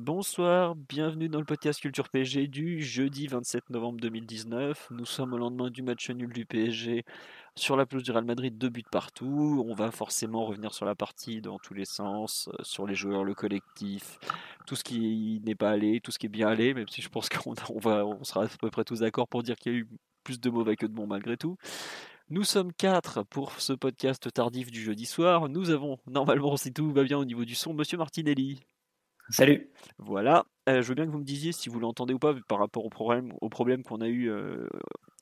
Bonsoir, bienvenue dans le podcast Culture PSG du jeudi 27 novembre 2019. Nous sommes au lendemain du match nul du PSG sur la pelouse du Real Madrid, deux buts partout. On va forcément revenir sur la partie dans tous les sens, euh, sur les joueurs, le collectif, tout ce qui n'est pas allé, tout ce qui est bien allé, même si je pense qu'on sera à peu près tous d'accord pour dire qu'il y a eu plus de mauvais que de bons malgré tout. Nous sommes quatre pour ce podcast tardif du jeudi soir. Nous avons normalement, si tout va bien au niveau du son, Monsieur Martinelli. Salut. Voilà. Euh, je veux bien que vous me disiez si vous l'entendez ou pas par rapport au problème, au problème qu'on a eu euh,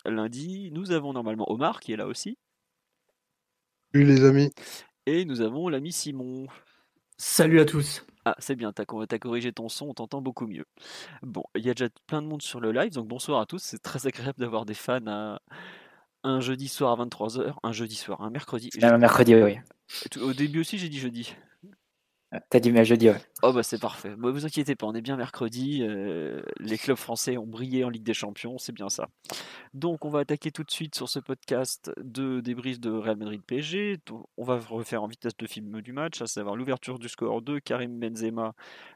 lundi. Nous avons normalement Omar qui est là aussi. Salut les amis. Et nous avons l'ami Simon. Salut à tous. Ah, c'est bien, t'as as corrigé ton son, on t'entend beaucoup mieux. Bon, il y a déjà plein de monde sur le live, donc bonsoir à tous. C'est très agréable d'avoir des fans à un jeudi soir à 23h. Un jeudi soir, un mercredi. Un mercredi, oui. Au début aussi, j'ai dit jeudi. T'as dit jeudi, ouais. Oh bah c'est parfait. Bah, vous inquiétez pas, on est bien mercredi. euh, les clubs français ont brillé en Ligue des Champions, c'est bien ça. Donc on va attaquer tout de suite sur ce podcast de débrief de Real Madrid PSG. On va refaire en vitesse de film du match, à savoir l'ouverture du score de Karim Benzema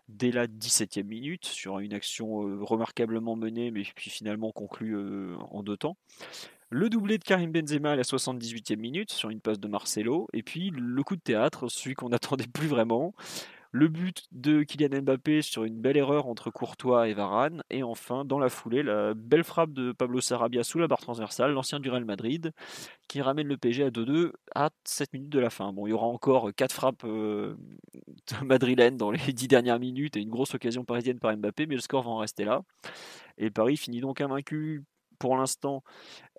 dès la 17e minute sur une action euh, remarquablement menée, mais puis finalement conclue euh, en deux temps. Le doublé de Karim Benzema à la 78e minute sur une passe de Marcelo. Et puis le coup de théâtre, celui qu'on n'attendait plus vraiment. Le but de Kylian Mbappé sur une belle erreur entre Courtois et Varane. Et enfin, dans la foulée, la belle frappe de Pablo Sarabia sous la barre transversale, l'ancien du Real Madrid, qui ramène le PSG à 2-2 à 7 minutes de la fin. Bon, il y aura encore 4 frappes euh, madrilènes dans les 10 dernières minutes et une grosse occasion parisienne par Mbappé, mais le score va en rester là. Et Paris finit donc invaincu pour l'instant,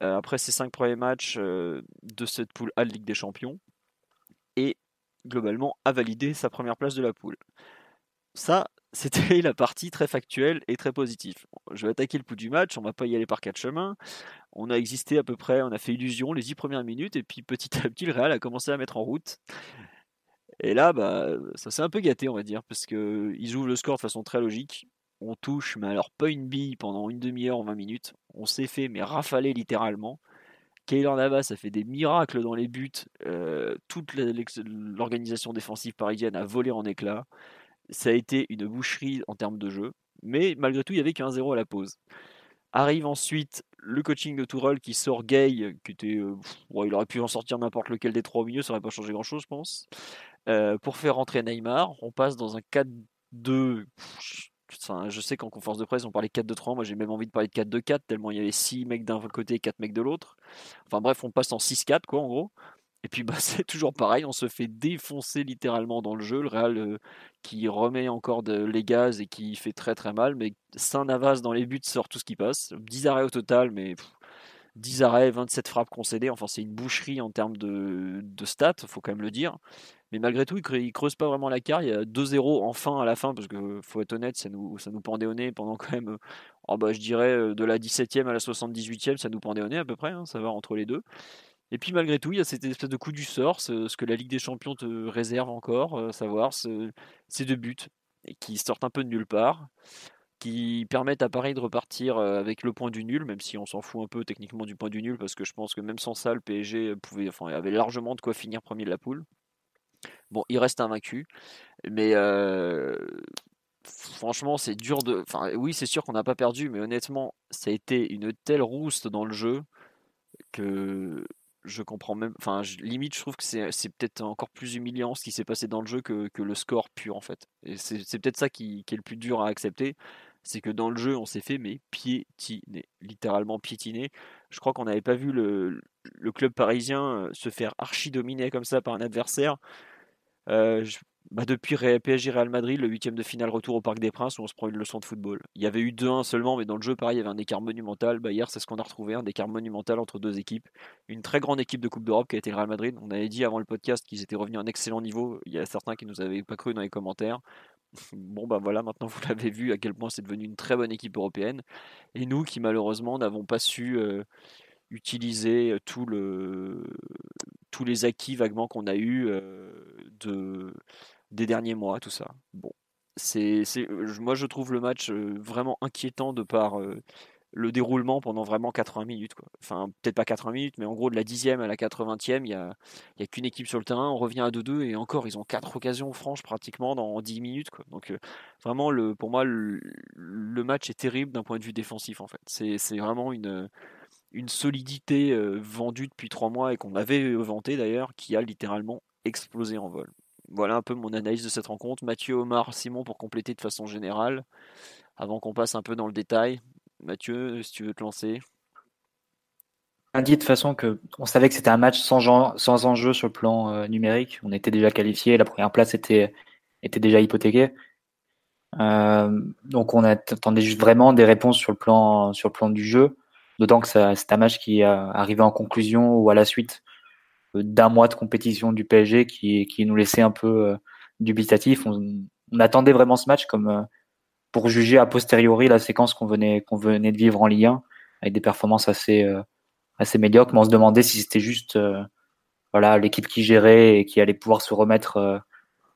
euh, après ces cinq premiers matchs euh, de cette poule A de Ligue des Champions, et globalement a validé sa première place de la poule. Ça, c'était la partie très factuelle et très positive. Je vais attaquer le pouls du match, on va pas y aller par quatre chemins. On a existé à peu près, on a fait illusion les dix premières minutes, et puis petit à petit, le Real a commencé à mettre en route. Et là, bah, ça s'est un peu gâté, on va dire, parce qu'ils ouvrent le score de façon très logique on touche, mais alors pas une bille pendant une demi-heure ou 20 minutes. On s'est fait mais rafaler littéralement. Keylor Navas a fait des miracles dans les buts. Euh, toute l'organisation défensive parisienne a volé en éclats. Ça a été une boucherie en termes de jeu. Mais malgré tout, il n'y avait qu'un 0 à la pause. Arrive ensuite le coaching de Tourelle qui sort Gay, qui était. Euh, il aurait pu en sortir n'importe lequel des trois au milieu, ça n'aurait pas changé grand chose, je pense. Euh, pour faire rentrer Neymar, on passe dans un 4-2 je sais qu'en conférence de presse, on parlait 4-2-3. Moi, j'ai même envie de parler de 4-2-4, tellement il y avait 6 mecs d'un côté et 4 mecs de l'autre. Enfin bref, on passe en 6-4, quoi, en gros. Et puis, bah, c'est toujours pareil, on se fait défoncer littéralement dans le jeu. Le Real euh, qui remet encore les gaz et qui fait très très mal. Mais Saint-Navas dans les buts sort tout ce qui passe. 10 arrêts au total, mais 10 arrêts, 27 frappes concédées. Enfin, c'est une boucherie en termes de, de stats, faut quand même le dire. Mais malgré tout, il ne creuse pas vraiment la carte. Il y a 2-0 enfin à la fin, parce que faut être honnête, ça nous, ça pendait au nez pendant quand même, oh bah, je dirais, de la 17e à la 78e, ça nous pendait au nez à peu près, hein, ça va entre les deux. Et puis malgré tout, il y a cette espèce de coup du sort, ce, que la Ligue des Champions te réserve encore, à savoir ces deux buts qui sortent un peu de nulle part, qui permettent à Paris de repartir avec le point du nul, même si on s'en fout un peu techniquement du point du nul, parce que je pense que même sans ça, le PSG pouvait, enfin, avait largement de quoi finir premier de la poule. Bon, il reste invaincu, mais franchement, c'est dur de. Enfin, oui, c'est sûr qu'on n'a pas perdu, mais honnêtement, ça a été une telle rouste dans le jeu que je comprends même. Enfin, limite, je trouve que c'est peut-être encore plus humiliant ce qui s'est passé dans le jeu que, le score pur, en fait. Et c'est peut-être ça qui, est le plus dur à accepter. C'est que dans le jeu, on s'est fait, mais piétiner, littéralement piétiner. Je crois qu'on n'avait pas vu le, le, club parisien se faire archi dominer comme ça par un adversaire. Euh, bah depuis PSG Real Madrid, le huitième de finale retour au Parc des Princes où on se prend une leçon de football. Il y avait eu 2-1 seulement, mais dans le jeu, pareil, il y avait un écart monumental. Bah, hier, c'est ce qu'on a retrouvé, un écart monumental entre deux équipes. Une très grande équipe de Coupe d'Europe qui a été le Real Madrid. On avait dit avant le podcast qu'ils étaient revenus à un excellent niveau. Il y a certains qui nous avaient pas cru dans les commentaires. Bon, bah voilà, maintenant vous l'avez vu à quel point c'est devenu une très bonne équipe européenne. Et nous qui malheureusement n'avons pas su euh, utiliser tout le, tous les acquis vaguement qu'on a eu de des derniers mois, tout ça. Bon, c'est, moi je trouve le match vraiment inquiétant de par le déroulement pendant vraiment 80 minutes. Quoi. Enfin, peut-être pas 80 minutes, mais en gros de la 10e à la 80e, il n'y a, y a qu'une équipe sur le terrain. On revient à 2-2 et encore, ils ont quatre occasions franches pratiquement dans 10 minutes. Quoi. Donc, vraiment, le, pour moi, le, match est terrible d'un point de vue défensif. En fait, c'est, vraiment une, une solidité vendue depuis trois mois et qu'on avait vanté d'ailleurs, qui a littéralement explosé en vol. Voilà un peu mon analyse de cette rencontre. Mathieu, Omar, Simon pour compléter de façon générale, avant qu'on passe un peu dans le détail. Mathieu, si tu veux te lancer. On dit de façon que on savait que c'était un match sans, sans enjeu sur le plan numérique. On était déjà qualifié, la première place était, était déjà hypothéquée. Donc on attendait juste vraiment des réponses sur le plan, sur le plan du jeu. D'autant que c'est un match qui est arrivé en conclusion ou à la suite d'un mois de compétition du PSG qui, nous laissait un peu euh, dubitatif. On, attendait vraiment ce match comme euh, pour juger a posteriori la séquence qu'on venait qu'on venait de vivre en Ligue 1 avec des performances assez euh, assez médiocres. Mais on se demandait si c'était juste voilà l'équipe qui gérait et qui allait pouvoir se remettre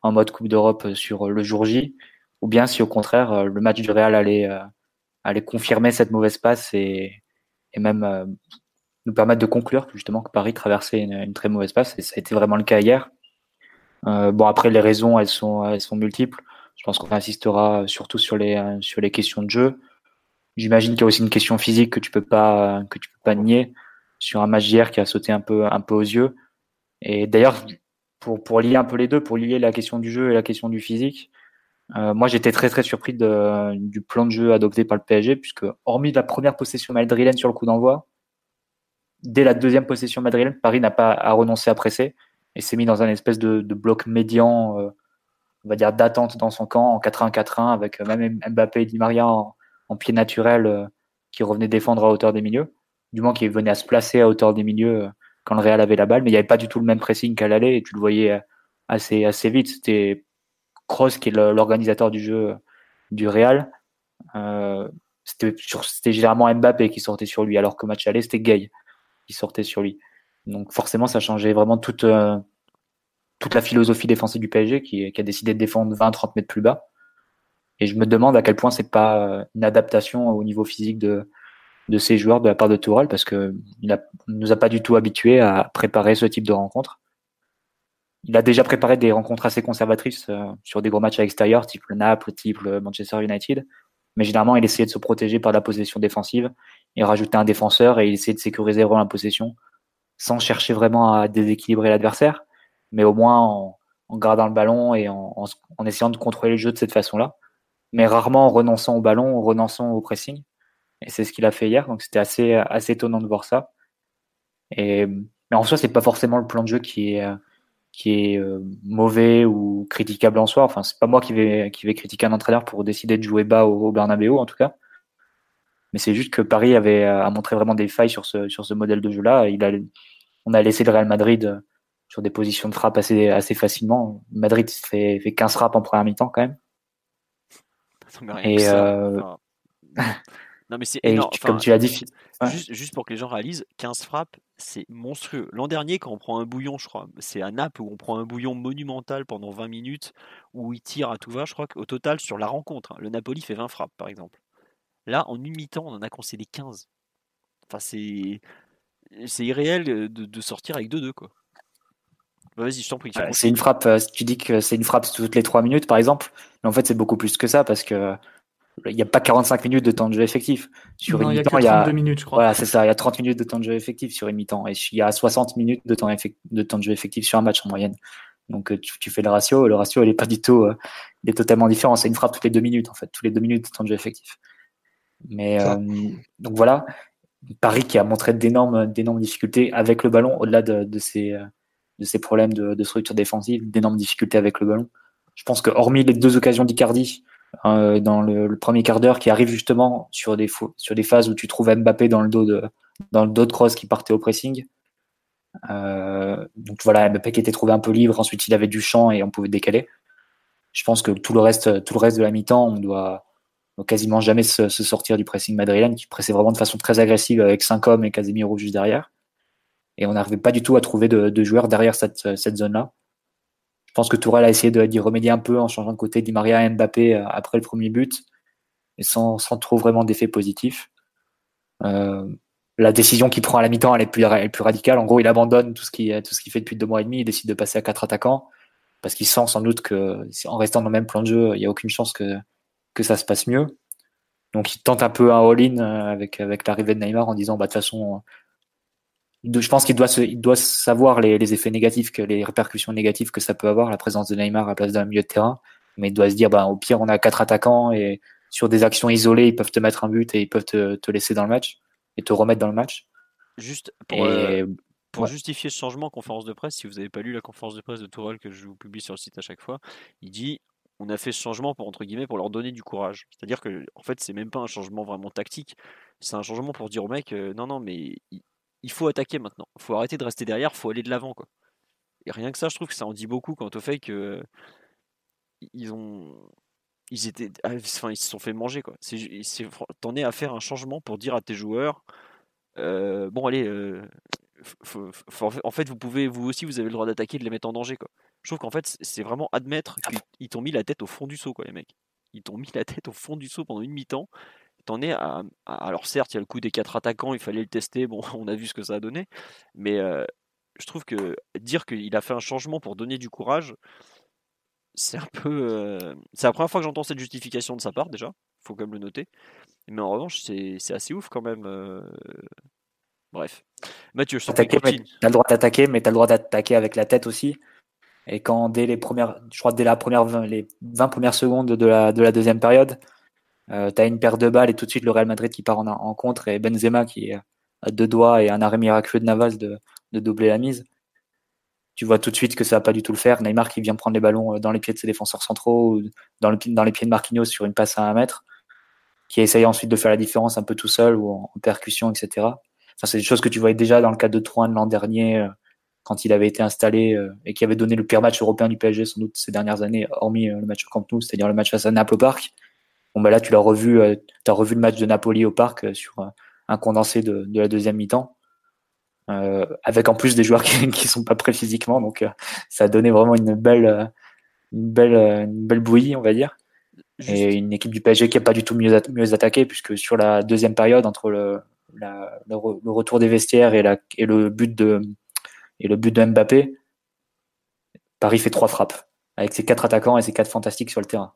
en mode Coupe d'Europe sur le jour J, ou bien si au contraire le match du Real allait allait confirmer cette mauvaise passe et, et même nous permettre de conclure justement que Paris traversait une, très mauvaise passe et ça a été vraiment le cas hier. Euh, bon après les raisons elles sont elles sont multiples. Je pense qu'on insistera surtout sur les sur les questions de jeu. J'imagine qu'il y a aussi une question physique que tu peux pas que tu peux pas nier sur un match hier qui a sauté un peu un peu aux yeux. Et d'ailleurs pour pour lier un peu les deux, pour lier la question du jeu et la question du physique, euh, moi j'étais très très surpris de, du plan de jeu adopté par le PSG puisque hormis la première possession madrilène sur le coup d'envoi, dès la deuxième possession madrilène, Paris n'a pas à renoncer à presser et s'est mis dans un espèce de, bloc médian, euh, on va dire d'attente dans son camp en 4-1-4-1 avec euh, même Mbappé et Di Maria en, pied naturel euh, qui revenaient défendre à hauteur des milieux, du moins qui venaient à se placer à hauteur des milieux quand le Real avait la balle, mais il n'y avait pas du tout le même pressing qu'à l'aller et tu le voyais assez assez vite. C'était Kroos qui est l'organisateur du jeu du Real. c'était généralement Mbappé qui sortait sur lui, alors que match aller c'était Gay qui sortait sur lui. Donc forcément, ça changeait vraiment toute, euh, toute la philosophie défensive du PSG qui, a décidé de défendre 20-30 mètres plus bas. Et je me demande à quel point c'est pas euh, une adaptation au niveau physique de, de ces joueurs de la part de Tourelle parce que il ne nous a pas du tout habitués à préparer ce type de rencontre. Il a déjà préparé des rencontres assez conservatrices euh, sur des gros matchs à l'extérieur, type le Naples, type le Manchester United. Mais généralement, il essayait de se protéger par la possession défensive il rajoutait un défenseur et il essayait de sécuriser vraiment la possession sans chercher vraiment à déséquilibrer l'adversaire, mais au moins en, gardant le ballon et en, essayant de contrôler le jeu de cette façon-là, mais rarement en renonçant au ballon, en renonçant au pressing. Et c'est ce qu'il a fait hier, donc c'était assez, assez étonnant de voir ça. Et, mais en soi, c'est pas forcément le plan de jeu qui est, qui est euh, mauvais ou critiquable en soi. Enfin, c'est pas moi qui vais, qui vais critiquer un entraîneur pour décider de jouer bas au, au Bernabeu, en tout cas. Mais c'est juste que Paris avait a montré vraiment des failles sur ce, sur ce modèle de jeu-là. Il a, on a laissé le Real Madrid euh, sur des positions de frappe assez, assez facilement. Madrid fait, fait 15 frappes en première mi-temps quand même. Et, euh... non, mais c'est comme tu l'as dit. Juste, juste, pour que les gens réalisent, 15 frappes, c'est monstrueux. L'an dernier, quand on prend un bouillon, je crois, c'est à Naples où on prend un bouillon monumental pendant 20 minutes, où il tire à tout va, je crois qu'au total, sur la rencontre, hein, le Napoli fait 20 frappes, par exemple. Là, en une mi-temps, on en a concédé 15. Enfin, c'est, c'est irréel euh, de, sortir avec 2-2, quoi. Bah, vas-y, je t'en prie. c'est une frappe, euh, tu dis que c'est une frappe toutes les 3 minutes, par exemple. Mais en fait, c'est beaucoup plus que ça parce que il n'y a pas 45 minutes de temps de jeu effectif. Sur une mi-temps, il y a 32 minutes, je crois. Voilà, c'est ça. Il y a 30 minutes de temps de jeu effectif sur une mi-temps. Et il y a 60 minutes de temps, de temps de jeu effectif sur un match en moyenne. Donc, euh, tu, fais le ratio. Le ratio, il est pas du tout, il est totalement différent. C'est une frappe toutes les deux minutes, en fait. Toutes les deux minutes de temps de jeu effectif. Mais euh, donc voilà, Paris qui a montré d'énormes d'énormes difficultés avec le ballon, au-delà de, de, ces, de ces problèmes de, de structure défensive, d'énormes difficultés avec le ballon. Je pense que hormis les deux occasions d'Icardi euh, dans le, premier quart d'heure qui arrive justement sur des, sur des phases où tu trouves Mbappé dans le dos de, dans le dos de Cross qui partait au pressing. Euh, donc voilà, Mbappé qui était trouvé un peu libre, ensuite il avait du champ et on pouvait décaler. Je pense que tout le reste, tout le reste de la mi-temps, on doit, quasiment jamais se, sortir du pressing madrilène qui pressait vraiment de façon très agressive avec cinq hommes et Casemiro juste derrière. Et on n'arrivait pas du tout à trouver de, joueurs derrière cette, cette zone-là. Je pense que Tourelle a essayé d'y remédier un peu en changeant de côté Di Maria et Mbappé euh, après le premier but, et sans, sans trop vraiment d'effet positif. Euh, la décision qu'il prend à la mi-temps, elle est plus, elle est plus radicale. En gros, il abandonne tout ce qu'il tout ce qu'il fait depuis deux mois et demi. Il décide de passer à quatre attaquants parce qu'il sent sans doute que en restant dans le même plan de jeu, il n'y a aucune chance que, que ça se passe mieux. Donc, il tente un peu un all-in euh, avec, avec l'arrivée de Neymar en disant, bah, de toute façon, je pense qu'il doit, il doit savoir les, les, effets négatifs, que les répercussions négatives que ça peut avoir, la présence de Neymar à la place d'un milieu de terrain. Mais il doit se dire, bah, au pire, on a quatre attaquants et sur des actions isolées, ils peuvent te mettre un but et ils peuvent te, te laisser dans le match et te remettre dans le match. Juste pour, euh, pour justifier ce changement, conférence de presse, si vous n'avez pas lu la conférence de presse de Tourelle que je vous publie sur le site à chaque fois, il dit on a fait ce changement pour entre guillemets pour leur donner du courage. C'est-à-dire que en fait c'est même pas un changement vraiment tactique, c'est un changement pour dire au mec euh, non non mais il, faut attaquer maintenant, il faut arrêter de rester derrière, il faut aller de l'avant quoi. Et rien que ça, je trouve que ça en dit beaucoup quant au fait que ils ont ils étaient ah, enfin ils se sont fait manger quoi. T'en es à faire un changement pour dire à tes joueurs euh, bon allez euh, en fait vous pouvez vous aussi vous avez le droit d'attaquer de les mettre en danger quoi. Je trouve qu'en fait c'est vraiment admettre qu'ils t'ont mis la tête au fond du seau quoi les mecs. Ils t'ont mis la tête au fond du seau pendant une mi-temps. T'en es à, alors certes il y a le coup des quatre attaquants, il fallait le tester, bon on a vu ce que ça a donné, mais euh, je trouve que dire qu'il a fait un changement pour donner du courage, c'est un peu. Euh, c'est la première fois que j'entends cette justification de sa part, déjà. faut quand même le noter. Mais en revanche, c'est assez ouf quand même. Euh, bref. Mathieu, je prie, Tu as le droit d'attaquer, mais tu as le droit d'attaquer avec la tête aussi. Et quand dès les premières, je crois dès la première 20, les 20 premières secondes de la, de la deuxième période, euh, tu une paire de balles et tout de suite le Real Madrid qui part en, en contre et Benzema qui a deux doigts et un arrêt miraculeux de Navas de, doubler la mise tu vois tout de suite que ça va pas du tout le faire. Neymar qui vient prendre les ballons euh, dans les pieds de ses défenseurs centraux ou dans, le, dans les pieds de Marquinhos sur une passe à un mètre, qui essaye ensuite de faire la différence un peu tout seul ou en, percussion, etc. Enfin, c'est des choses que tu voyais déjà dans le cas de 3 de l'an dernier, euh, quand il avait été installé euh, et qui avait donné le pire match européen du PSG sans doute ces dernières années, hormis le match au Camp Nou, c'est-à-dire le match face à Naples au Parc. Bon, bah là, tu l'as revu, tu as revu le match de Napoli au Parc sur un condensé de, de la deuxième mi-temps. Euh, avec en plus des joueurs qui, qui sont pas prêts physiquement, donc euh, ça a donné vraiment une belle, euh, une belle, une belle bouillie, on va dire. Et une équipe du PSG qui a pas du tout mieux, mieux attaqué, puisque sur la deuxième période, entre le, la, le, retour des vestiaires et, la, et le but de et le but de Mbappé, Paris fait trois frappes avec ses quatre attaquants et ses quatre fantastiques sur le terrain.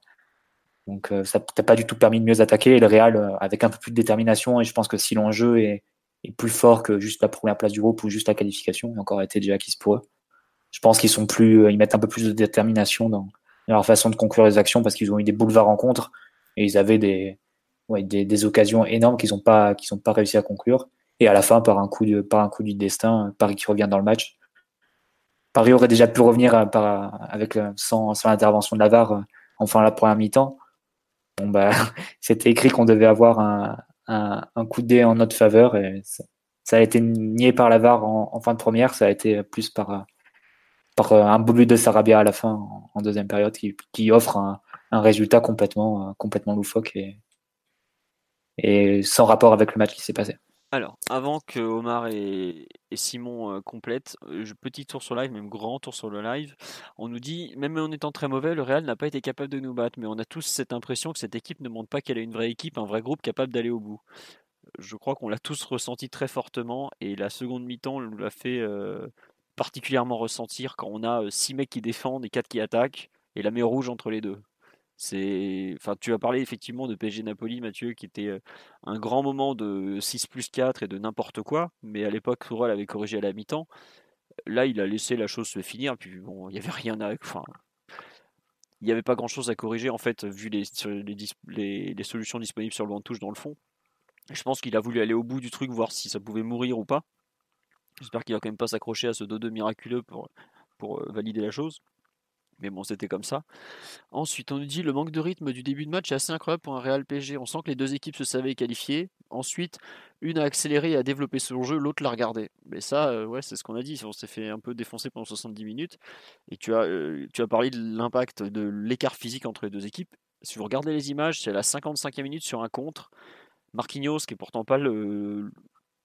Donc ça t'a pas du tout permis de mieux attaquer. Et le Real, avec un peu plus de détermination, et je pense que si l'enjeu est, plus fort que juste la première place du groupe ou juste la qualification. A encore été déjà acquise pour eux. Je pense qu'ils sont plus, euh, ils mettent un peu plus de détermination dans, leur façon de conclure les actions parce qu'ils ont eu des boulevards rencontres et ils avaient des, ouais, des, occasions énormes qu'ils n'ont pas, qu'ils n'ont pas réussi à conclure. Et à la fin, par un coup de, par un coup du destin, Paris qui revient dans le match. Paris aurait déjà pu revenir euh, par, avec, euh, sans, sans l'intervention de Navarre en fin de la première mi-temps. Bah, c'était écrit qu'on devait avoir un, coup de dé en notre faveur et ça, a été nié par la VAR en, fin de première, ça a été plus par, par un beau but de Sarabia à la fin en, deuxième période qui, offre un, résultat complètement, complètement loufoque et sans rapport avec le match qui s'est passé. Alors, avant que Omar et, Simon euh, complètent, euh, petit tour sur live, même grand tour sur le live, on nous dit, même en étant très mauvais, le Real n'a pas été capable de nous battre, mais on a tous cette impression que cette équipe ne montre pas qu'elle est une vraie équipe, un vrai groupe capable d'aller au bout. Je crois qu'on l'a tous ressenti très fortement, et la seconde mi-temps nous l'a fait euh, particulièrement ressentir quand on a 6 mecs qui défendent et 4 qui attaquent, et la main rouge entre les deux. C'est, tu as parlé effectivement de PSG Napoli, Mathieu, qui était un grand moment de 6 plus 4 et de n'importe quoi, mais à l'époque, Tourelle avait corrigé à la mi-temps. Là, il a laissé la chose se finir, puis bon, il n'y avait rien à. Enfin, il n'y avait pas grand chose à corriger en fait, vu les, solutions disponibles sur le banc de touche dans le fond. Je pense qu'il a voulu aller au bout du truc, voir si ça pouvait mourir ou pas. J'espère qu'il va quand même pas s'accrocher à ce 2-2 miraculeux pour, valider la chose. Mais bon, c'était comme ça. Ensuite, on nous dit le manque de rythme du début de match est assez incroyable pour un Real PSG. On sent que les deux équipes se savaient qualifier. Ensuite, une a accéléré et a développé son jeu, l'autre l'a regardé. Mais ça, euh, ouais, c'est ce qu'on a dit. On s'est fait un peu défoncer pendant 70 minutes. Et tu as, euh, tu as parlé de l'impact de l'écart physique entre les deux équipes. Si vous regardez les images, c'est la 55e minute sur un contre. Marquinhos, qui est pourtant pas le,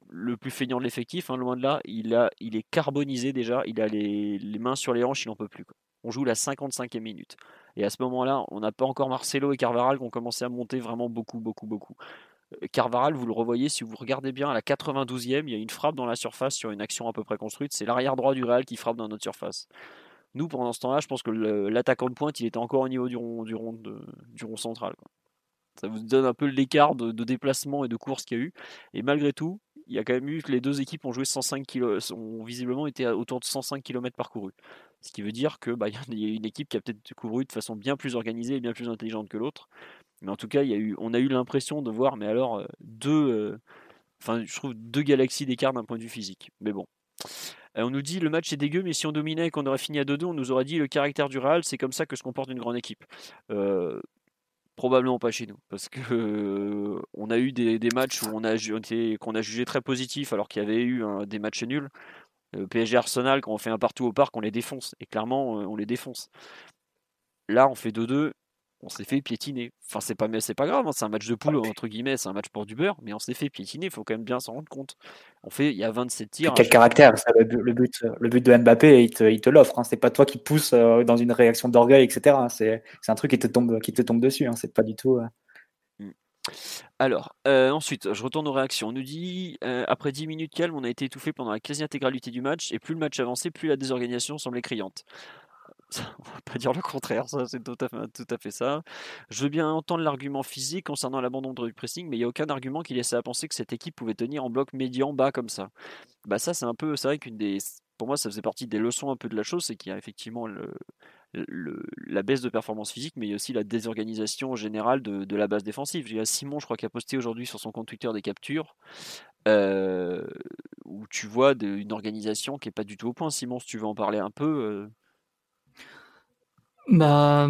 le plus feignant de l'effectif, hein, loin de là, il, a, il est carbonisé déjà, il a les, mains sur les hanches, il n'en peut plus. On joue la 55e minute. Et à ce moment-là, on n'a pas encore Marcelo et Carvaral qui ont commencé à monter vraiment beaucoup, beaucoup, beaucoup. Euh, Carvaral, vous le revoyez, si vous regardez bien, à la 92e, il y a une frappe dans la surface sur une action à peu près construite. C'est l'arrière droit du Real qui frappe dans notre surface. Nous, pendant ce temps-là, je pense que l'attaquant de pointe, il était encore au niveau du rond, central. Ça vous donne un peu l'écart de, de, déplacement et de course qu'il y a eu. Et malgré tout, il y a quand même eu que les deux équipes ont joué 105 km, ont visiblement été autour de 105 km parcourus. Ce qui veut dire que bah, y a une équipe qui a peut-être couru de façon bien plus organisée et bien plus intelligente que l'autre. Mais en tout cas, on a eu l'impression de voir, mais alors deux, enfin, je trouve deux galaxies d'écart d'un point de vue physique. Mais bon. On nous dit le match est dégueu, mais si on dominait et qu'on aurait fini à 2-2, on nous aurait dit le caractère du Real, c'est comme ça que se comporte une grande équipe. Probablement pas chez nous, parce que on a eu des, matchs où on a qu'on a jugé très positifs, alors qu'il y avait eu des matchs nuls. PSG Arsenal, quand on fait un partout au parc, on les défonce, et clairement, on les défonce. Là, on fait 2-2, on s'est fait piétiner. Enfin, c'est pas, c'est pas grave, hein, c'est un match de poule, entre guillemets, c'est un match pour du beurre, mais on s'est fait piétiner, il faut quand même bien s'en rendre compte. On fait, il y a 27 tirs. Quel caractère, le, but, le but de Mbappé, il te, il te l'offre, hein, c'est pas toi qui pousse euh, dans une réaction d'orgueil, etc. Hein, c'est, un truc qui te tombe, qui te tombe dessus, c'est pas du tout. Euh. Alors, euh, ensuite, je retourne aux réactions. On nous dit, après 10 minutes calme, on a été étouffé pendant la quasi-intégralité du match, et plus le match avançait, plus la désorganisation semblait criante. on va pas dire le contraire, ça c'est tout à, fait, tout à fait ça. Je veux bien entendre l'argument physique concernant l'abandon du pressing, mais il n'y a aucun argument qui laissait à penser que cette équipe pouvait tenir en bloc médian bas comme ça. Bah ça c'est un peu, c'est vrai qu'une des, pour moi ça faisait partie des leçons un peu de la chose, c'est qu'il y a effectivement le, la baisse de performance physique, mais il y a aussi la désorganisation générale de, la base défensive. Il y a Simon, je crois, qui a posté aujourd'hui sur son compte Twitter des captures. Euh, où tu vois une organisation qui est pas du tout au point. Simon, si tu veux en parler un peu. Euh, bah,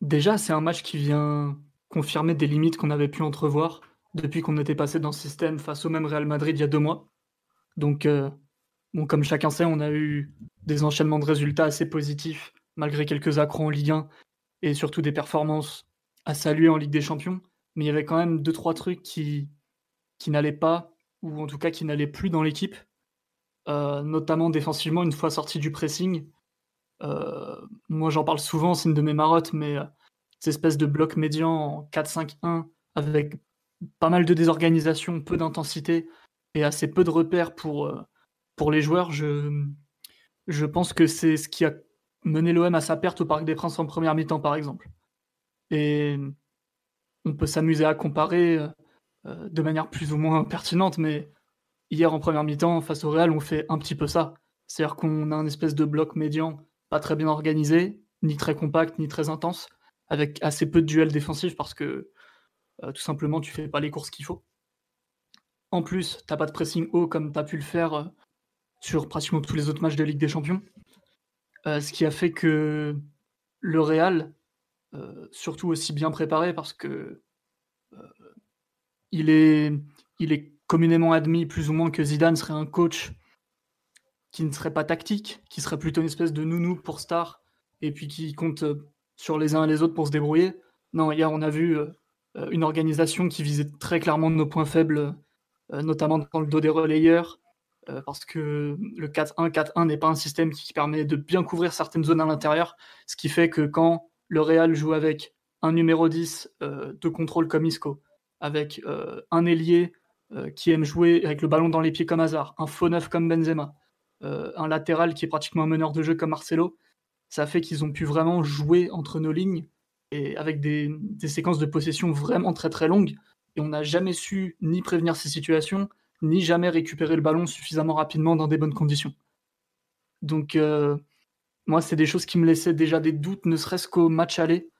déjà, c'est un match qui vient confirmer des limites qu'on avait pu entrevoir depuis qu'on était passé dans ce système face au même Real Madrid il y a deux mois. Donc, euh, bon, comme chacun sait, on a eu des enchaînements de résultats assez positifs, malgré quelques accros en Ligue 1 et surtout des performances à saluer en Ligue des Champions. Mais il y avait quand même deux, trois trucs qui, qui n'allaient pas, ou en tout cas qui n'allaient plus dans l'équipe, euh, notamment défensivement, une fois sorti du pressing. Euh, moi, j'en parle souvent, c'est une de mes marottes, mais euh, cette espèce de bloc médian en 4-5-1 avec pas mal de désorganisation, peu d'intensité et assez peu de repères pour, euh, pour les joueurs, je, je pense que c'est ce qui a mené l'OM à sa perte au Parc des Princes en première mi-temps, par exemple. Et on peut s'amuser à comparer de manière plus ou moins pertinente, mais hier en première mi-temps, face au Real, on fait un petit peu ça. C'est-à-dire qu'on a un espèce de bloc médian pas très bien organisé, ni très compact, ni très intense, avec assez peu de duels défensifs parce que euh, tout simplement tu fais pas les courses qu'il faut. En plus, t'as pas de pressing haut comme tu as pu le faire euh, sur pratiquement tous les autres matchs de Ligue des Champions. Euh, ce qui a fait que le Real, surtout aussi bien préparé parce que il est, est communément admis plus ou moins que Zidane serait un coach qui ne serait pas tactique, qui serait plutôt une espèce de nounou pour star, et puis qui compte euh, sur les uns et les autres pour se débrouiller. Non, hier, on a vu euh, euh, une organisation qui visait très clairement nos points faibles, notamment dans le dos des relayeurs, parce que le 4-1-4-1 n'est pas un système qui permet de bien couvrir certaines zones à l'intérieur, ce qui fait que quand le Real joue avec un numéro 10 de contrôle comme Isco, avec un ailier qui aime jouer avec le ballon dans les pieds comme Hazard, un faux neuf comme Benzema, euh, un latéral qui est pratiquement un meneur de jeu comme Marcelo, ça fait qu'ils ont pu vraiment jouer entre nos lignes et avec des, séquences de possession vraiment très très longues. Et on n'a jamais su ni prévenir ces situations, ni jamais récupérer le ballon suffisamment rapidement dans des bonnes conditions. Donc, euh, moi, c'est des choses qui me laissaient déjà des doutes, ne serait-ce qu'au match aller.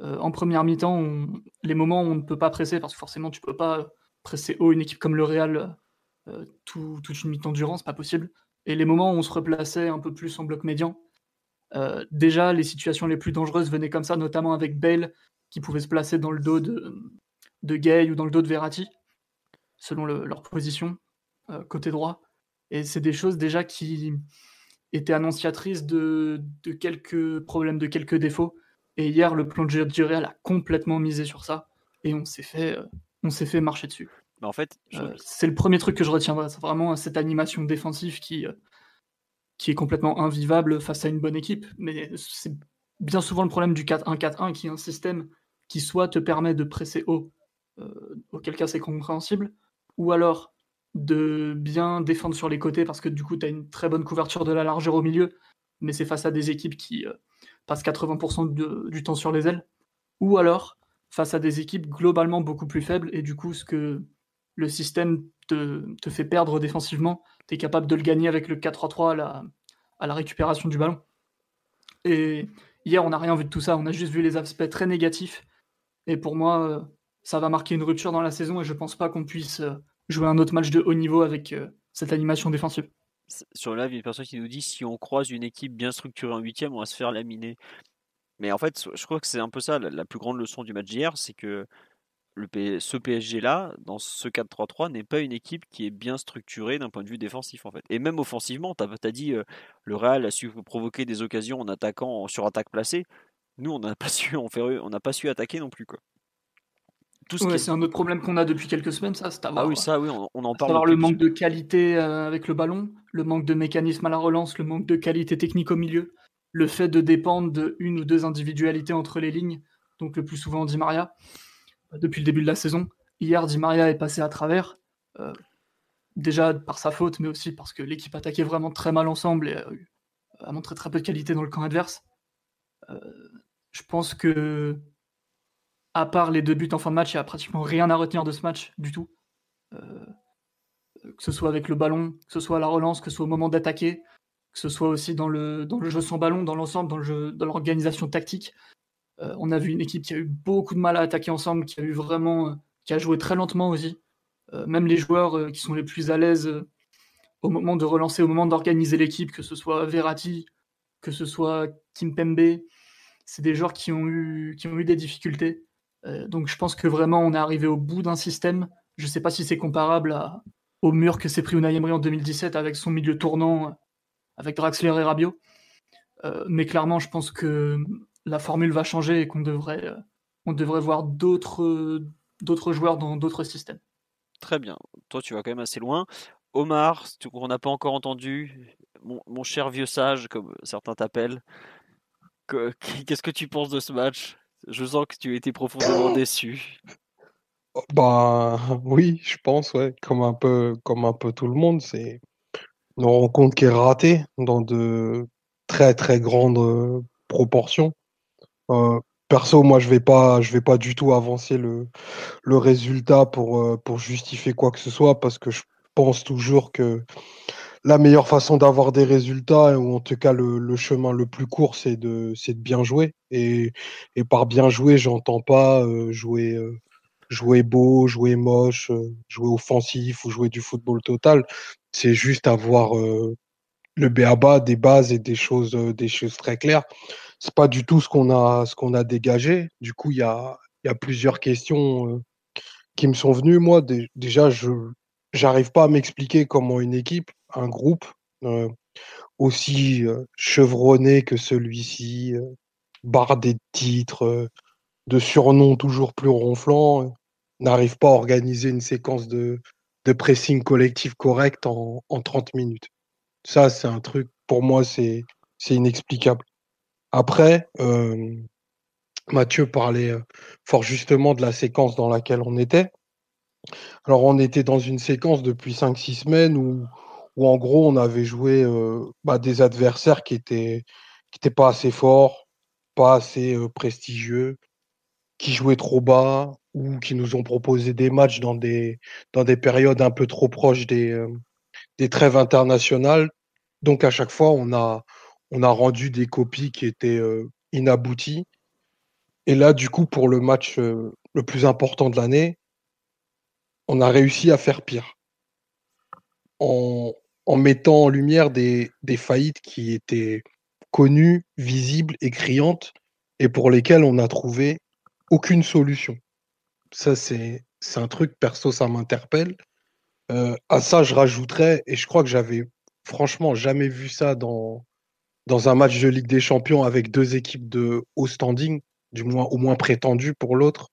Euh, en première mi-temps, les moments où on ne peut pas presser, parce que forcément, tu peux pas presser haut une équipe comme le Real toute une mi-temps durant, c'est pas possible. Et les moments où on se replaçait un peu plus en bloc médian, Euh, déjà, les situations les plus dangereuses venaient comme ça, notamment avec Bale, qui pouvait se placer dans le dos de, de Gay ou dans le dos de Verratti, selon leur position, euh, côté droit. Et c'est des choses déjà qui étaient annonciatrices de, de, quelques problèmes, de quelques défauts. Et hier, le plan de jeu a complètement misé sur ça. Et on s'est fait, euh, on s'est fait marcher dessus. Mais en fait, c'est le premier truc que je retiendrai. C'est vraiment cette animation défensive qui, qui est complètement invivable face à une bonne équipe. Mais c'est bien souvent le problème du 4-1-4-1 qui est un système qui soit te permet de presser haut, euh, auquel cas c'est compréhensible, ou alors de bien défendre sur les côtés parce que du coup tu as une très bonne couverture de la largeur au milieu, mais c'est face à des équipes qui euh, passent 80% du temps sur les ailes, ou alors face à des équipes globalement beaucoup plus faibles et du coup ce que le système te, fait perdre défensivement, tu es capable de le gagner avec le 4-3-3 à la, à la récupération du ballon. Et hier, on n'a rien vu de tout ça, on a juste vu les aspects très négatifs. Et pour moi, euh, ça va marquer une rupture dans la saison et je pense pas qu'on puisse euh, jouer un autre match de haut niveau avec euh, cette animation défensive. Sur live, il y a une personne qui nous dit si on croise une équipe bien structurée en huitième, on va se faire laminer. Mais en fait, je crois que c'est un peu ça la, plus grande leçon du match d'hier, c'est que ce PSG-là, dans ce 4-3-3, n'est pas une équipe qui est bien structurée d'un point de vue défensif en fait. Et même offensivement, tu as, dit euh, le Real a su provoquer des occasions en attaquant sur attaque placée. Nous, on n'a pas su on n'a pas su attaquer non plus quoi. C'est un autre problème qu'on a depuis quelques semaines, ça. C'est ah oui, ça, oui, on, en parle. Avoir le manque de qualité euh, avec le ballon, le manque de mécanisme à la relance, le manque de qualité technique au milieu, le fait de dépendre de une ou deux individualités entre les lignes, donc le plus souvent Di Maria depuis le début de la saison. Hier, Di Maria est passé à travers, euh, déjà par sa faute, mais aussi parce que l'équipe attaquait vraiment très mal ensemble et a, montré très peu de qualité dans le camp adverse. Euh, je pense que, à part les deux buts en fin de match, il n'y a pratiquement rien à retenir de ce match du tout. Euh, que ce soit avec le ballon, que ce soit à la relance, que ce soit au moment d'attaquer, que ce soit aussi dans le, jeu sans ballon, dans l'ensemble, dans, l'organisation tactique. Euh, on a vu une équipe qui a eu beaucoup de mal à attaquer ensemble, qui a eu vraiment, euh, qui a joué très lentement aussi. Même les joueurs qui sont les plus à l'aise au moment de relancer, au moment d'organiser l'équipe, que ce soit Verratti, que ce soit Kimpembe, c'est des joueurs qui ont eu, qui ont eu des difficultés. Donc je pense que vraiment on est arrivé au bout d'un système. Je ne sais pas si c'est comparable au mur que s'est pris Unai en 2017 avec son milieu tournant, avec Draxler et Rabiot. mais clairement, je pense que la formule va changer et qu'on devrait, euh, voir d'autres, d'autres joueurs dans d'autres systèmes. Très bien. Toi, tu vas quand même assez loin. Omar, on n'a pas encore entendu, mon, cher vieux sage, comme certains t'appellent, qu'est-ce que tu penses de ce match? Je sens que tu étais profondément déçu. Bah oui, je pense, ouais, comme un peu, comme un peu tout le monde, c'est une rencontre qui est ratée dans de très très grandes euh, proportions. Euh, perso, moi, je vais pas, je vais pas du tout avancer le, le résultat pour, euh, pour justifier quoi que ce soit parce que je pense toujours que la meilleure façon d'avoir des résultats, ou en tout cas le, chemin le plus court, c'est de, bien jouer. Et, par bien jouer, j'entends pas euh, jouer, jouer beau, jouer moche, jouer offensif ou jouer du football total. C'est juste avoir le BABA, des bases et des choses, des choses très claires c'est pas du tout ce qu'on a, dégagé. Du coup, il y a, plusieurs questions euh, qui me sont venues. Moi, déjà, je j'arrive pas à m'expliquer comment une équipe, un groupe euh, aussi euh, chevronné que celui-ci, bardé de titres, de surnoms toujours plus ronflants, n'arrive pas à organiser une séquence de, de pressing collectif correct en, en 30 minutes. Ça, c'est un truc, pour moi, c'est inexplicable. Après, euh, Mathieu parlait euh, fort justement de la séquence dans laquelle on était. Alors, on était dans une séquence depuis 5-6 semaines où, où, en gros, on avait joué bah, des adversaires qui étaient, qui étaient pas assez forts, pas assez prestigieux, qui jouaient trop bas ou qui nous ont proposé des matchs dans des, dans des périodes un peu trop proches des, des trêves internationales. Donc, à chaque fois, on a, on a rendu des copies qui étaient inabouties. Et là, du coup, pour le match le plus important de l'année, on a réussi à faire pire. En, mettant en lumière des, faillites qui étaient connues, visibles et criantes, et pour lesquelles on n'a trouvé aucune solution. Ça, c'est un truc, perso, ça m'interpelle. Euh, à ça, je rajouterais, et je crois que j'avais franchement jamais vu ça dans, dans un match de Ligue des Champions avec deux équipes de haut standing, du moins au moins prétendues pour l'autre.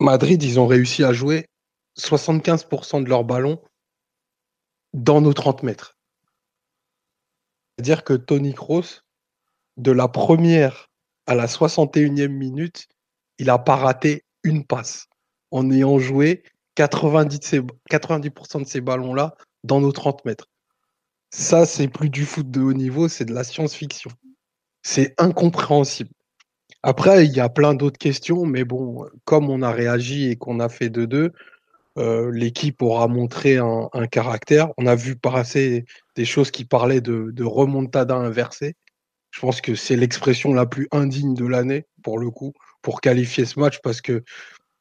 Madrid, ils ont réussi à jouer 75% de leurs ballons dans nos 30 mètres. C'est-à-dire que Tony Kroos, de la première à la 61e minute, il n'a pas raté une passe en ayant joué 90%, de ces, ballons-là dans nos 30 mètres. Ça, c'est plus du foot de haut niveau, c'est de la science-fiction. C'est incompréhensible. Après, il y a plein d'autres questions, mais bon, comme on a réagi et qu'on a fait 2-2, euh, l'équipe aura montré un, caractère. On a vu passer des choses qui parlaient de, remontada inversée. Je pense que c'est l'expression la plus indigne de l'année, pour le coup, pour qualifier ce match, parce que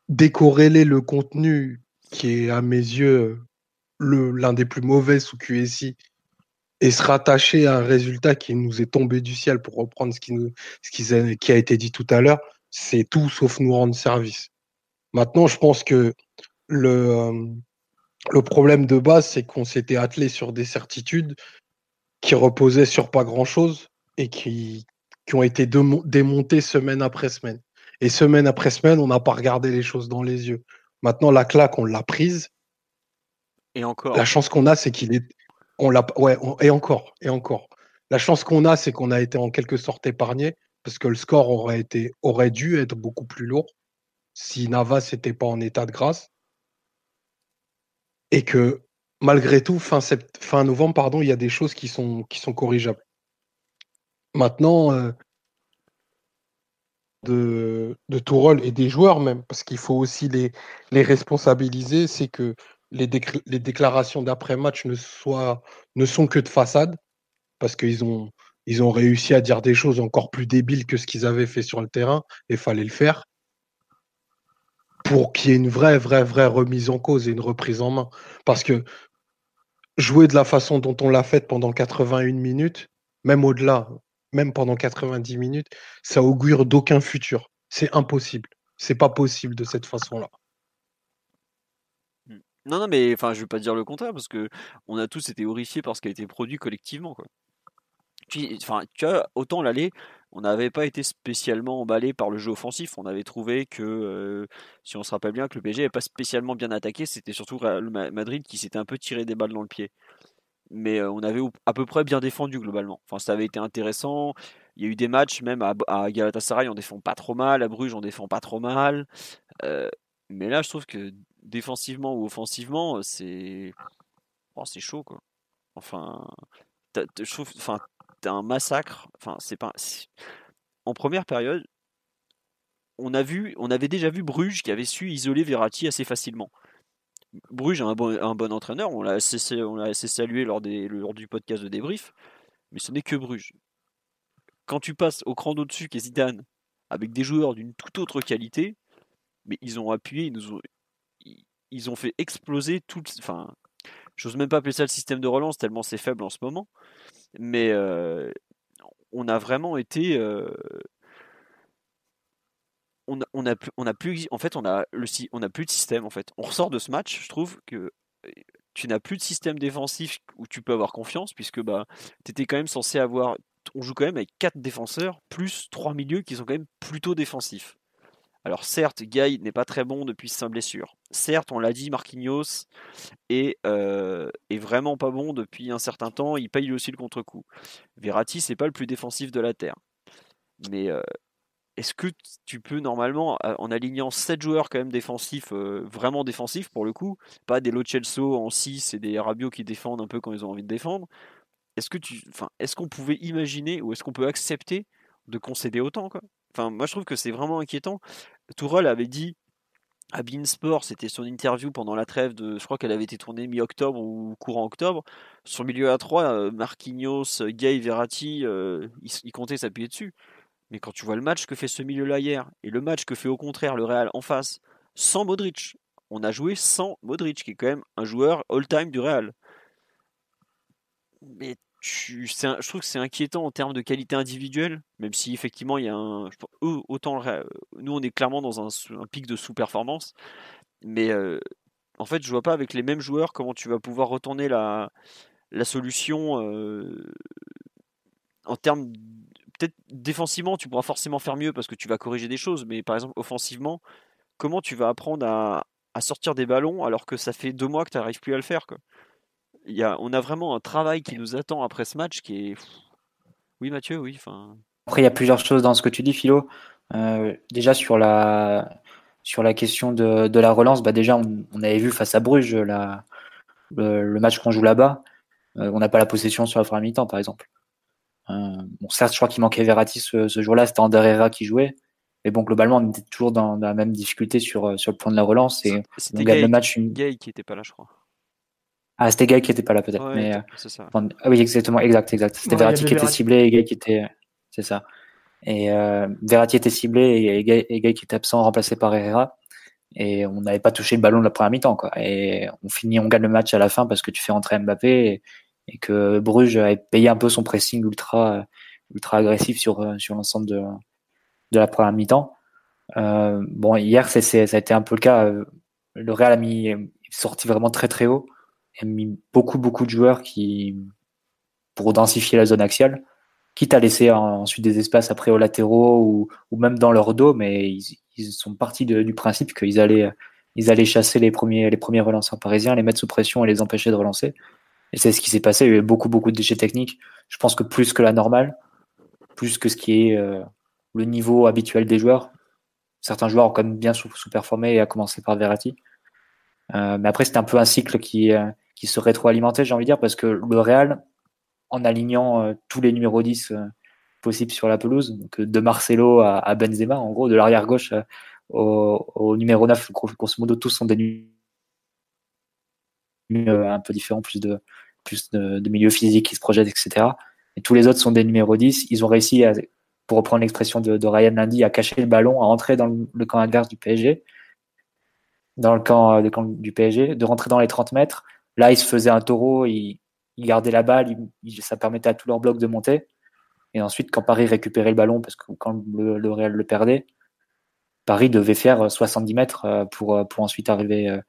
décorréler le contenu, qui est à mes yeux l'un des plus mauvais sous QSI, et se rattacher à un résultat qui nous est tombé du ciel, pour reprendre ce qui, nous, ce qui a été dit tout à l'heure, c'est tout sauf nous rendre service. Maintenant, je pense que le, euh, le problème de base, c'est qu'on s'était attelé sur des certitudes qui reposaient sur pas grand-chose et qui, qui ont été démontées semaine après semaine. Et semaine après semaine, on n'a pas regardé les choses dans les yeux. Maintenant, la claque, on l'a prise. Et encore. La chance qu'on a, c'est qu'il est. On l'a. Ouais, et encore, et encore. La chance qu'on a, c'est qu'on a été en quelque sorte épargné, parce que le score aurait, été, aurait dû être beaucoup plus lourd si Navas n'était pas en état de grâce. Et que malgré tout, fin, fin novembre, pardon, il y a des choses qui sont, qui sont corrigeables. Maintenant, euh, de, de Tourelle et des joueurs même, parce qu'il faut aussi les, les responsabiliser, c'est que les, les déclarations d'après-match ne, ne sont que de façade, parce qu'ils ont, ils ont réussi à dire des choses encore plus débiles que ce qu'ils avaient fait sur le terrain, et fallait le faire, pour qu'il y ait une vraie, vraie, vraie remise en cause et une reprise en main. Parce que jouer de la façon dont on l'a fait pendant 81 minutes, même au-delà, même pendant 90 minutes, ça augure d'aucun futur. C'est impossible. C'est pas possible de cette façon-là. Mmh. Non, non, mais enfin, je veux pas dire le contraire parce que on a tous été horrifiés par ce qui a été produit collectivement, tu vois, autant l'aller, on n'avait pas été spécialement emballé par le jeu offensif. On avait trouvé que, euh, si on se rappelle bien, que le PSG n'avait pas spécialement bien attaqué. C'était surtout le Madrid qui s'était un peu tiré des balles dans le pied mais on avait à peu près bien défendu globalement. Enfin, ça avait été intéressant. Il y a eu des matchs, même à, Galatasaray, on défend pas trop mal, à Bruges, on défend pas trop mal. mais là, je trouve que défensivement ou offensivement, c'est oh, c'est chaud quoi. Enfin, je trouve, enfin, un massacre. C'est pas. En première période, on a vu, on avait déjà vu Bruges qui avait su isoler Verratti assez facilement. Bruges a un bon, entraîneur, on l'a assez, salué lors, du podcast de débrief, mais ce n'est que Bruges. Quand tu passes au cran d'au-dessus, qui est Zidane, avec des joueurs d'une toute autre qualité, mais ils ont appuyé, ils, nous ont, ils ont fait exploser tout. Enfin, j'ose même pas appeler ça le système de relance, tellement c'est faible en ce moment, mais euh, on a vraiment été. Euh, on a, plus, en fait, on a plus de système en fait. On ressort de ce match, je trouve que tu n'as plus de système défensif où tu peux avoir confiance puisque bah tu étais quand même censé avoir on joue quand même avec 4 défenseurs plus 3 milieux qui sont quand même plutôt défensifs. Alors certes, Guy n'est pas très bon depuis sa blessure. Certes, on l'a dit, Marquinhos est, euh, est, vraiment pas bon depuis un certain temps. Il paye aussi le contre-coup. Verratti, c'est pas le plus défensif de la terre. Mais euh, est-ce que tu peux normalement, en alignant 7 joueurs quand même défensifs, euh, vraiment défensifs pour le coup, pas des Lo en 6 et des Rabiot qui défendent un peu quand ils ont envie de défendre, est-ce que tu, qu'on pouvait imaginer ou est-ce qu'on peut accepter de concéder autant Enfin, moi je trouve que c'est vraiment inquiétant. Tourelle avait dit à Beansport, c'était son interview pendant la trêve de, je crois qu'elle avait été tournée mi-octobre ou courant octobre. Sur le milieu A3, euh, Marquinhos, Gay, Verratti, euh, ils comptaient s'appuyer dessus. Mais quand tu vois le match que fait ce milieu-là hier et le match que fait au contraire le Real en face, sans Modric, on a joué sans Modric, qui est quand même un joueur all-time du Real. Mais je trouve que c'est inquiétant en termes de qualité individuelle, même si effectivement il y a un. Autant nous on est clairement dans un, un pic de sous-performance, mais en fait je vois pas avec les mêmes joueurs comment tu vas pouvoir retourner la, la solution en termes. Peut-être défensivement tu pourras forcément faire mieux parce que tu vas corriger des choses, mais par exemple offensivement, comment tu vas apprendre à, à sortir des ballons alors que ça fait deux mois que tu n'arrives plus à le faire quoi? Y a, on a vraiment un travail qui nous attend après ce match qui est. Oui, Mathieu, oui. Après, il y a plusieurs choses dans ce que tu dis, Philo. Euh, déjà, sur la, sur la question de, de la relance, bah déjà, on, avait vu face à Bruges la, le, match qu'on joue là-bas. Euh, on n'a pas la possession sur la première mi-temps, par exemple. Euh, bon, certes, je crois qu'il manquait Verratti ce, ce jour-là, c'était Herrera qui jouait. Mais bon, globalement, on était toujours dans, la même difficulté sur, sur le point de la relance. Et on gagne le match. Une... Gay qui n'était pas là, je crois. Ah, c'était Gay qui était pas là peut-être. mais euh, ah oui, exactement, exact, exact. C'était Verratti qui était ciblé et Gay qui était. C'est ça. Et euh, Verratti était ciblé et Gay qui était absent, remplacé par Herrera. Et on n'avait pas touché le ballon de la première mi-temps, quoi. Et on finit, on gagne le match à la fin parce que tu fais entrer Mbappé et, que Bruges avait payé un peu son pressing ultra, ultra agressif sur, euh, sur l'ensemble de, de la première mi-temps. Euh, bon, hier, c'est, ça a été un peu le cas. Le Real a mis, sorti vraiment très très haut a mis beaucoup, beaucoup de joueurs qui, pour densifier la zone axiale, quitte à laisser ensuite des espaces après aux latéraux ou, ou même dans leur dos, mais ils, ils sont partis du principe qu'ils allaient, ils allaient chasser les premiers, les premiers relanceurs parisiens, les mettre sous pression et les empêcher de relancer. Et c'est ce qui s'est passé. Il y a eu beaucoup, beaucoup de déchets techniques. Je pense que plus que la normale, plus que ce qui est euh, le niveau habituel des joueurs. Certains joueurs ont quand même bien sous-performé, à commencer par Verratti. Euh, mais après, c'était un peu un cycle qui, euh, qui se rétroalimentait, j'ai envie de dire, parce que le Real, en alignant euh, tous les numéros 10 possibles sur la pelouse, donc de Marcelo à, Benzema, en gros, de l'arrière gauche au, numéro 9, grosso modo, tous sont des numéros un peu différents, plus de, plus de, milieux physiques qui se projettent, etc. Et tous les autres sont des numéros 10. Ils ont réussi, à, pour reprendre l'expression de, Ryan Lundy, à cacher le ballon, à entrer dans le camp adverse du PSG dans le camp, euh, camp, du PSG, de rentrer dans les 30 mètres. Là, ils se faisaient un taureau, ils, gardaient la balle, ça permettait à tous leurs blocs de monter. Et ensuite, quand Paris récupérait le ballon, parce que quand le, Real le perdait, Paris devait faire 70 mètres euh, pour, euh, pour ensuite arriver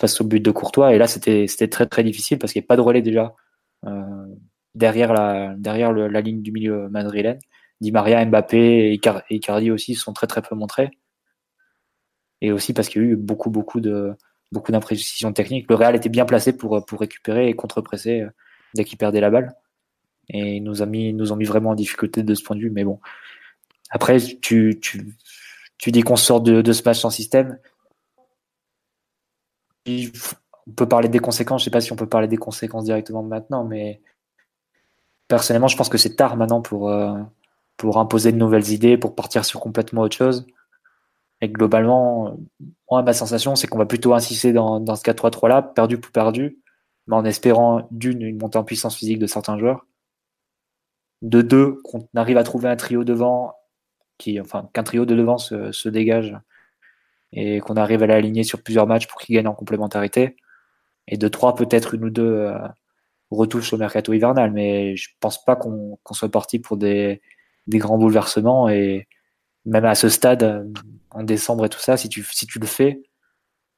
face au but de Courtois. Et là, c'était très très difficile parce qu'il n'y avait pas de relais déjà derrière, la, derrière la ligne du milieu madrilène. Di Maria, Mbappé et Icardi aussi sont très très peu montrés et aussi parce qu'il y a eu beaucoup, beaucoup de beaucoup d'imprécisions techniques. Le Real était bien placé pour, pour récupérer et contre-presser euh, dès qu'il perdait la balle. Et nous a mis, nous ont mis vraiment en difficulté de ce point de vue. Mais bon, après, tu, tu, tu dis qu'on sort de, de ce match sans système. On peut parler des conséquences. Je sais pas si on peut parler des conséquences directement maintenant, mais personnellement, je pense que c'est tard maintenant pour, euh, pour imposer de nouvelles idées, pour partir sur complètement autre chose. Et globalement, moi, ma sensation, c'est qu'on va plutôt insister dans, ce 4-3-3 là, perdu pour perdu, mais en espérant d'une, une montée en puissance physique de certains joueurs. De deux, qu'on arrive à trouver un trio devant, qui, enfin, qu'un trio de devant se, dégage et qu'on arrive à l'aligner sur plusieurs matchs pour qu'il gagne en complémentarité. Et de trois, peut-être une ou deux euh, retouches au mercato hivernal, mais je pense pas qu'on soit parti pour des grands bouleversements et même à ce stade, en décembre et tout ça, si tu, si tu le fais,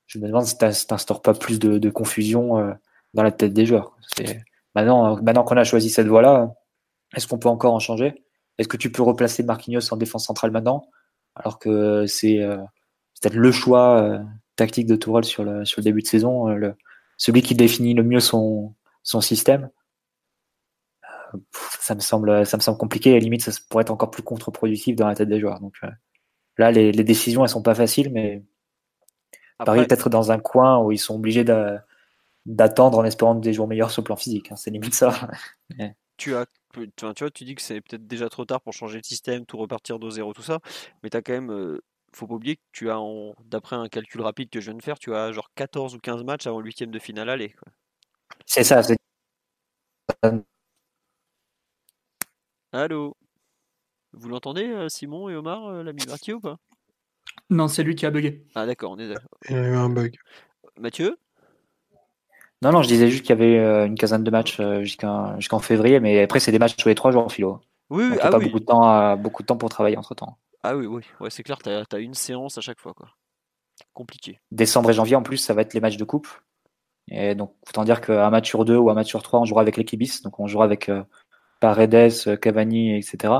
je me demande si tu n'instaures pas plus de, confusion euh, dans la tête des joueurs. Maintenant, maintenant qu'on a choisi cette voie-là, est-ce qu'on peut encore en changer? Est-ce que tu peux replacer Marquinhos en défense centrale maintenant Alors que c'est euh, peut-être le choix euh, tactique de Tourelle sur le, sur le début de saison, celui qui définit le mieux son, son système? Ça me semble, ça me semble compliqué. À la limite, ça pourrait être encore plus contre-productif dans la tête des joueurs. Donc euh, là, les, décisions, elles sont pas faciles, mais Paris peut-être dans un coin où ils sont obligés d'attendre en espérant des jours meilleurs sur le plan physique. Hein. C'est limite ça. tu as tu vois, tu dis que c'est peut-être déjà trop tard pour changer le système, tout repartir de zéro, tout ça, mais tu as quand même, euh, faut pas oublier que tu as, d'après un calcul rapide que je viens de faire, tu as genre 14 ou 15 matchs avant le huitième de finale aller. C'est ça, c'est Allô? Vous l'entendez, euh, Simon et Omar, euh, l'ami Mathieu ou pas? Non, c'est lui qui a bugué. Ah d'accord, on est d'accord. Il y a eu un bug. Mathieu? Non, non, je disais juste qu'il y avait euh, une quinzaine de matchs jusqu'en février, mais après, c'est des matchs tous les trois jours en philo. Oui, oui, Donc, ah pas oui. beaucoup de temps, beaucoup de temps pour travailler entre temps. Ah oui, oui, ouais, c'est clair, t'as as une séance à chaque fois, quoi. Compliqué. Décembre et janvier, en plus, ça va être les matchs de coupe. Et donc, autant dire qu'un match sur deux ou un match sur trois, on jouera avec l'équipe bis. Donc, on jouera avec euh, Paredes, Cavani, etc.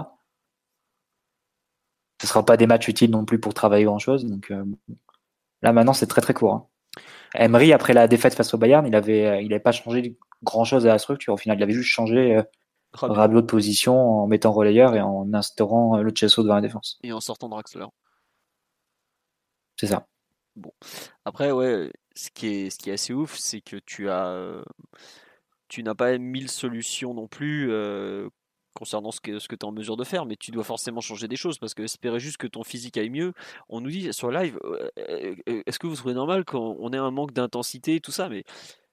Ce sera pas des matchs utiles non plus pour travailler grand chose. Donc, euh, là, maintenant, c'est très très court. Hein. Emery, après la défaite face au Bayern, il avait, euh, il avait pas changé grand chose à la structure. Au final, il avait juste changé euh, Rabiot. De position en mettant relayeur et en instaurant euh, le Chesso devant la défense. Et en sortant Draxler. C'est ça. Après, ouais, ce qui est, ce qui est assez ouf, c'est que tu as, tu n'as pas mille solutions non plus euh, concernant ce que, tu es en mesure de faire, mais tu dois forcément changer des choses parce que espérer juste que ton physique aille mieux. On nous dit sur live, euh, euh, est-ce que vous trouvez normal qu'on ait un manque d'intensité et tout ça, mais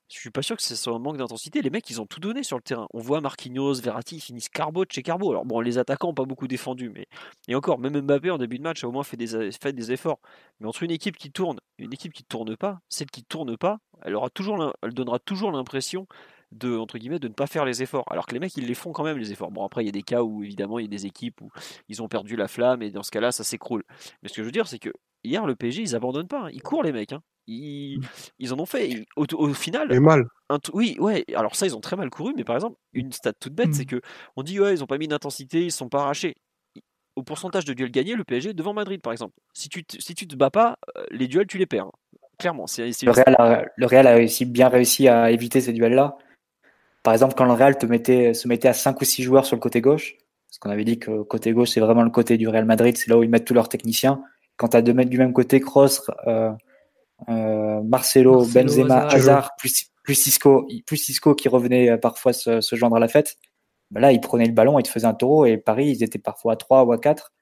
je suis pas sûr que ce soit un manque d'intensité. Les mecs, ils ont tout donné sur le terrain. On voit Marquinhos, Verratti, ils finissent carbo de chez carbo. Alors bon, les attaquants ont pas beaucoup défendu, mais et encore, même Mbappé en début de match a au moins fait des, fait des efforts. Mais entre une équipe qui tourne une équipe qui tourne pas, celle qui tourne pas, elle aura toujours, elle donnera toujours l'impression de entre guillemets de ne pas faire les efforts. Alors que les mecs, ils les font quand même les efforts. Bon après, il y a des cas où évidemment il y a des équipes où ils ont perdu la flamme et dans ce cas-là, ça s'écroule. Mais ce que je veux dire, c'est que hier le PSG, ils abandonnent pas, hein. ils courent les mecs. hein. Ils, ils en ont fait. Au, au final, Et mal. un oui, ouais, alors ça, ils ont très mal couru, mais par exemple, une stat toute bête, Mm. c'est que on dit, ouais, ils ont pas mis d'intensité, ils se sont pas arrachés. Au pourcentage de duels gagnés, le PSG est devant Madrid, par exemple. Si tu te, si tu te bats pas, euh, les duels, tu les perds. hein. Clairement, c'est Le une- Real, a, le Real a réussi, bien réussi à éviter ces duels-là. Par exemple, quand le Real te mettait, se mettait à 5 ou 6 joueurs sur le côté gauche, parce qu'on avait dit que le côté gauche, c'est vraiment le côté du Real Madrid, c'est là où ils mettent tous leurs techniciens. Quand tu as deux mecs du même côté, Kroos, euh, euh, Marcelo, Marcelo, Benzema, Hazard. Hazard, plus, plus, Cisco, plus Cisco qui revenait euh, parfois se, se joindre à la fête, ben là, ils prenaient le ballon, ils te faisaient un taureau, et Paris, ils étaient parfois à 3 ou à 4,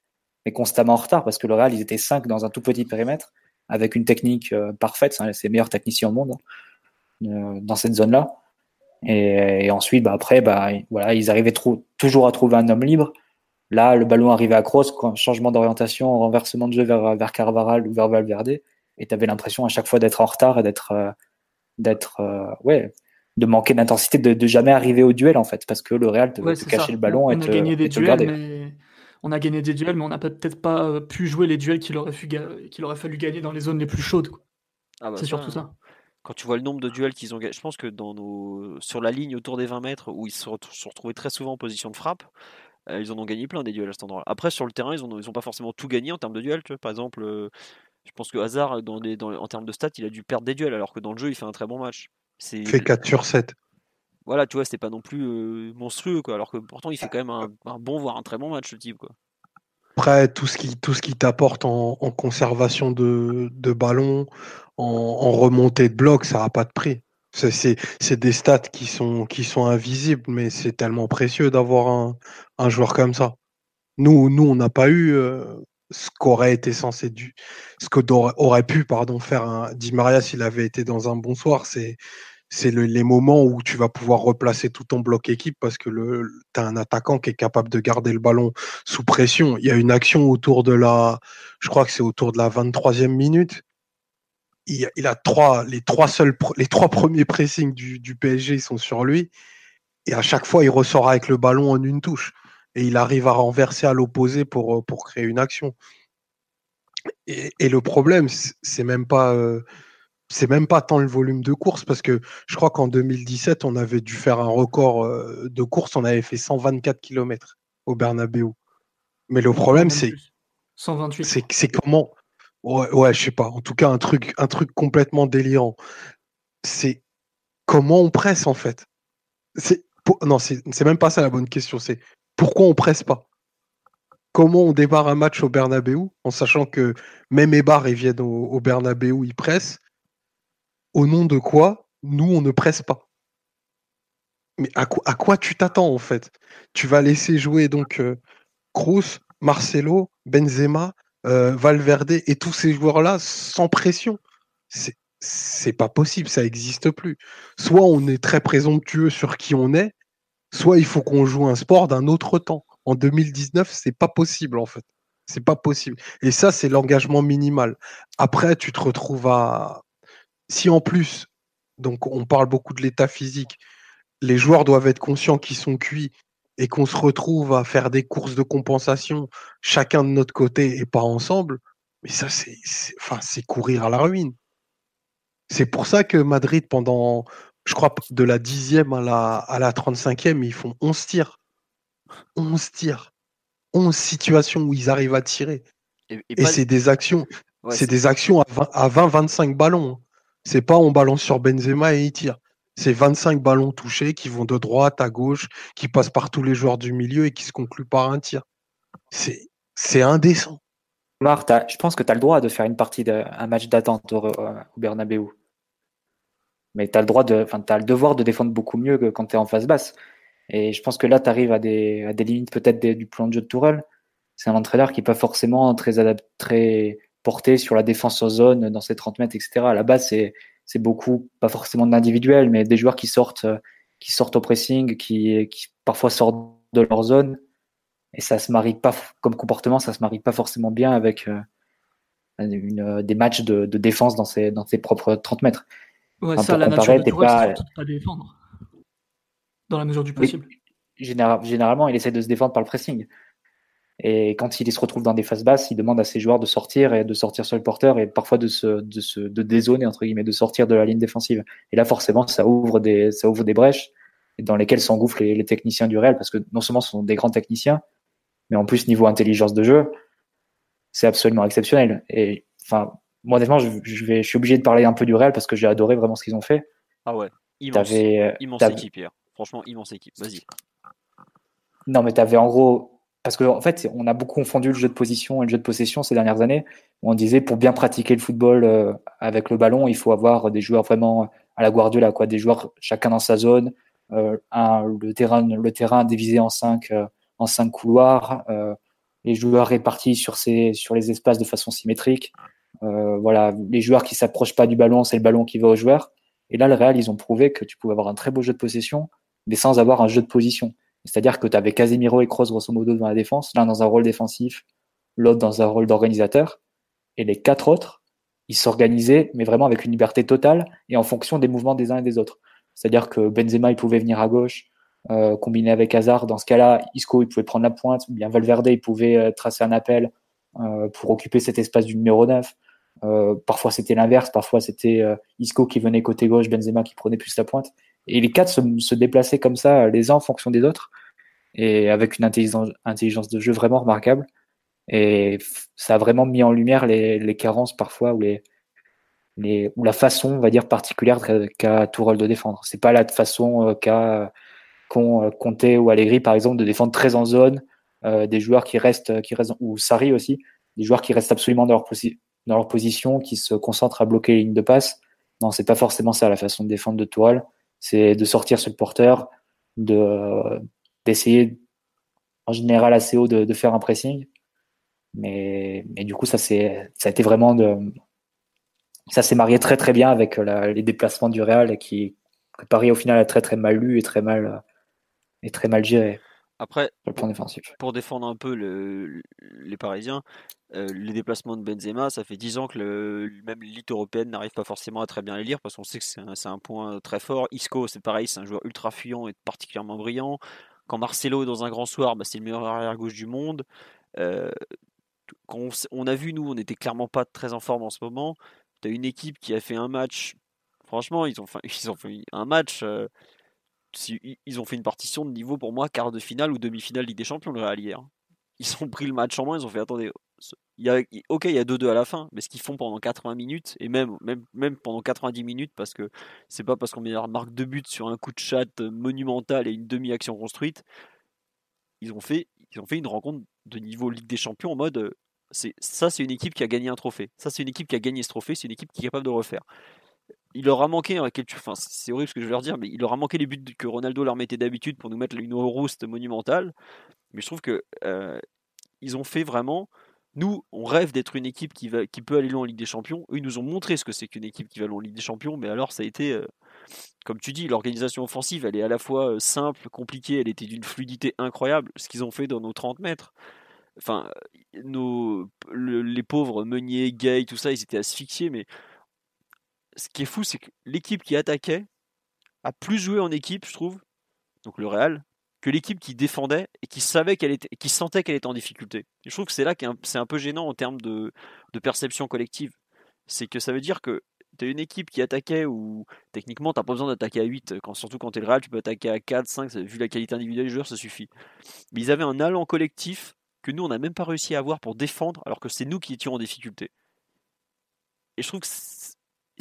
mais constamment en retard, parce que le Real, ils étaient 5 dans un tout petit périmètre, avec une technique euh, parfaite, c'est c'est les meilleurs techniciens au monde euh, dans cette zone-là. Et, et ensuite, bah, après, bah, voilà, ils arrivaient toujours à trouver un homme libre. Là, le ballon arrivait à Kroos, changement d'orientation, renversement de jeu vers, vers Carvaral ou vers Valverde, et tu avais l'impression à chaque fois d'être en retard et d'être, euh, d'être, euh, ouais, de manquer d'intensité, de, de jamais arriver au duel en fait, parce que le Real te, Ouais, te cachait le ballon on et a te, gagné des et te duels, mais on a gagné des duels, mais on n'a peut-être pas euh, pu jouer les duels qu'il aurait, fu- ga- qu'il aurait fallu gagner dans les zones les plus chaudes. quoi. Ah bah c'est surtout ça. Quand tu vois le nombre de duels qu'ils ont gagnés, je pense que dans nos... sur la ligne autour des 20 mètres, où ils se sont retrouvés très souvent en position de frappe, euh, ils en ont gagné plein des duels à cet endroit-là. Après, sur le terrain, ils n'ont ils ont pas forcément tout gagné en termes de duels. tu vois. Par exemple, euh, je pense que Hazard, dans les, dans, en termes de stats, il a dû perdre des duels, alors que dans le jeu, il fait un très bon match. Il fait 4 sur 7. voilà, tu vois, c'était pas non plus euh, monstrueux, quoi. Alors que pourtant, il fait quand même un, un bon, voire un très bon match, le type, quoi. Après, tout ce qui, t'apporte en, conservation de, ballon, en, remontée de bloc, ça n'a pas de prix. C'est- des stats qui sont, invisibles, mais c'est tellement précieux d'avoir un, joueur comme ça. Nous, nous on n'a pas eu euh, ce qu'aurait été censé du, ce que aurait pu pardon faire un Di Maria s'il avait été dans un bon soir. C'est c'est le- les moments où tu vas pouvoir replacer tout ton bloc équipe parce que tu as un attaquant qui est capable de garder le ballon sous pression. Il y a une action autour de la, je crois que c'est autour de la 23e minute. Il, a trois, les trois premiers pressings du, PSG sont sur lui. Et à chaque fois, il ressort avec le ballon en une touche. Et il arrive à renverser à l'opposé pour, euh, créer une action. Et, le problème, c'est c'est même pas, euh, c'est même pas tant le volume de course parce que je crois qu'en 2017, on avait dû faire un record euh, de course. On avait fait 124 km au Bernabeu. Mais le problème, c'est plus. 128. c'est c'est comment ouais, ouais je sais pas en tout cas un truc un truc complètement délirant c'est comment on presse en fait? C'est non c'est c'est même pas ça la bonne question c'est pourquoi on presse pas? Comment on démarre un match au Bernabeu en sachant que même Ebar ils viennent au, au Bernabeu ils pressent au nom de quoi nous on ne presse pas mais à quoi, tu t'attends en fait? Tu vas laisser jouer donc euh, Kroos, Marcelo, Benzema, euh, Valverde et tous ces joueurs-là sans pression. C'est pas possible, ça n'existe plus. Soit on est très présomptueux sur qui on est, soit il faut qu'on joue un sport d'un autre temps. En 2019, c'est pas possible en fait. C'est pas possible. Et ça, c'est l'engagement minimal. Après, tu te retrouves à. Si en plus, Donc on parle beaucoup de l'état physique. Les joueurs doivent être conscients qu'ils sont cuits et qu'on se retrouve à faire des courses de compensation, chacun de notre côté et pas ensemble. Mais ça, c'est enfin, courir à la ruine. C'est pour ça que Madrid, pendant, je crois, de la dixième à la, à la 35e, ils font 11 tirs. 11 tirs. 11 situations où ils arrivent à tirer. Et, c'est des actions, c'est des actions à 20-25 ballons. C'est pas on balance sur Benzema et il tire. C'est 25 ballons touchés qui vont de droite à gauche, qui passent par tous les joueurs du milieu et qui se concluent par un tir. C'est indécent. Je pense que tu as le droit de faire une partie d'un match d'attente au, Bernabeu. Mais tu as le droit de, le devoir de défendre beaucoup mieux que quand tu es en phase basse. Et je pense que là, tu arrives à des, limites peut-être du plan de jeu de Tourelle. C'est un entraîneur qui n'est pas forcément très, très porté sur la défense en zone dans ses 30 mètres, etc. À la base, c'est, c'est beaucoup, pas forcément d'individuel, mais des joueurs qui sortent, qui sortent au pressing, qui, qui parfois sortent de leur zone. Et ça se marie pas, comme comportement, ça se marie pas forcément bien avec euh, une, des matchs de, de défense dans ses, dans ses propres 30 mètres. Ouais, ça, la nature de pas... pas défendre. Dans la mesure du possible. généralement, il essaie de se défendre par le pressing. Et quand il se retrouve dans des phases basses, il demande à ses joueurs de sortir et de sortir sur le porteur et parfois de se, de se de dézoner, entre guillemets, de sortir de la ligne défensive. Et là, forcément, ça ouvre des, ça ouvre des brèches dans lesquelles s'engouffrent les, les, techniciens du Real parce que non seulement ce sont des grands techniciens, mais en plus, niveau intelligence de jeu, c'est absolument exceptionnel. Et enfin, moi, honnêtement, je, vais, je suis obligé de parler un peu du Real parce que j'ai adoré vraiment ce qu'ils ont fait. Ah ouais, immense, euh, immense équipe hier. Franchement, immense équipe. Vas-y. Non, mais tu avais en gros. Parce qu'en en fait, on a beaucoup confondu le jeu de position et le jeu de possession ces dernières années. On disait pour bien pratiquer le football euh, avec le ballon, il faut avoir des joueurs vraiment à la Guardiola, quoi, des joueurs chacun dans sa zone, euh, le terrain, le divisé en cinq, en cinq couloirs, les joueurs répartis sur ces, sur les espaces de façon symétrique. Euh, voilà, les joueurs qui s'approchent pas du ballon, c'est le ballon qui va aux joueurs. Et là, le Real, ils ont prouvé que tu pouvais avoir un très beau jeu de possession, mais sans avoir un jeu de position. C'est-à-dire que tu avais Casemiro et Kroos grosso modo dans la défense, l'un dans un rôle défensif, l'autre dans un rôle d'organisateur, et les quatre autres, ils s'organisaient, mais vraiment avec une liberté totale et en fonction des mouvements des uns et des autres. C'est-à-dire que Benzema, il pouvait venir à gauche, euh, combiné avec Hazard. Dans ce cas-là, Isco, il pouvait prendre la pointe, ou bien Valverde, il pouvait euh, tracer un appel euh, pour occuper cet espace du numéro 9. Euh, parfois c'était l'inverse, parfois c'était euh, Isco qui venait côté gauche, Benzema qui prenait plus la pointe. Et les quatre se, déplaçaient comme ça, les uns en fonction des autres, et avec une intelligence, de jeu vraiment remarquable. Et ça a vraiment mis en lumière les, carences parfois ou les, ou la façon, on va dire, particulière qu'a Tourelle de défendre. C'est pas la façon euh, qu'a qu'ont Conte ou Allegri, par exemple, de défendre très en zone, des joueurs qui restent, qui restent, ou Sarri aussi, des joueurs qui restent absolument dans leur, dans leur position, qui se concentrent à bloquer les lignes de passe. Non, c'est pas forcément ça la façon de défendre de Tourelle. C'est de sortir sur le porteur, de d'essayer en général assez haut de, faire un pressing. Mais, mais du coup, ça c'est ça a été vraiment de ça s'est marié très très bien avec les déplacements du Real qui que Paris au final a très très mal lu et très mal et très mal géré. Après, pour défendre un peu les Parisiens, euh, les déplacements de Benzema, ça fait 10 ans que le, même l'élite européenne n'arrive pas forcément à très bien les lire parce qu'on sait que c'est un, point très fort. Isco, c'est pareil, c'est un joueur ultra fuyant et particulièrement brillant. Quand Marcelo est dans un grand soir, bah, c'est le meilleur arrière-gauche du monde. Euh, quand on, a vu, nous, on n'était clairement pas très en forme en ce moment. Tu as une équipe qui a fait un match. Franchement, ils ont, fait, ils ont fait un match. Euh, ils ont fait une partition de niveau pour moi, quart de finale ou demi-finale Ligue des Champions, le Real hier. Ils ont pris le match en main, ils ont fait attendez, il y a, ok, il y a 2-2 à la fin, mais ce qu'ils font pendant 80 minutes, et même, même, même pendant 90 minutes, parce que c'est pas parce qu'on marque de but sur un coup de chat monumental et une demi-action construite, ils ont, fait, ils ont fait une rencontre de niveau Ligue des Champions en mode c'est ça, c'est une équipe qui a gagné un trophée. Ça, c'est une équipe qui a gagné ce trophée, c'est une équipe qui est capable de refaire il leur a manqué, enfin, c'est horrible ce que je veux leur dire, mais il leur a manqué les buts que Ronaldo leur mettait d'habitude pour nous mettre une rouste monumentale. Mais je trouve que euh, ils ont fait vraiment. Nous, on rêve d'être une équipe qui, va, qui peut aller loin en Ligue des Champions. Eux, ils nous ont montré ce que c'est qu'une équipe qui va loin en Ligue des Champions. Mais alors, ça a été, euh, comme tu dis, l'organisation offensive, elle est à la fois euh, simple, compliquée, elle était d'une fluidité incroyable. Ce qu'ils ont fait dans nos 30 mètres. Enfin, nos, les pauvres Meunier, Gay, tout ça, ils étaient asphyxiés. Mais ce qui est fou, c'est que l'équipe qui attaquait a plus joué en équipe, je trouve, donc le Real, que l'équipe qui défendait et qui savait qu'elle était, qui sentait qu'elle était en difficulté. je trouve que c'est là que c'est un peu gênant en termes de, de perception collective. C'est que ça veut dire que tu as une équipe qui attaquait où techniquement tu pas besoin d'attaquer à 8, quand, surtout quand tu es le Real, tu peux attaquer à 4, 5, vu la qualité individuelle des joueurs, ça suffit. Mais ils avaient un allant collectif que nous on n'a même pas réussi à avoir pour défendre alors que c'est nous qui étions en difficulté. Et je trouve que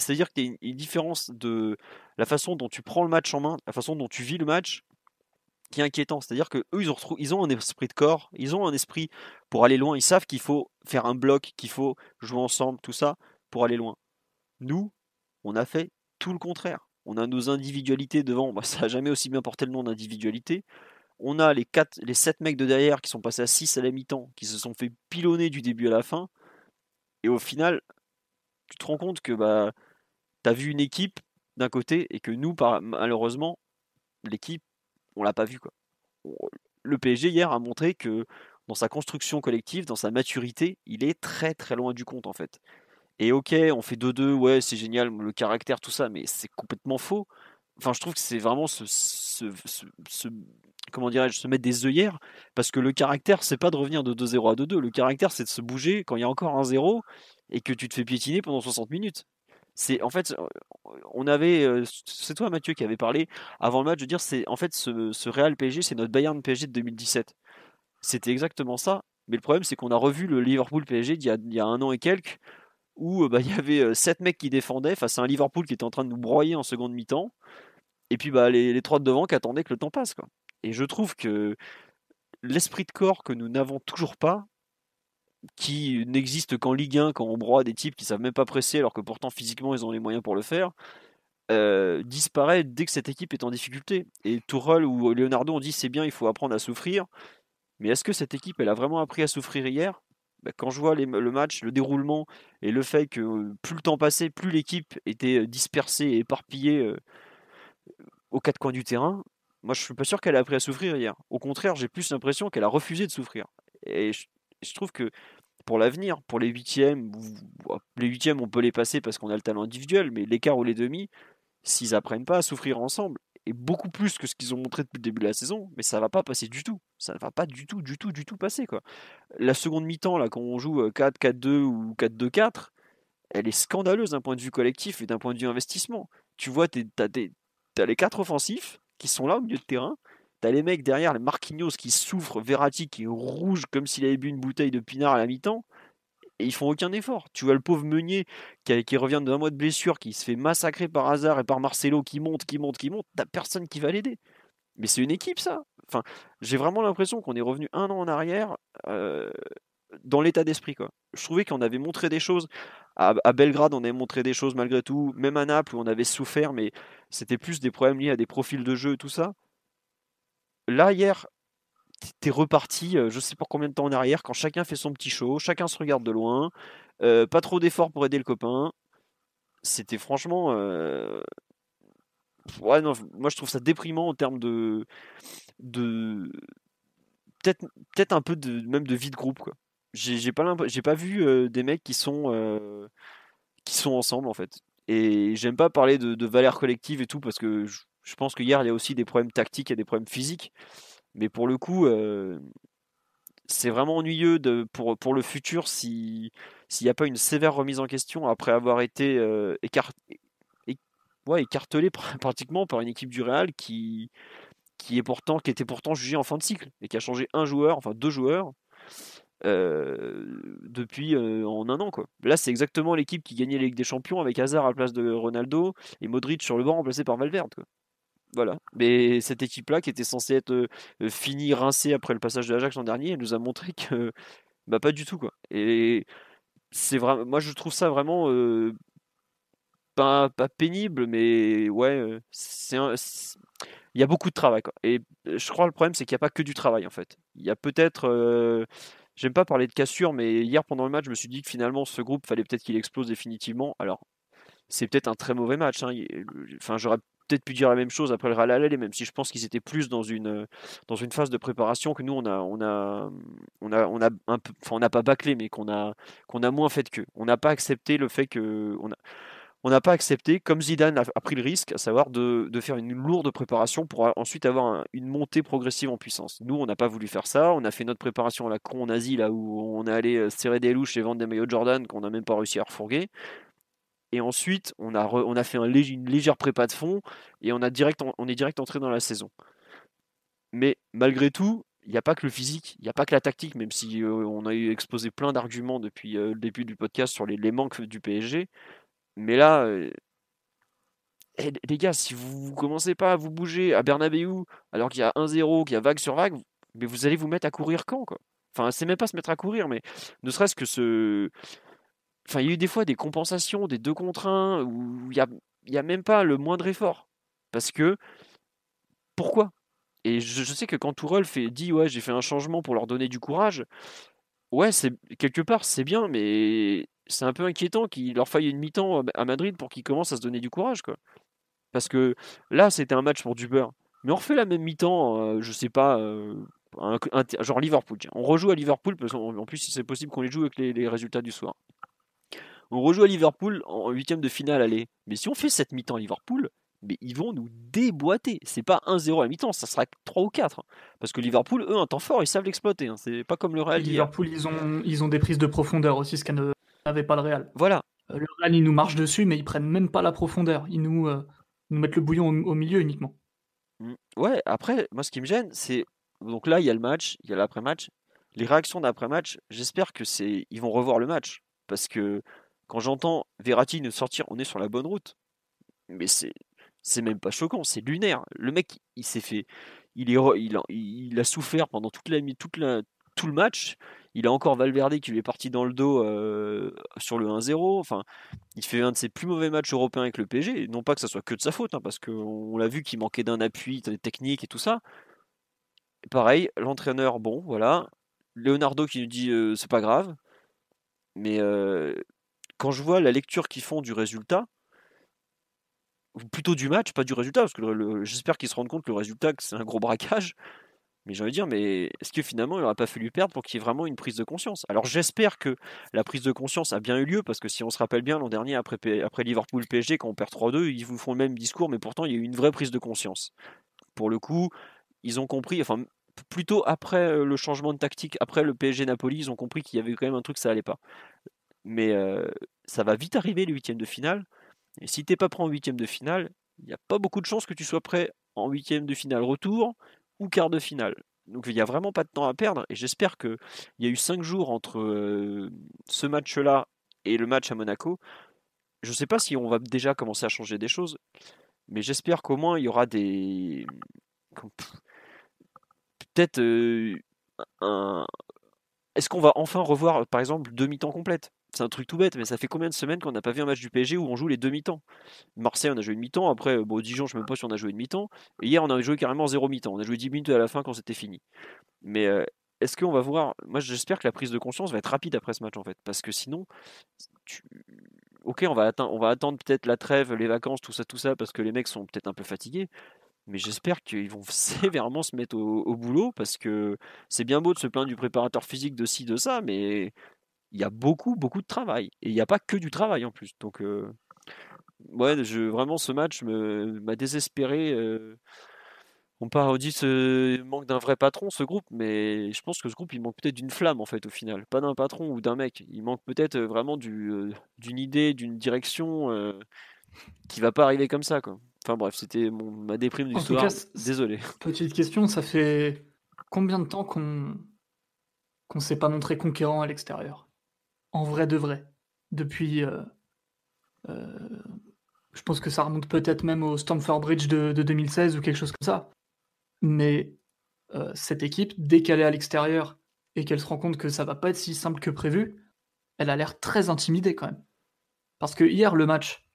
c'est-à-dire qu'il y a une, différence de la façon dont tu prends le match en main, la façon dont tu vis le match, qui est inquiétant. C'est-à-dire qu'eux, ils ont, ils ont un esprit de corps, ils ont un esprit pour aller loin. Ils savent qu'il faut faire un bloc, qu'il faut jouer ensemble, tout ça, pour aller loin. Nous, on a fait tout le contraire. On a nos individualités devant, bah, ça n'a jamais aussi bien porté le nom d'individualité. On a les, 4, les 7 mecs de derrière qui sont passés à 6 à la mi-temps, qui se sont fait pilonner du début à la fin. Et au final, tu te rends compte que bah, tu as vu une équipe d'un côté et que nous, malheureusement, l'équipe, on l'a pas vu. Quoi. Le PSG hier a montré que dans sa construction collective, dans sa maturité, il est très très loin du compte en fait. Et ok, on fait 2-2, ouais, c'est génial, le caractère, tout ça, mais c'est complètement faux. Enfin, je trouve que c'est vraiment ce, comment dirais-je, se mettre des œillères, parce que le caractère, c'est pas de revenir de 2-0 à 2-2. Le caractère, c'est de se bouger quand il y a encore un 0 et que tu te fais piétiner pendant 60 minutes. C'est en fait, on avait, c'est toi Mathieu qui avait parlé avant le match de dire c'est en fait ce, Real PSG, c'est notre Bayern PSG de 2017. C'était exactement ça. Mais le problème, c'est qu'on a revu le Liverpool PSG il y, a, un an et quelques, où bah, il y avait 7 mecs qui défendaient face à un Liverpool qui était en train de nous broyer en seconde mi-temps. Et puis bah, les, les trois de devant qui attendaient que le temps passe. Quoi. Et je trouve que l'esprit de corps que nous n'avons toujours pas, qui n'existe qu'en Ligue 1 quand on broie des types qui savent même pas presser alors que pourtant physiquement ils ont les moyens pour le faire, euh, disparaît dès que cette équipe est en difficulté. Et Tourelle ou Leonardo ont dit c'est bien, il faut apprendre à souffrir. Mais est-ce que cette équipe elle a vraiment appris à souffrir hier? Bah, Quand je vois le match, le déroulement et le fait que plus le temps passait, plus l'équipe était dispersée et éparpillée euh, aux quatre coins du terrain, moi je suis pas sûr qu'elle a appris à souffrir hier. Au contraire, j'ai plus l'impression qu'elle a refusé de souffrir. Et trouve que pour l'avenir, pour les huitièmes, les huitièmes, on peut les passer parce qu'on a le talent individuel, mais l'écart ou les demi, s'ils apprennent pas à souffrir ensemble, et beaucoup plus que ce qu'ils ont montré depuis le début de la saison, mais ça va pas passer du tout. Ça ne va pas du tout, du tout, du tout passer. La seconde mi-temps, là, quand on joue 4-4-2 euh, ou 4-2-4, elle est scandaleuse d'un point de vue collectif et d'un point de vue investissement. Tu vois, tu as, les quatre offensifs qui sont là au milieu de terrain, T'as les mecs derrière, les Marquinhos qui souffrent, Verratti qui est rouge comme s'il avait bu une bouteille de pinard à la mi-temps. Et ils font aucun effort. Tu vois le pauvre Meunier qui, revient d'un mois de blessure, qui se fait massacrer par hasard et par Marcelo qui monte, qui monte, qui monte. T'as personne qui va l'aider. Mais c'est une équipe ça. Enfin, j'ai vraiment l'impression qu'on est revenu un an en arrière euh, dans l'état d'esprit. Quoi. Je trouvais qu'on avait montré des choses. À, à, Belgrade, on avait montré des choses malgré tout. Même à Naples, où on avait souffert, mais c'était plus des problèmes liés à des profils de jeu et tout ça là, hier, t'es reparti, euh, je sais pas combien de temps en arrière, quand chacun fait son petit show, chacun se regarde de loin, euh, pas trop d'efforts pour aider le copain. C'était franchement. Euh, ouais, non, moi je trouve ça déprimant en termes de. de... Peut-être peut un peu de, même de vie de groupe, quoi. J'ai pas, pas vu des mecs qui sont, qui sont ensemble, en fait. Et j'aime pas parler de, de valeurs collectives et tout, parce que pense qu'hier, il y a aussi des problèmes tactiques et des problèmes physiques. Mais pour le coup, euh, c'est vraiment ennuyeux pour, pour le futur s'il n'y a pas une sévère remise en question après avoir été euh, ouais, écartelé pratiquement par une équipe du Real qui, qui, est pourtant, qui était pourtant jugée en fin de cycle et qui a changé un joueur, enfin deux joueurs. Euh, depuis en un an quoi. Là c'est exactement l'équipe qui gagnait la Ligue des Champions avec Hazard à la place de Ronaldo et Modric sur le banc remplacé par Valverde. Voilà. Mais cette équipe-là, qui était censée être euh, finie, rincée après le passage de l'Ajax l'an dernier, elle nous a montré que bah, pas du tout. Quoi. Et c'est vraiment, moi, je trouve ça vraiment euh, pas, pas, pénible, mais ouais, euh, c'est il y a beaucoup de travail. Quoi. Et je crois que le problème, c'est qu'il n'y a pas que du travail, en fait. Il y a peut-être. J'aime pas parler de cassure, mais hier pendant le match, je me suis dit que finalement, ce groupe, fallait peut-être qu'il explose définitivement. Alors, c'est peut-être un très mauvais match. Hein. Enfin, j'aurais peut-être pu dire la même chose après le Real Alley, même si je pense qu'ils étaient plus dans une, dans une phase de préparation que nous, on a, on a, on a, on a un peu, enfin, on n'a pas bâclé, mais qu'on a, qu'on a moins fait que. On n'a pas accepté le fait que, on a, on n'a pas accepté, comme Zidane a, pris le risque, à savoir de, faire une lourde préparation pour ensuite avoir une montée progressive en puissance. Nous, on n'a pas voulu faire ça. On a fait notre préparation à la con en Asie, là où on est allé euh, serrer des louches et vendre des maillots de Jordan qu'on n'a même pas réussi à refourguer. Et ensuite, on a, on a fait un une légère prépa de fond et on, a direct, on est direct entré dans la saison. Mais malgré tout, il n'y a pas que le physique, il n'y a pas que la tactique, même si euh, on a exposé plein d'arguments depuis euh, le début du podcast sur les, les manques du PSG. Mais là, euh, eh, les gars, si vous ne commencez pas à vous bouger à Bernabeu alors qu'il y a 1-0, qu'il y a vague sur vague, mais vous allez vous mettre à courir quand quoi? Enfin, c'est même pas se mettre à courir, mais ne serait-ce que ce. Enfin, il y a eu des fois des compensations, des deux contre 1, où il n'y a, a même pas le moindre effort. Parce que. Pourquoi? Et je, sais que quand Tourelle fait, dit Ouais, j'ai fait un changement pour leur donner du courage, ouais, c'est quelque part, c'est bien, mais c'est un peu inquiétant qu'il leur faille une mi-temps à Madrid pour qu'ils commencent à se donner du courage. Quoi. Parce que là, c'était un match pour du. Mais on refait la même mi-temps, euh, je sais pas, euh, genre Liverpool. On rejoue à Liverpool, parce qu'en plus, c'est possible qu'on les joue avec les, résultats du soir. On rejoue à Liverpool en huitième de finale, allez. Mais si on fait cette mi-temps à Liverpool, mais ils vont nous déboîter. C'est pas 1-0 à mi-temps, ça sera 3 ou 4. Parce que Liverpool, eux, un temps fort, ils savent l'exploiter. Hein. C'est pas comme le Real. Liverpool, ils ont, ils ont des prises de profondeur aussi, ce qu'elle n'avait pas le Real. Voilà. Euh, le Real, ils nous marchent dessus, mais ils prennent même pas la profondeur. Ils nous, euh, nous mettent le bouillon au, milieu uniquement. Mmh. Ouais, après, moi, ce qui me gêne, c'est. Donc là, il y a le match, il y a l'après-match. Les réactions d'après-match, j'espère que c'est. Ils vont revoir le match. Parce que quand j'entends Verratti nous sortir, on est sur la bonne route. Mais c'est c'est même pas choquant, c'est lunaire. Le mec, il s'est fait, il, a, souffert pendant toute la, toute tout le match. Il a encore Valverde qui lui est parti dans le dos euh, sur le 1-0. Enfin, il fait un de ses plus mauvais matchs européens avec le PG. Non pas que ça soit que de sa faute, hein, parce qu'on l'a vu qu'il manquait d'un appui technique et tout ça. pareil, l'entraîneur, bon, voilà. Leonardo qui nous dit euh, c'est pas grave. Mais euh, quand je vois la lecture qu'ils font du résultat, plutôt du match, pas du résultat, parce que j'espère qu'ils se rendent compte que le résultat, c'est un gros braquage. Mais j'ai envie de dire, mais est-ce que finalement il n'aurait pas fallu perdre pour qu'il y ait vraiment une prise de conscience? Alors j'espère que la prise de conscience a bien eu lieu, parce que si on se rappelle bien l'an dernier, après, après Liverpool PSG, quand on perd 3-2, ils vous font le même discours, mais pourtant il y a eu une vraie prise de conscience. Pour le coup, ils ont compris, enfin plutôt après euh, le changement de tactique, après le PSG Napoli, ils ont compris qu'il y avait quand même un truc, ça allait pas. Mais ça va vite arriver les huitièmes de finale. Et si t'es pas prêt en huitième de finale, il n'y a pas beaucoup de chances que tu sois prêt en huitième de finale retour ou quart de finale. Donc il n'y a vraiment pas de temps à perdre. Et j'espère qu'il y a eu cinq jours entre ce match-là et le match à Monaco. Je ne sais pas si on va déjà commencer à changer des choses, mais j'espère qu'au moins il y aura des. Peut-être un. Est-ce qu'on va enfin revoir, par exemple, deux mi-temps complètes c'est un truc tout bête, mais ça fait combien de semaines qu'on n'a pas vu un match du PSG où on joue les deux mi-temps Marseille, on a joué une mi-temps. Après, bon, Dijon, je ne sais même pas si on a joué une mi-temps. Et hier, on a joué carrément zéro mi-temps. On a joué 10 minutes à la fin quand c'était fini. Mais euh, est-ce qu'on va voir Moi, j'espère que la prise de conscience va être rapide après ce match, en fait. Parce que sinon, ok, on va, attendre peut-être la trêve, les vacances, tout ça, tout ça, parce que les mecs sont peut-être un peu fatigués. Mais j'espère qu'ils vont sévèrement se mettre au boulot parce que c'est bien beau de se plaindre du préparateur physique de ci, de ça, mais il y a beaucoup, beaucoup de travail. Et il n'y a pas que du travail en plus. Donc, euh, ouais, je, vraiment, ce match m'a désespéré. Euh, on parle, dit ce manque d'un vrai patron, ce groupe, mais je pense que ce groupe, il manque peut-être d'une flamme, en fait, au final. Pas d'un patron ou d'un mec. Il manque peut-être euh, vraiment d'une idée, d'une direction qui va pas arriver comme ça, quoi. Enfin bref, c'était ma déprime du soir. Désolé. Petite question, ça fait combien de temps qu'on qu'on s'est pas montré conquérant à l'extérieur? En vrai de vrai. Depuis. Euh, euh, je pense que ça remonte peut-être même au Stamford Bridge de, 2016 ou quelque chose comme ça. Mais euh, cette équipe, dès qu'elle est à l'extérieur et qu'elle se rend compte que ça va pas être si simple que prévu, elle a l'air très intimidée quand même. Parce que hier, le match,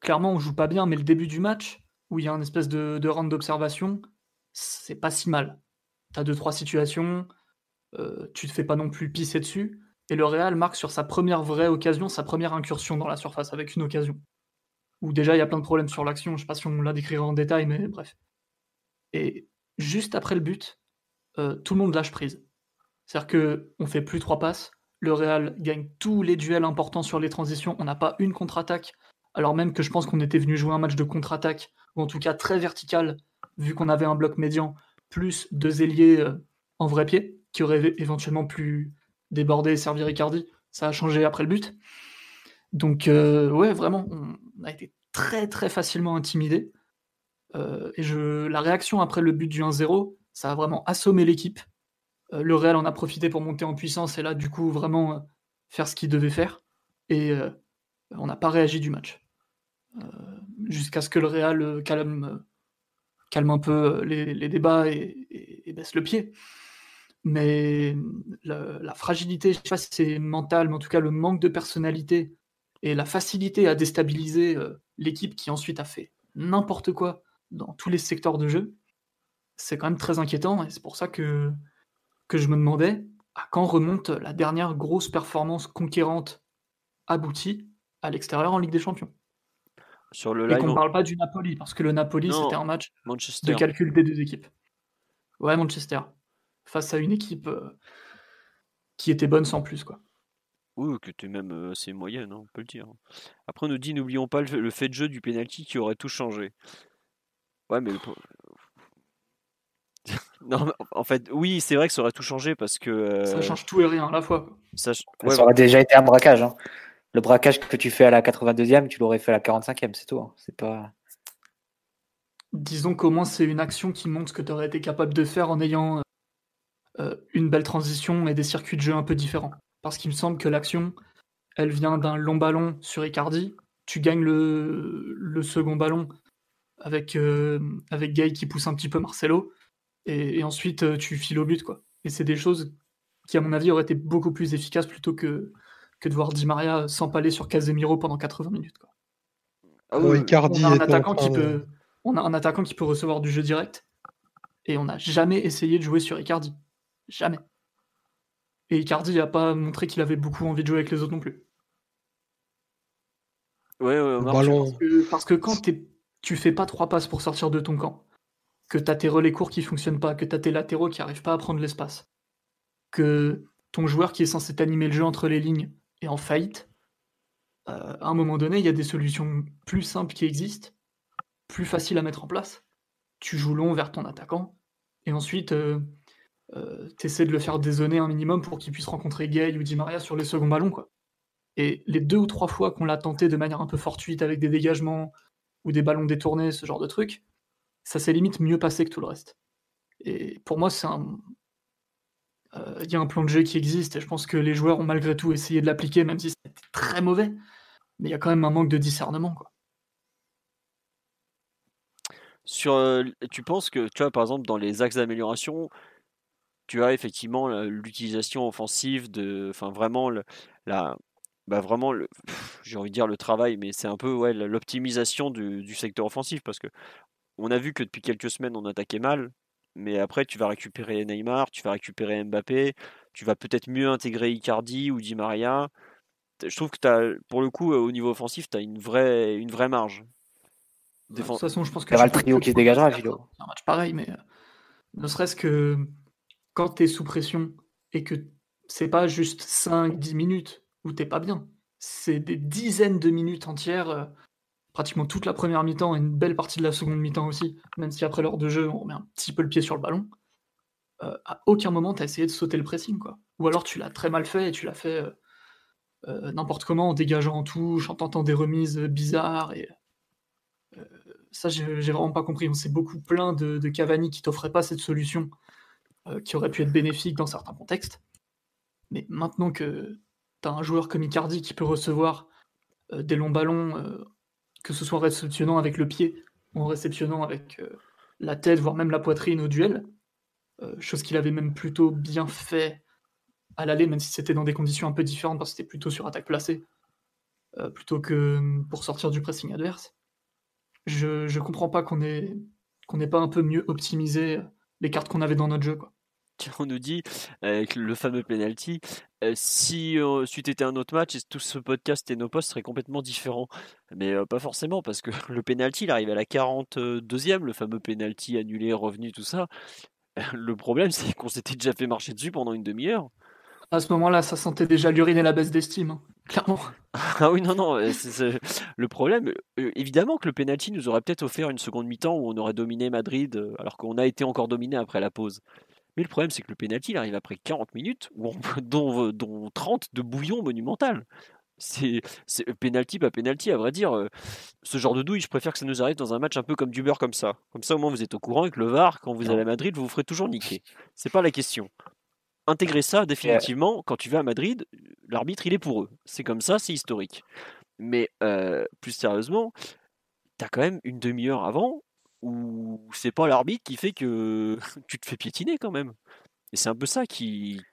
clairement, on joue pas bien, mais le début du match, où il y a une espèce de, de round d'observation, c'est pas si mal. T'as deux, trois situations, tu te fais pas non plus pisser dessus, et le Real marque sur sa première vraie occasion, sa première incursion dans la surface avec une occasion. Où déjà il y a plein de problèmes sur l'action, je ne sais pas si on la décrira en détail, mais bref. Et juste après le but, euh, tout le monde lâche prise. C'est-à-dire qu'on fait plus trois passes, le Real gagne tous les duels importants sur les transitions. On n'a pas une contre-attaque, alors même que je pense qu'on était venu jouer un match de contre-attaque, ou en tout cas très vertical, vu qu'on avait un bloc médian, plus deux ailiers euh, en vrai pied, qui auraient éventuellement pu déborder et servir Ricardi. Ça a changé après le but. Donc, euh, ouais, vraiment, on a été très très facilement intimidé. Euh, et la réaction après le but du 1-0, ça a vraiment assommé l'équipe. Euh, le Real en a profité pour monter en puissance et là, du coup, vraiment faire ce qu'il devait faire. Et on n'a pas réagi du match. Jusqu'à ce que le Real calme un peu les, débats et, baisse le pied. Mais la, la fragilité, je ne sais pas si c'est mental, mais en tout cas le manque de personnalité et la facilité à déstabiliser l'équipe qui ensuite a fait n'importe quoi dans tous les secteurs de jeu, c'est quand même très inquiétant et c'est pour ça que, que je me demandais à quand remonte la dernière grosse performance conquérante aboutie à l'extérieur en Ligue des Champions. Sur le et qu'on ne parle pas du Napoli, parce que le Napoli, c'était un match de calcul des deux équipes. Ouais, Manchester. Face à une équipe euh, qui était bonne sans plus, quoi. Oui, que tu es même assez moyenne, hein, on peut le dire. Après, on nous dit, n'oublions pas le, fait de jeu du penalty qui aurait tout changé. Ouais, mais non, en fait, oui, c'est vrai que ça aurait tout changé parce que. Ça change tout et rien à la fois. Ça, aurait déjà été un braquage. Hein. Le braquage que tu fais à la 82e, tu l'aurais fait à la 45e, c'est tout. Hein. C'est pas. Disons qu'au moins c'est une action qui montre ce que tu aurais été capable de faire en ayant une belle transition et des circuits de jeu un peu différents parce qu'il me semble que l'action, elle vient d'un long ballon sur Icardi. Tu gagnes le, second ballon avec, euh, avec Gay qui pousse un petit peu Marcelo, et, ensuite euh, tu files au but. quoi. Et c'est des choses qui, à mon avis, auraient été beaucoup plus efficaces plutôt que, que de voir Di Maria s'empaler sur Casemiro pendant 80 minutes. Quoi. Ah on, a un attaquant qui peut, on a un attaquant qui peut recevoir du jeu direct, et on n'a jamais essayé de jouer sur Icardi. Jamais. Et Icardi n'a pas montré qu'il avait beaucoup envie de jouer avec les autres non plus. Ouais, ouais, parce, que, quand tu fais pas trois passes pour sortir de ton camp, que tu as tes relais courts qui fonctionnent pas, que tu as tes latéraux qui arrivent pas à prendre l'espace, que ton joueur qui est censé t'animer le jeu entre les lignes est en faillite, euh, à un moment donné, il y a des solutions plus simples qui existent, plus faciles à mettre en place. Tu joues long vers ton attaquant, et ensuite, euh, euh, t'essaies de le faire dézonner un minimum pour qu'il puisse rencontrer Gay ou Di Maria sur les seconds ballons. Quoi. Et les deux ou trois fois qu'on l'a tenté de manière un peu fortuite avec des dégagements ou des ballons détournés, ce genre de truc, ça s'est limite mieux passé que tout le reste. Et pour moi, c'est un. Euh, il y a un plan de jeu qui existe et je pense que les joueurs ont malgré tout essayé de l'appliquer, même si c'était très mauvais. Mais il y a quand même un manque de discernement. Quoi. Sur, euh, tu penses que, tu vois, par exemple, dans les axes d'amélioration, tu as effectivement l'utilisation offensive de, enfin vraiment la, bah vraiment j'ai envie de dire le travail, mais c'est un peu ouais, l'optimisation du, secteur offensif parce que on a vu que depuis quelques semaines on attaquait mal, mais après tu vas récupérer Neymar, tu vas récupérer Mbappé, tu vas peut-être mieux intégrer Icardi ou Di Maria. Je trouve que as, pour le coup au niveau offensif, tu as une vraie, une vraie marge. De toute façon, je pense que. Il y aura le trio qui se dégagera, Gilo. un match pareil, mais euh, ne serait-ce que quand tu es sous pression et que c'est pas juste 5-10 minutes où t'es pas bien, c'est des dizaines de minutes entières, euh, pratiquement toute la première mi-temps et une belle partie de la seconde mi-temps aussi, même si après l'heure de jeu, on met un petit peu le pied sur le ballon. Euh, à aucun moment tu as essayé de sauter le pressing, quoi. Ou alors tu l'as très mal fait et tu l'as fait euh, n'importe comment en dégageant en touche, en tentant des remises bizarres et ça j'ai vraiment pas compris. On s'est beaucoup plaint de, de Cavani qui t'offrait pas cette solution qui aurait pu être bénéfique dans certains contextes. Mais maintenant que tu as un joueur comme Icardi qui peut recevoir euh, des longs ballons, euh, que ce soit en réceptionnant avec le pied ou en réceptionnant avec la tête, voire même la poitrine au duel, chose qu'il avait même plutôt bien fait à l'aller, même si c'était dans des conditions un peu différentes, parce que c'était plutôt sur attaque placée, plutôt que pour sortir du pressing adverse. Je, je comprends pas qu'on n'ait pas un peu mieux optimisé les cartes qu'on avait dans notre jeu. Quoi. On nous dit, avec le fameux penalty, euh, si euh, c'eût été un autre match, tout ce podcast et nos postes seraient complètement différents? Mais euh, pas forcément, parce que le penalty, il arrive à la 42e, le fameux penalty annulé, revenu, tout ça. Le problème, c'est qu'on s'était déjà fait marcher dessus pendant une demi-heure. À ce moment-là, ça sentait déjà l'urine et la baisse d'estime, hein, clairement. Ah oui, non, non, le problème, évidemment que le penalty nous aurait peut-être offert une seconde mi-temps où on aurait dominé Madrid, alors qu'on a été encore dominé après la pause. Mais le problème, c'est que le penalty, il arrive après 40 minutes, dont, dont 30 de bouillon monumental. C'est penalty, pas penalty, à vrai dire. ce genre de douille, je préfère que ça nous arrive dans un match un peu comme du beurre comme ça. Comme ça, au moins, vous êtes au courant avec le VAR, quand vous allez à Madrid, vous vous ferez toujours niquer. C'est pas la question. Intégrer ça définitivement, quand tu vas à Madrid, l'arbitre, il est pour eux. C'est comme ça, c'est historique. Mais plus sérieusement, tu as quand même une demi-heure avant où c'est pas l'arbitre qui fait que tu te fais piétiner quand même. Et c'est un peu ça qu'il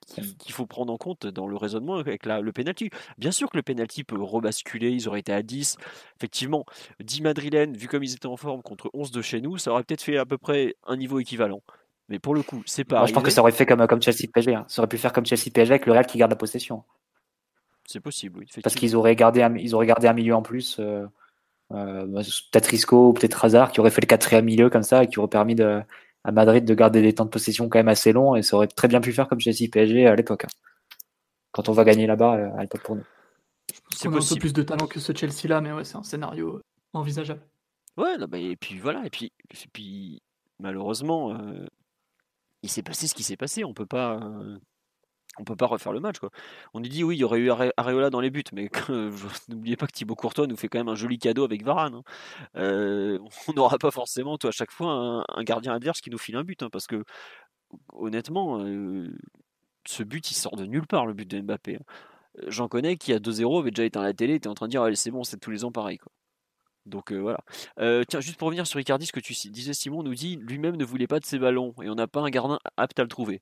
faut prendre en compte dans le raisonnement avec le penalty. Bien sûr que le penalty peut rebasculer, ils auraient été à 10. Effectivement, 10 Madrilènes, vu comme ils étaient en forme contre 11 de chez nous, ça aurait peut-être fait à peu près un niveau équivalent. Mais pour le coup, c'est pas. je pense que ça aurait fait comme, comme Chelsea PSG. Hein. Ça aurait pu faire comme Chelsea PSG avec le Real qui garde la possession. C'est possible, oui. Parce qu'ils auraient gardé un, ils auraient gardé un milieu en plus. Euh, euh, bah, peut-être Risco ou peut-être Hazard qui aurait fait le quatrième milieu comme ça et qui aurait permis de, à Madrid de garder des temps de possession quand même assez longs et ça aurait très bien pu faire comme Chelsea PSG à l'époque. Hein. Quand on va gagner là-bas euh, à l'époque pour nous. C'est un peu plus de talent que ce Chelsea-là, mais ouais, c'est un scénario euh, envisageable. Ouais, bah, et puis voilà, et puis, puis malheureusement, euh, il s'est passé ce qui s'est passé. On peut pas, on peut pas refaire le match. Quoi. On nous dit oui, il y aurait eu Areola dans les buts, mais n'oubliez pas que Thibaut Courtois nous fait quand même un joli cadeau avec Varane. Hein. Euh, on n'aura pas forcément toi, à chaque fois un, gardien adverse qui nous file un but, hein, parce que honnêtement, euh, ce but il sort de nulle part, le but de Mbappé. Hein. J'en connais qui à 2-0 avait déjà éteint la télé, était en train de dire c'est bon, c'est tous les ans pareil. Quoi. Donc euh, voilà. tiens, juste pour revenir sur Icardi, ce que tu disais, Simon nous dit lui-même ne voulait pas de ses ballons et on n'a pas un gardien apte à le trouver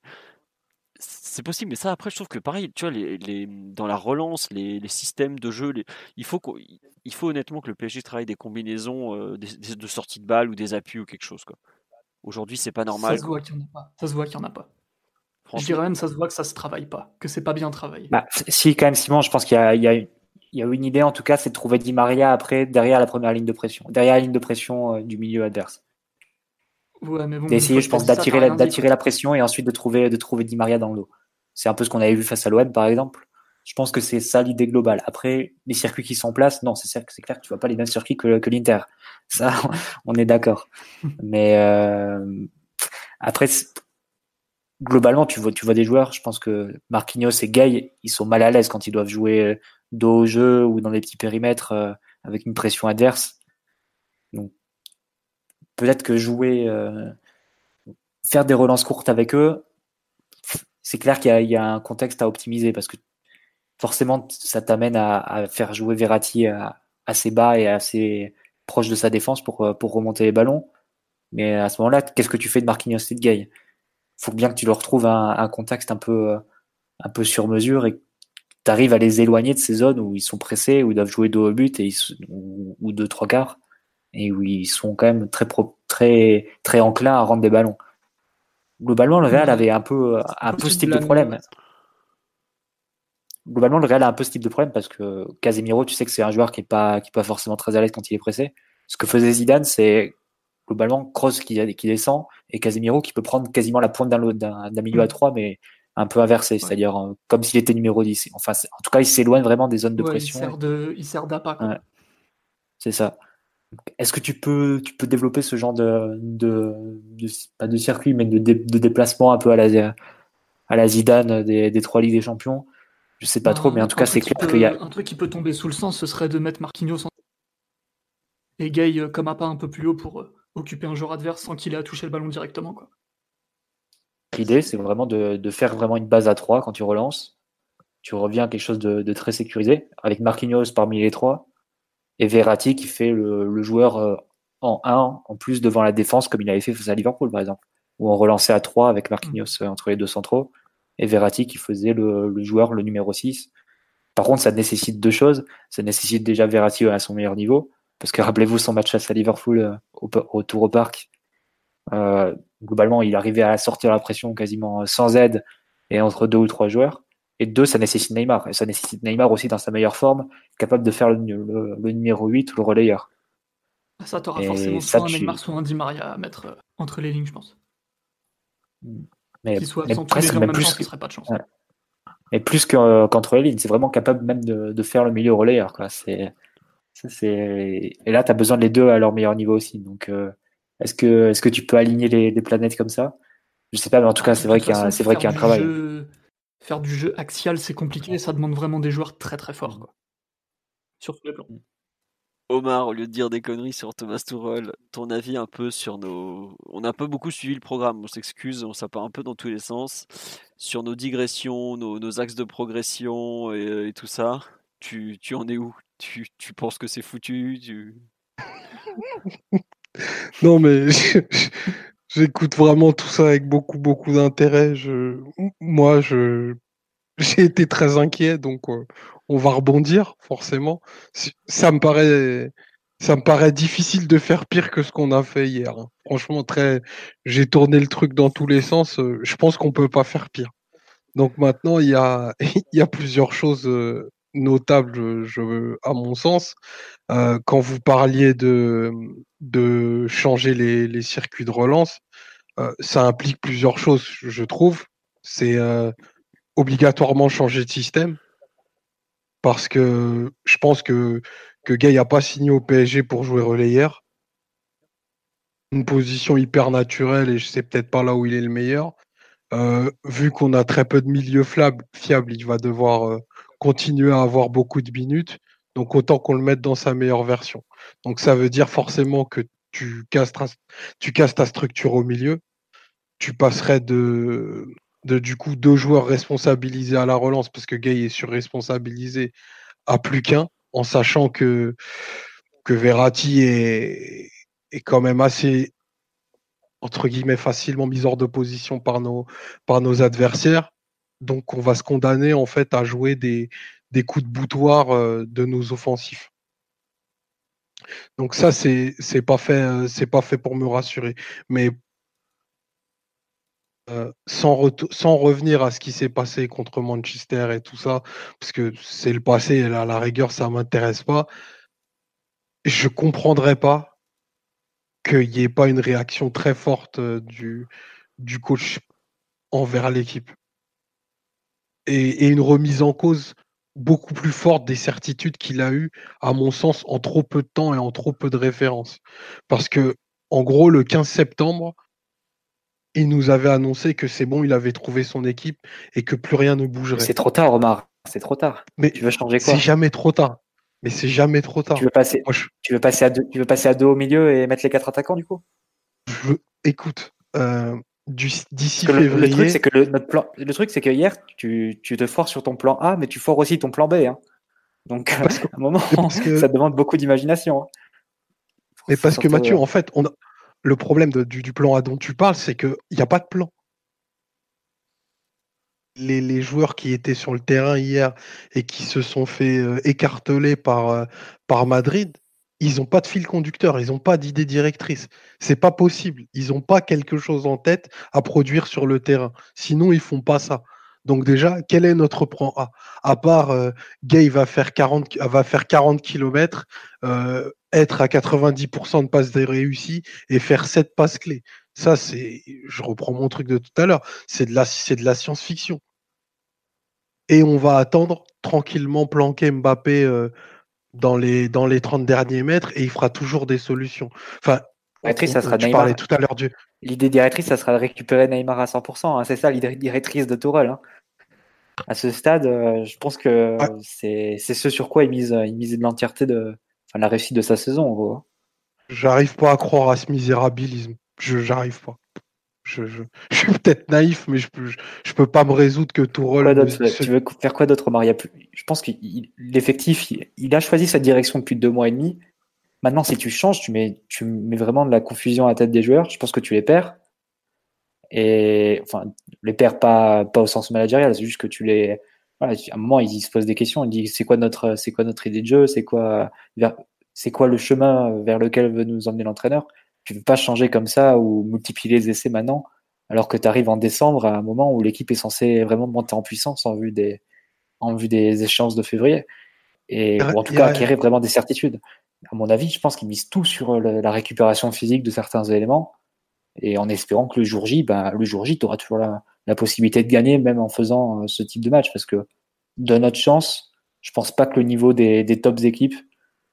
c'est possible, mais ça après je trouve que pareil, tu vois, les, dans la relance, les, systèmes de jeu, il, faut il faut honnêtement que le PSG travaille des combinaisons euh, de sortie de balle ou des appuis ou quelque chose. Quoi. Aujourd'hui, c'est pas normal. Ça se voit qu'il n'y en a pas. Ça se voit qu'il y en a pas. Je dirais même ça se voit que ça se travaille pas, que c'est pas bien travaillé. Bah, si quand même Simon, je pense qu'il y a, il y, a, il y a une idée en tout cas, c'est de trouver Di Maria après derrière la première ligne de pression, derrière la ligne de pression euh, du milieu adverse d'essayer, je pense, d'attirer la, d'attirer la pression et ensuite de trouver, de trouver Di Maria dans l'eau. C'est un peu ce qu'on avait vu face à l'OM, par exemple. Je pense que c'est ça l'idée globale. Après, les circuits qui sont en place, non, c'est clair, c'est clair que tu vois pas les mêmes circuits que, que l'Inter. Ça, on est d'accord. Mais euh, après, globalement, tu vois, tu vois des joueurs. Je pense que Marquinhos et Gay, ils sont mal à l'aise quand ils doivent jouer dos au jeu ou dans des petits périmètres euh, avec une pression adverse. Peut-être que jouer, euh, faire des relances courtes avec eux, c'est clair qu'il y, a un contexte à optimiser parce que forcément, ça t'amène à, faire jouer Verratti assez bas et assez proche de sa défense pour, euh, pour remonter les ballons. Mais à ce moment-là, qu'est-ce que tu fais de Marquinhos et de Gay? Faut bien que tu leur trouves un, contexte un peu, un peu sur mesure et que tu arrives à les éloigner de ces zones où ils sont pressés, où ils doivent jouer dos au but et ou, ou deux, trois quarts et où ils sont quand même très, très, très enclins à rendre des ballons. Globalement, le Real avait un peu, un peu ce type de problème. Globalement, le Real a un peu ce type de problème parce que Casemiro, tu sais que c'est un joueur qui est pas, qui est pas forcément très à l'aise quand il est pressé. Ce que faisait Zidane, c'est globalement Kroos qui, qui descend et Casemiro qui peut prendre quasiment la pointe d'un milieu à 3, mais un peu inversé, c'est-à-dire euh, comme s'il était numéro 10. Enfin, en tout cas, il s'éloigne vraiment des zones de pression. Il sert d'appât. C'est ça. Est-ce que tu peux, tu peux développer ce genre de, de, pas de circuit, mais de, de, déplacement un peu à la, à la Zidane des, des trois Ligues des Champions? Je sais pas trop, mais en tout cas, c'est clair qu'il y a. Un truc qui peut tomber sous le sens, ce serait de mettre Marquinhos et Gay euh, comme un pas un peu plus haut pour euh, occuper un joueur adverse sans qu'il ait à toucher le ballon directement. L'idée, c'est vraiment de, de, faire vraiment une base à trois quand tu relances. Tu reviens à quelque chose de, de très sécurisé, avec Marquinhos parmi les trois et Verratti qui fait le, joueur euh, en 1 en plus devant la défense comme il avait fait face à Liverpool par exemple où on relançait à 3 avec Marquinhos euh, entre les deux centraux et Verratti qui faisait le, joueur le numéro 6 par contre ça nécessite deux choses. Ça nécessite déjà Verratti à son meilleur niveau parce que rappelez-vous son match face à Liverpool euh, au, Tour au Parc. Globalement il arrivait à sortir la pression quasiment sans aide et entre deux ou trois joueurs et deux, ça nécessite Neymar. Et ça nécessite Neymar aussi dans sa meilleure forme, capable de faire le, numéro 8 ou le relayeur. Ça, t'aura forcément soit un Neymar, soit un Di Maria à mettre euh, entre les lignes, je pense. Mais, soit presque même plus. serait pas de chance. Et plus qu'entre les lignes, c'est vraiment capable même de, faire le milieu relayeur. Quoi. C'est, c'est... Et là, tu as besoin de les deux à leur meilleur niveau aussi. Donc, euh, est-ce, que, est-ce que tu peux aligner les, planètes comme ça? Je sais pas, mais en tout cas, c'est vrai qu'il y a, c'est vrai qu'il y a un travail. Faire du jeu axial, c'est compliqué. Ça demande vraiment des joueurs très très forts. Quoi. Sur tous les plans. Omar, au lieu de dire des conneries sur Thomas Tuchel, ton avis un peu sur nos. On a un peu beaucoup suivi le programme, on s'excuse, on part un peu dans tous les sens. Sur nos digressions, nos, axes de progression et, tout ça, tu, tu, en es où? Tu, tu, penses que c'est foutu? Tu... Non, mais j'écoute vraiment tout ça avec beaucoup, beaucoup d'intérêt. Je... Moi, je. J'ai été très inquiet, donc euh, on va rebondir forcément. Ça me paraît, ça me paraît difficile de faire pire que ce qu'on a fait hier. Hein. Franchement, très, j'ai tourné le truc dans tous les sens. Euh, je pense qu'on peut pas faire pire. Donc maintenant, il y a, il y a plusieurs choses euh, notables, je, à mon sens. Euh, quand vous parliez de, changer les, circuits de relance, ça implique plusieurs choses, je trouve. C'est obligatoirement changer de système parce que je pense que, que Gay n'a pas signé au PSG pour jouer relayeur. Une position hyper naturelle et je sais peut-être pas là où il est le meilleur. Euh, vu qu'on a très peu de milieux fiables, il va devoir euh, continuer à avoir beaucoup de minutes. Donc autant qu'on le mette dans sa meilleure version. Donc ça veut dire forcément que tu casses, ta structure au milieu. Tu passerais de, du coup deux joueurs responsabilisés à la relance parce que Gay est surresponsabilisé à plus qu'un, en sachant que, que Verratti est, est quand même assez entre guillemets facilement mis hors de position par nos adversaires. Donc on va se condamner en fait à jouer des, des coups de boutoir euh, de nos offensifs. Donc ça c'est c'est pas fait euh, c'est pas fait pour me rassurer. Mais euh, sans, sans, revenir à ce qui s'est passé contre Manchester et tout ça, parce que c'est le passé, et à la rigueur, ça m'intéresse pas. Je comprendrais pas qu'il n'y ait pas une réaction très forte du, du coach envers l'équipe. Et, et, une remise en cause beaucoup plus forte des certitudes qu'il a eues, à mon sens, en trop peu de temps et en trop peu de références. Parce que, en gros, le 15 septembre, il nous avait annoncé que c'est bon, il avait trouvé son équipe et que plus rien ne bougerait. C'est trop tard, Omar. C'est trop tard. Mais tu veux changer quoi? C'est jamais trop tard. Mais c'est jamais trop tard. Tu veux passer, tu veux passer à deux, tu veux passer à deux au milieu et mettre les quatre attaquants du coup? Écoute, euh, d'ici février. Le, truc, c'est que le, notre plan, le truc, c'est que hier, tu, tu, te forces sur ton plan A, mais tu forces aussi ton plan B. Hein. Donc, à un moment, ça demande beaucoup d'imagination. Hein. Mais parce que Mathieu, en fait, on a, le problème du, plan A dont tu parles, c'est qu'il n'y a pas de plan. Les, joueurs qui étaient sur le terrain hier et qui se sont fait euh, écarteler par, euh, par Madrid, ils n'ont pas de fil conducteur, ils n'ont pas d'idée directrice. C'est pas possible. Ils n'ont pas quelque chose en tête à produire sur le terrain. Sinon, ils font pas ça. Donc déjà, quel est notre plan A? À part euh, Gay va faire 40, va faire 40 km, euh, être à 90% de passes réussies et faire 7 passes clés. Ça, c'est, je reprends mon truc de tout à l'heure, c'est de la, science-fiction. Et on va attendre tranquillement planquer Mbappé euh, dans, les, dans les 30 derniers mètres et il fera toujours des solutions. Enfin, ça sera tu parlais tout à l'heure du, L'idée directrice, ça sera de récupérer Neymar à 100%. Hein. C'est ça l'idée directrice de Tourelle. Hein. À ce stade, euh, je pense que c'est ce sur quoi il mise, il mise de l'entièreté de la réussite de sa saison, en gros. Hein. J'arrive pas à croire à ce misérabilisme. Je j'arrive pas. Je, suis peut-être naïf, mais je peux, je, peux pas me résoudre que Tourelle. Tu veux faire quoi d'autre, Omar? Je pense que l'effectif, il, a choisi sa direction depuis deux mois et demi. Maintenant, si tu changes, tu mets, tu mets vraiment de la confusion à la tête des joueurs. Je pense que tu les perds. Et enfin, les perds pas, pas au sens managérial, c'est juste que tu les. Voilà, à un moment, ils se posent des questions. Ils disent c'est quoi notre, c'est quoi notre idée de jeu, c'est quoi, c'est quoi le chemin vers lequel veut nous emmener l'entraîneur? Tu ne peux pas changer comme ça ou multiplier les essais maintenant, alors que tu arrives en décembre à un moment où l'équipe est censée vraiment monter en puissance en vue des, en vue des échéances de février. Et, ou en tout cas, acquérir vraiment des certitudes à mon avis, je pense qu'ils misent tout sur euh, la récupération physique de certains éléments et en espérant que le jour J, ben, le jour J, tu auras toujours la, la possibilité de gagner, même en faisant ce type de match. Parce que de notre chance, je pense pas que le niveau des, des tops équipes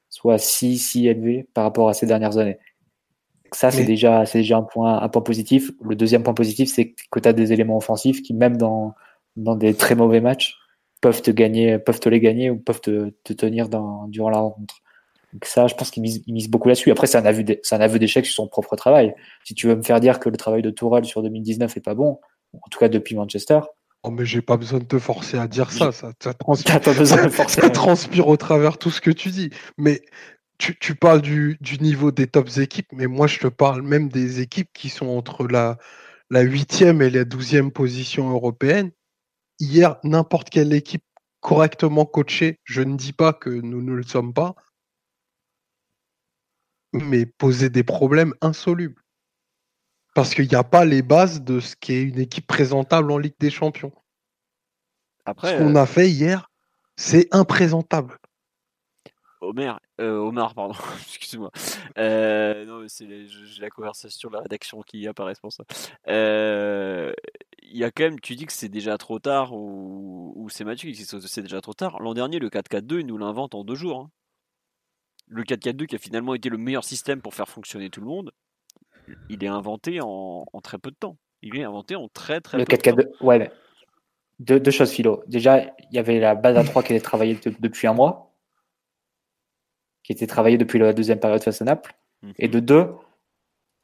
soit si, si élevé par rapport à ces dernières années. Ça, c'est déjà, déjà un point, un point positif. Le deuxième point positif, c'est que tu as des éléments offensifs qui, même dans, dans des très mauvais matchs, peuvent te gagner, peuvent te les gagner ou peuvent te, te tenir dans, durant la rencontre. Donc ça, je pense qu'il mise, mise, beaucoup là-dessus. Après, c'est un aveu d'échec sur son propre travail. Si tu veux me faire dire que le travail de Tourelle sur 2019 est pas bon, en tout cas depuis Manchester. Oh, mais j'ai pas besoin de te forcer à dire ça. Ça, ça, transpire, forcer, ça transpire au travers tout ce que tu dis. Mais tu, tu parles du, du, niveau des tops équipes, mais moi, je te parle même des équipes qui sont entre la, la 8e et la 12e position européenne. Hier, n'importe quelle équipe correctement coachée, je ne dis pas que nous ne le sommes pas, mais poser des problèmes insolubles. Parce qu'il n'y a pas les bases de ce qu'est une équipe présentable en Ligue des Champions. Après, ce qu'on euh, a fait hier, c'est imprésentable. Omer, euh, Omar, pardon, excuse-moi. Euh, non, c'est la conversation, la rédaction qui apparaît, c'est pour ça. Euh, il y a quand même, tu dis que c'est déjà trop tard ou, ou c'est Mathieu qui dit que c'est déjà trop tard. L'an dernier, le 4-4-2, il nous l'invente en deux jours. Hein. Le 4-4-2 qui a finalement été le meilleur système pour faire fonctionner tout le monde, il est inventé en, très peu de temps. Il est inventé en très très le peu 4 -4 de temps. Ouais, deux, deux, choses, Philo. Déjà, il y avait la base à 3 qui était travaillée depuis un mois qui était travaillé depuis la deuxième période face à Naples. Mhm. Et de deux,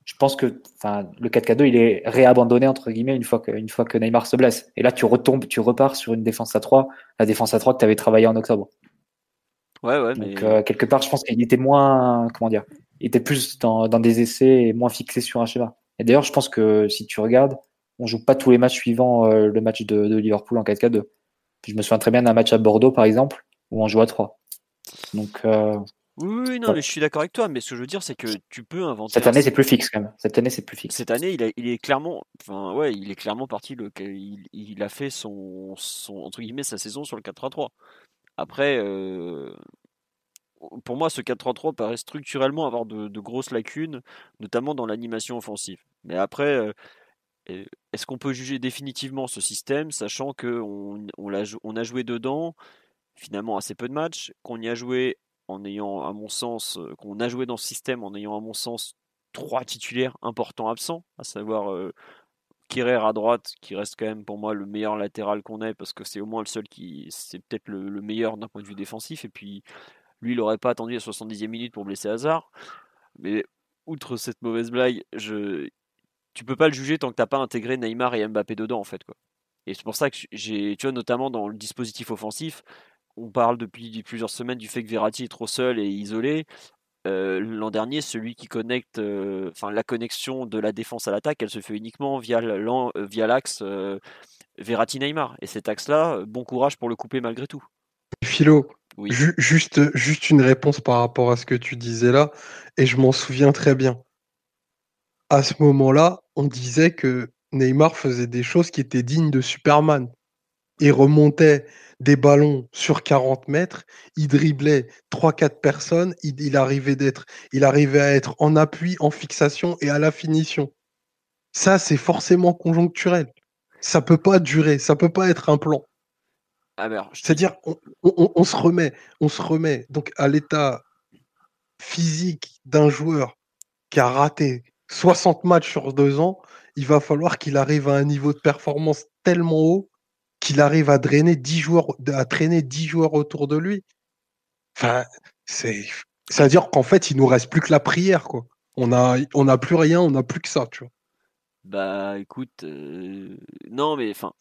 je pense que le 4K2, il est réabandonné, entre guillemets, une fois, que, une fois que Neymar se blesse. Et là, tu retombes, tu repars sur une défense à 3, la défense à 3 que tu avais travaillé en octobre. Ouais, ouais, Donc, euh, quelque part, je pense qu'il était moins, comment dire, il était plus dans, dans, des essais et moins fixé sur un schéma. Et d'ailleurs, je pense que si tu regardes, on joue pas tous les matchs suivants euh, le match de, de, Liverpool en 4K2. Je me souviens très bien d'un match à Bordeaux, par exemple, où on joue à 3. Donc, euh, oui, non, mais je suis d'accord avec toi. Mais ce que je veux dire, c'est que tu peux inventer. Cette année, c'est plus fixe quand même. Cette année, c'est plus fixe. Cette année, il, il est clairement, enfin, ouais, il est clairement parti. Le, il, il a fait son, son, entre guillemets, sa saison sur le 4-3-3. Après, euh, pour moi, ce 4-3-3 paraît structurellement avoir de, de, grosses lacunes, notamment dans l'animation offensive. Mais après, euh, est-ce qu'on peut juger définitivement ce système, sachant qu'on on, on a joué dedans finalement assez peu de matchs, qu'on y a joué en ayant, à mon sens, euh, qu'on a joué dans ce système en ayant, à mon sens, trois titulaires importants absents, à savoir euh, à droite, qui reste quand même pour moi le meilleur latéral qu'on ait, parce que c'est au moins le seul qui, c'est peut-être le, meilleur d'un point de vue défensif, et puis lui, il n'aurait pas attendu la 70e minute pour blesser Hazard. Mais outre cette mauvaise blague, je, tu peux pas le juger tant que t'as pas intégré Neymar et Mbappé dedans, en fait, quoi. Et c'est pour ça que j'ai, tu vois, notamment dans le dispositif offensif, on parle depuis plusieurs semaines du fait que Verratti est trop seul et isolé. Euh, l'an dernier, celui qui connecte, euh, enfin la connexion de la défense à l'attaque, elle se fait uniquement via euh, l'axe Verratti-Neymar. Et cet axe-là, bon courage pour le couper malgré tout. Philo, juste, juste une réponse par rapport à ce que tu disais là, et je m'en souviens très bien. À ce moment-là, on disait que Neymar faisait des choses qui étaient dignes de Superman. Il remontait des ballons sur 40 mètres, il driblait 3-4 personnes, il, arrivait d'être, il arrivait à être en appui, en fixation et à la finition. Ça, c'est forcément conjoncturel. Ça peut pas durer, ça peut pas être un plan. Ah, C'est-à-dire, on, se remet, on se remet donc à l'état physique d'un joueur qui a raté 60 matchs sur deux ans. Il va falloir qu'il arrive à un niveau de performance tellement haut qu'il arrive à drainer 10 joueurs, à traîner 10 joueurs autour de lui. Enfin, c'est, à dire qu'en fait, il nous reste plus que la prière. On a, on n'a plus rien, on n'a plus que ça, tu vois. Bah, écoute, euh, non, mais enfin,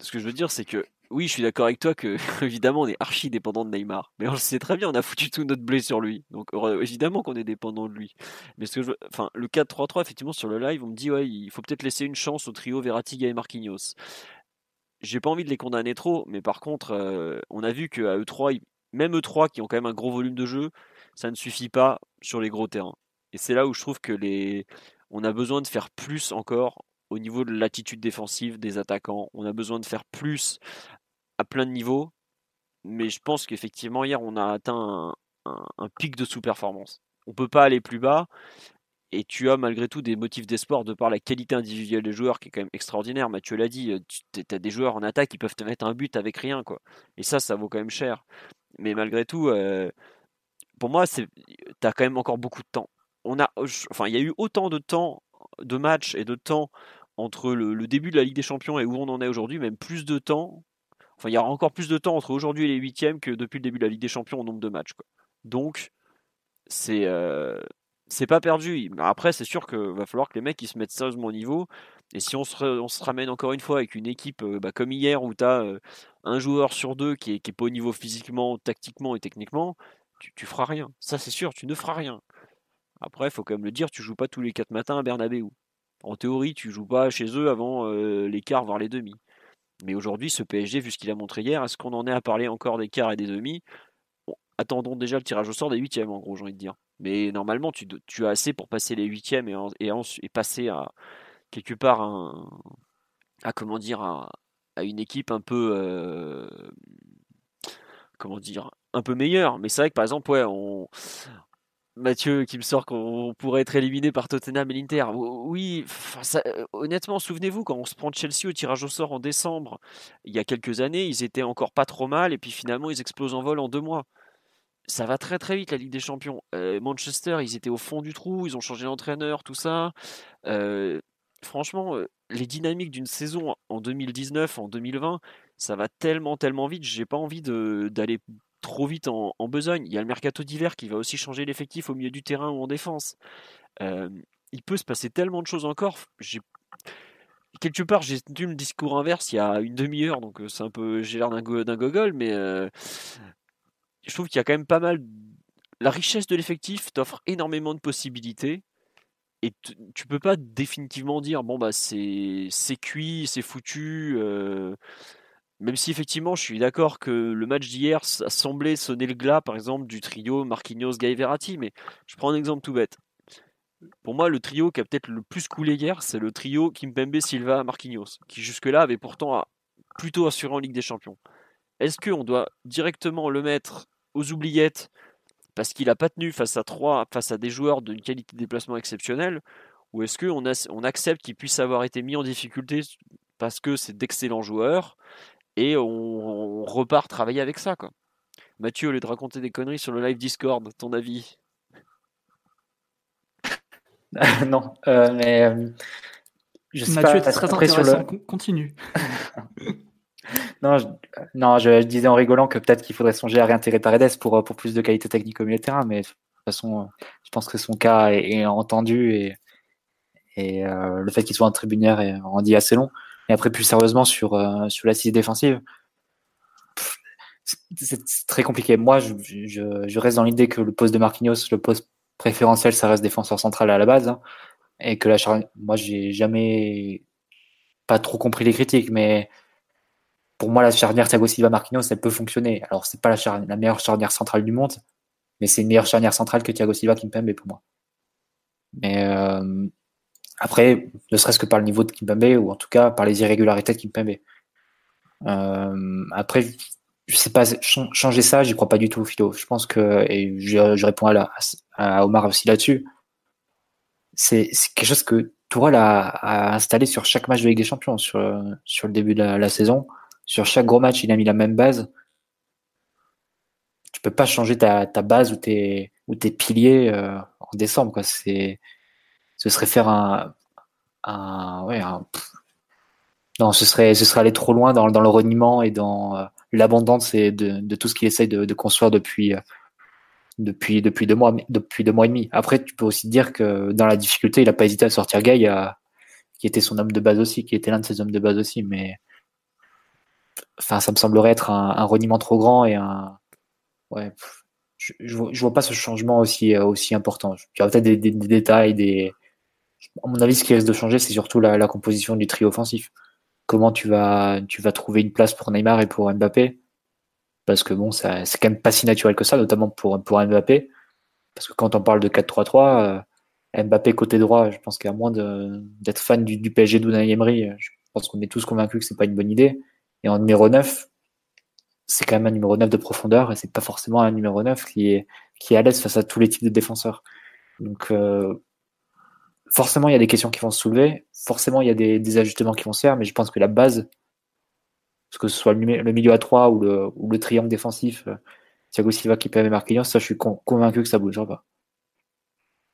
ce que je veux dire, c'est que oui, je suis d'accord avec toi que évidemment on est archi dépendant de Neymar, mais on le sait très bien, on a foutu tout notre blé sur lui, donc évidemment qu'on est dépendant de lui. Mais ce que je, enfin, le 4-3-3 effectivement sur le live, on me dit ouais, il faut peut-être laisser une chance au trio Verratti, et Marquinhos j'ai pas envie de les condamner trop, mais par contre, euh, on a vu qu'à E3, même E3 qui ont quand même un gros volume de jeu, ça ne suffit pas sur les gros terrains. Et c'est là où je trouve que les, on a besoin de faire plus encore au niveau de l'attitude défensive des attaquants. On a besoin de faire plus à plein de niveaux. Mais je pense qu'effectivement, hier, on a atteint un, pic de sous-performance. On peut pas aller plus bas. Et tu as malgré tout des motifs d'espoir de par la qualité individuelle des joueurs qui est quand même extraordinaire. Mathieu l'a dit, tu as des joueurs en attaque qui peuvent te mettre un but avec rien. quoi. Et ça, ça vaut quand même cher. Mais malgré tout, pour moi, tu as quand même encore beaucoup de temps. On a, enfin, il y a eu autant de temps de match et de temps entre le, début de la Ligue des Champions et où on en est aujourd'hui, même plus de temps. Enfin, il y aura encore plus de temps entre aujourd'hui et les huitièmes que depuis le début de la Ligue des Champions au nombre de matchs. Donc, c'est c'est pas perdu. Après, c'est sûr qu'il va falloir que les mecs ils se mettent sérieusement au niveau. Et si on se, ramène encore une fois avec une équipe bah, comme hier où tu as un joueur sur deux qui est, qui est pas au niveau physiquement, tactiquement et techniquement, tu, tu feras rien. Ça, c'est sûr, tu ne feras rien. Après, il faut quand même le dire, tu joues pas tous les quatre matins à Bernabeu. En théorie, tu joues pas chez eux avant les quarts, voire les demi. Mais aujourd'hui, ce PSG, vu ce qu'il a montré hier, est-ce qu'on en est à parler encore des quarts et des demi? Attendons déjà le tirage au sort des huitièmes, en gros, j'ai envie de dire. Mais normalement, tu, tu, as assez pour passer les huitièmes et, et, passer à quelque part à comment dire à, une équipe un peu comment dire un peu meilleure. Mais c'est vrai que par exemple, ouais, on, Mathieu qui me sort qu'on pourrait être éliminé par Tottenham et l'Inter. Oui, honnêtement, souvenez-vous, quand on se prend Chelsea au tirage au sort en décembre, il y a quelques années, ils étaient encore pas trop mal et puis finalement ils explosent en vol en deux mois. Ça va très très vite la Ligue des Champions. Euh, Manchester, ils étaient au fond du trou, ils ont changé d'entraîneur, tout ça. Euh, franchement, euh, les dynamiques d'une saison en 2019, en 2020, ça va tellement tellement vite. J'ai pas envie d'aller trop vite en, besogne. Il y a le mercato d'hiver qui va aussi changer l'effectif au milieu du terrain ou en défense. Il peut se passer tellement de choses encore. Quelque part, j'ai tenu le discours inverse il y a une demi-heure, donc c'est un peu, j'ai l'air d'un, gogol, mais je trouve qu'il y a quand même pas mal. La richesse de l'effectif t'offre énormément de possibilités et tu peux pas définitivement dire bon bah c'est cuit, c'est foutu. Même si effectivement, je suis d'accord que le match d'hier a semblé sonner le glas, par exemple, du trio Marquinhos, Guy mais je prends un exemple tout bête. Pour moi, le trio qui a peut-être le plus coulé hier, c'est le trio Kimpembe, Silva, Marquinhos, qui jusque-là avait pourtant plutôt assuré en Ligue des Champions. Est-ce qu'on doit directement le mettre aux oubliettes parce qu'il n'a pas tenu face à trois, face à des joueurs d'une qualité de déplacement exceptionnelle, ou est-ce qu'on on accepte qu'il puisse avoir été mis en difficulté parce que c'est d'excellents joueurs et on, repart travailler avec ça. Quoi? Mathieu, au lieu de raconter des conneries sur le live Discord, ton avis? Non, euh, mais euh, je sais Mathieu pas, très intéressant. Continue. non, je, non je, disais en rigolant que peut-être qu'il faudrait songer à réintégrer Paredes pour, pour plus de qualité technique au milieu de terrain, mais de toute façon, je pense que son cas est, entendu et, et euh, le fait qu'il soit un tribunière en dit assez long. Et après, plus sérieusement, sur, euh, sur l'assise défensive, c'est très compliqué. Moi, je, je, je reste dans l'idée que le poste de Marquinhos, le poste préférentiel, ça reste défenseur central à la base. Hein, et que la charnière, moi, j'ai jamais pas trop compris les critiques, mais pour moi, la charnière Thiago Silva Marquinhos, elle peut fonctionner. Alors, c'est pas la, la, meilleure charnière centrale du monde, mais c'est une meilleure charnière centrale que Thiago Silva Kimpembe pour moi. Mais euh, après, ne serait-ce que par le niveau de Kimpembe ou en tout cas par les irrégularités de Kimpembe. Euh, après, je sais pas, changer ça, j'y crois pas du tout, Philo. Je pense que, et je, réponds à, la, à Omar aussi là-dessus, c'est quelque chose que Tourelle a, a, installé sur chaque match de Ligue des Champions, sur, sur le début de la, saison. Sur chaque gros match, il a mis la même base. Tu peux pas changer ta, ta base ou tes, ou tes piliers euh, en décembre. Quoi. C'est, ce serait faire un, un ouais, un, non, ce serait, ce serait aller trop loin dans, dans le reniement et dans euh, l'abondance et de, de, tout ce qu'il essaye de, de, construire depuis, euh, depuis, depuis deux mois, depuis deux mois et demi. Après, tu peux aussi dire que dans la difficulté, il a pas hésité à sortir Gay, qui était son homme de base aussi, qui était l'un de ses hommes de base aussi, mais enfin, ça me semblerait être un, un reniement trop grand et un, ouais, je, je, vois, pas ce changement aussi, aussi important. Il y a peut-être des, des, détails, des, à mon avis, ce qui risque de changer, c'est surtout la, la, composition du trio offensif. Comment tu vas, tu vas trouver une place pour Neymar et pour Mbappé? Parce que bon, c'est quand même pas si naturel que ça, notamment pour, pour Mbappé. Parce que quand on parle de 4-3-3, euh, Mbappé côté droit, je pense qu'à moins d'être fan du, du PSG d'Unai Emery, je pense qu'on est tous convaincus que c'est pas une bonne idée. Et en numéro 9, c'est quand même un numéro 9 de profondeur et c'est pas forcément un numéro 9 qui est, qui est à l'aise face à tous les types de défenseurs. Donc, euh, forcément, il y a des questions qui vont se soulever. Forcément, il y a des, ajustements qui vont se faire. Mais je pense que la base, que ce soit le, milieu à 3 ou le, ou le triangle défensif, euh, Thiago Silva qui peut Marquinhos, ça, je suis convaincu que ça bougera pas.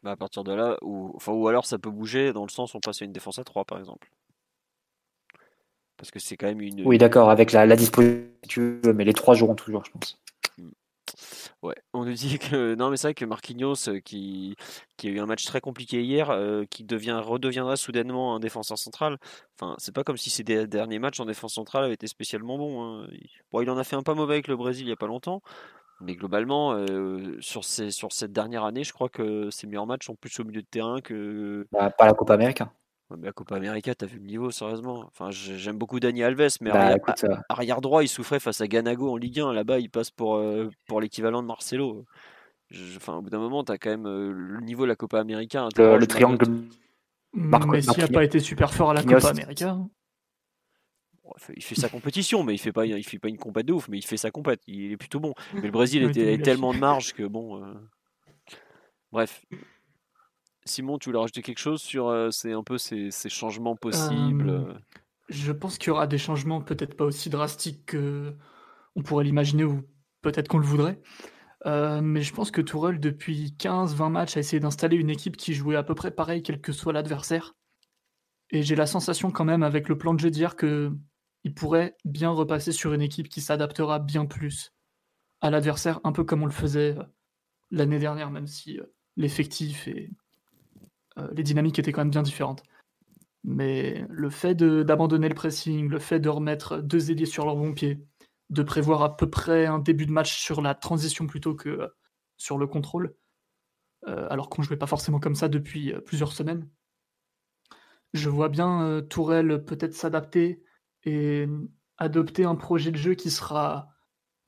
Bah à partir de là, ou, enfin, ou alors ça peut bouger dans le sens où on passe à une défense à 3 par exemple. Parce que c'est quand même une. Oui, d'accord, avec la, la disposition, mais les trois joueront toujours, je pense. Ouais, on nous dit que non, mais c'est vrai que Marquinhos, euh, qui, qui a eu un match très compliqué hier, euh, qui devient redeviendra soudainement un défenseur central. Enfin, c'est pas comme si ses derniers matchs en défense centrale avaient été spécialement bons. Hein. Bon, il en a fait un pas mauvais avec le Brésil il y a pas longtemps, mais globalement, euh, sur, ces, sur cette dernière année, je crois que ses meilleurs matchs sont plus au milieu de terrain que. Bah, pas la Copa Mais la Copa América, t'as vu le niveau, sérieusement. Enfin, j'aime beaucoup Dani Alves, mais bah, arrière, droit, il souffrait face à Ganago en Ligue 1. Là-bas, il passe pour, euh, pour l'équivalent de Marcelo. enfin, au bout d'un moment, t'as quand même euh, le niveau de la Copa América. Le, triangle. mais s'il n'a pas été super fort à la Copa América. Hein. il fait sa compétition, mais il fait pas, il fait pas une compète de ouf, mais il fait sa compète. Il est plutôt bon. Mais le Brésil était tellement de marge que bon. Euh, bref, Simon, tu voulais rajouter quelque chose sur euh, ces, un peu ces, changements possibles euh? Je pense qu'il y aura des changements peut-être pas aussi drastiques qu'on pourrait l'imaginer ou peut-être qu'on le voudrait. Euh, mais je pense que Tourelle, depuis 15-20 matchs, a essayé d'installer une équipe qui jouait à peu près pareil, quel que soit l'adversaire. Et j'ai la sensation quand même, avec le plan de jeu d'hier, qu'il pourrait bien repasser sur une équipe qui s'adaptera bien plus à l'adversaire, un peu comme on le faisait l'année dernière, même si l'effectif est euh, les dynamiques étaient quand même bien différentes. Mais le fait d'abandonner le pressing, le fait de remettre deux ailiers sur leur bon pied, de prévoir à peu près un début de match sur la transition plutôt que euh, sur le contrôle, euh, alors qu'on ne jouait pas forcément comme ça depuis plusieurs semaines. Je vois bien Tourelle peut-être s'adapter et adopter un projet de jeu qui sera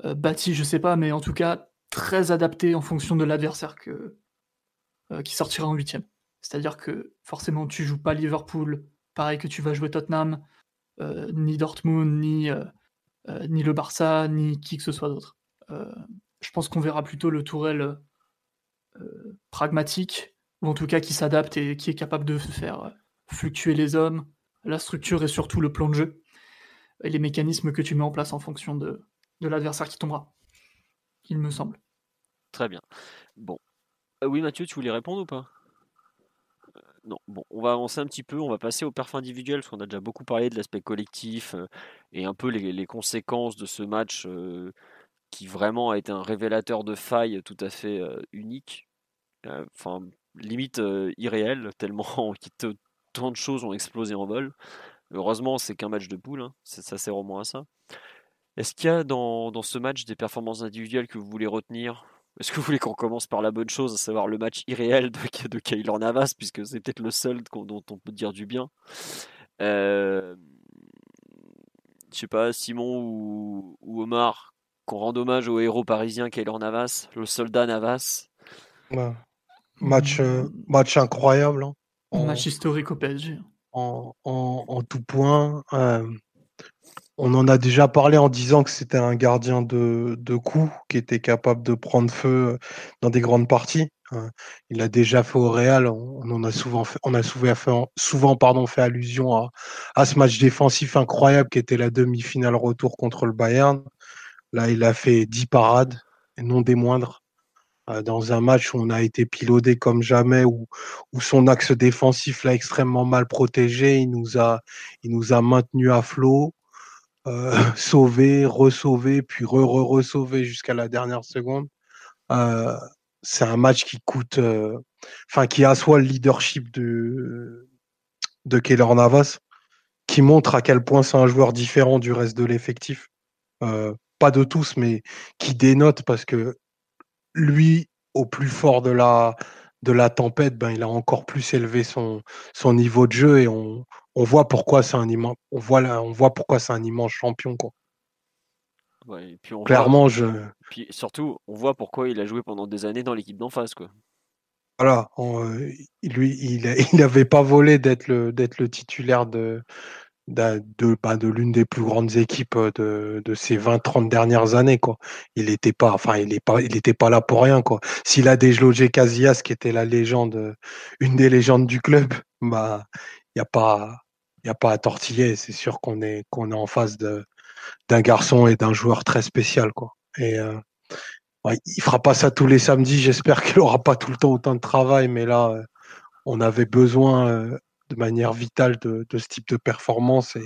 bâti, je sais pas, mais en tout cas très adapté en fonction de l'adversaire qui sortira en huitième. C'est-à-dire que forcément, tu joues pas Liverpool, pareil que tu vas jouer Tottenham, euh, ni Dortmund, ni, euh, euh, ni le Barça, ni qui que ce soit d'autre. je pense qu'on verra plutôt le Tourelle pragmatique, ou en tout cas qui s'adapte et qui est capable de faire fluctuer les hommes, la structure et surtout le plan de jeu, et les mécanismes que tu mets en place en fonction de, de l'adversaire qui tombera, il me semble. Très bien. Bon. oui, Mathieu, tu voulais répondre ou pas? On va avancer un petit peu, on va passer au perf individuel, parce qu'on a déjà beaucoup parlé de l'aspect collectif euh, et un peu les, conséquences de ce match euh, qui vraiment a été un révélateur de failles tout à fait euh, unique. Enfin, limite irréel, tellement tant de choses ont explosé en vol. Heureusement, c'est qu'un match de poule, hein, ça sert au moins à ça. Est-ce qu'il y a dans ce match des performances individuelles que vous voulez retenir? Est-ce que vous voulez qu'on commence par la bonne chose, à savoir le match irréel de, de Kaylor Navas, puisque c'est peut-être le seul dont on peut dire du bien euh, Je sais pas, Simon ou, Omar, qu'on rende hommage au héros parisien Kaylor Navas, le soldat Navas. Match, euh, match incroyable. Hein. match historique au PSG. En, en, tout point. Euh, on en a déjà parlé en disant que c'était un gardien de, de coup qui était capable de prendre feu dans des grandes parties. Hein. Il a déjà fait au Real, on, a souvent fait, on a souvent fait, souvent, fait allusion à, à ce match défensif incroyable qui était la demi-finale retour contre le Bayern. Là, il a fait 10 parades, et non des moindres, euh, dans un match où on a été piloté comme jamais, où, où son axe défensif l'a extrêmement mal protégé. Il nous a, il nous a maintenu à flot. Euh, sauver, re-sauver, puis re-re-re-sauver jusqu'à la dernière seconde. Euh, c'est un match qui coûte, euh, enfin, qui assoit le leadership de, de Navas, qui montre à quel point c'est un joueur différent du reste de l'effectif. pas de tous, mais qui dénote parce que lui, au plus fort de la, de la tempête, ben, il a encore plus élevé son, son niveau de jeu et on, on voit pourquoi c'est un immense, on voit on voit pourquoi c'est un immense champion quoi. Clairement, je. Puis surtout, on voit pourquoi il a joué pendant des années dans l'équipe d'en face quoi. Voilà, euh, lui, il n'avait pas volé d'être le d'être le titulaire de de, bah, de l'une des plus grandes équipes de, de ces 20-30 dernières années. Quoi. Il n'était pas, enfin, il pas, il pas là pour rien. Quoi. S'il a dégelogé Casillas, qui était la légende, une des légendes du club, bah, il n'y a pas, il a pas à tortiller. C'est sûr qu'on est, qu'on est en face d'un garçon et d'un joueur très spécial. Quoi. Et euh, ouais, il fera pas ça tous les samedis. J'espère qu'il aura pas tout le temps autant de travail, mais là, euh, on avait besoin euh, manière vitale de, ce type de performance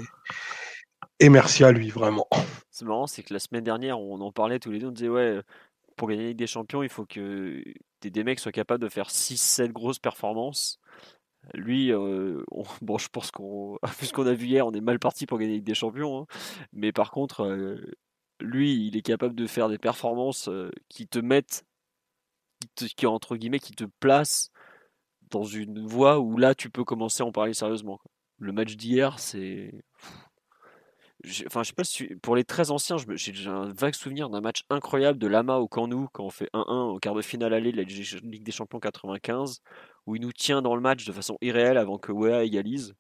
et, merci à lui vraiment. C'est marrant, c'est que la semaine dernière, on en parlait tous les deux, on disait ouais, pour gagner des Champions, il faut que des, mecs soient capables de faire 6-7 grosses performances. Lui, euh, bon, je pense qu'on, vu ce qu'on a vu hier, on est mal parti pour gagner des Champions. Hein. Mais par contre, euh, lui, il est capable de faire des performances euh, qui te mettent, qui, entre guillemets, qui te placent dans une voie où là tu peux commencer à en parler sérieusement. Le match d'hier, c'est. Enfin, je sais pas si pour les très anciens, j'ai un vague souvenir d'un match incroyable de Lama au Canou quand on fait 1-1 au quart de finale aller de la Ligue des Champions 95, où il nous tient dans le match de façon irréelle avant que Wea égalise.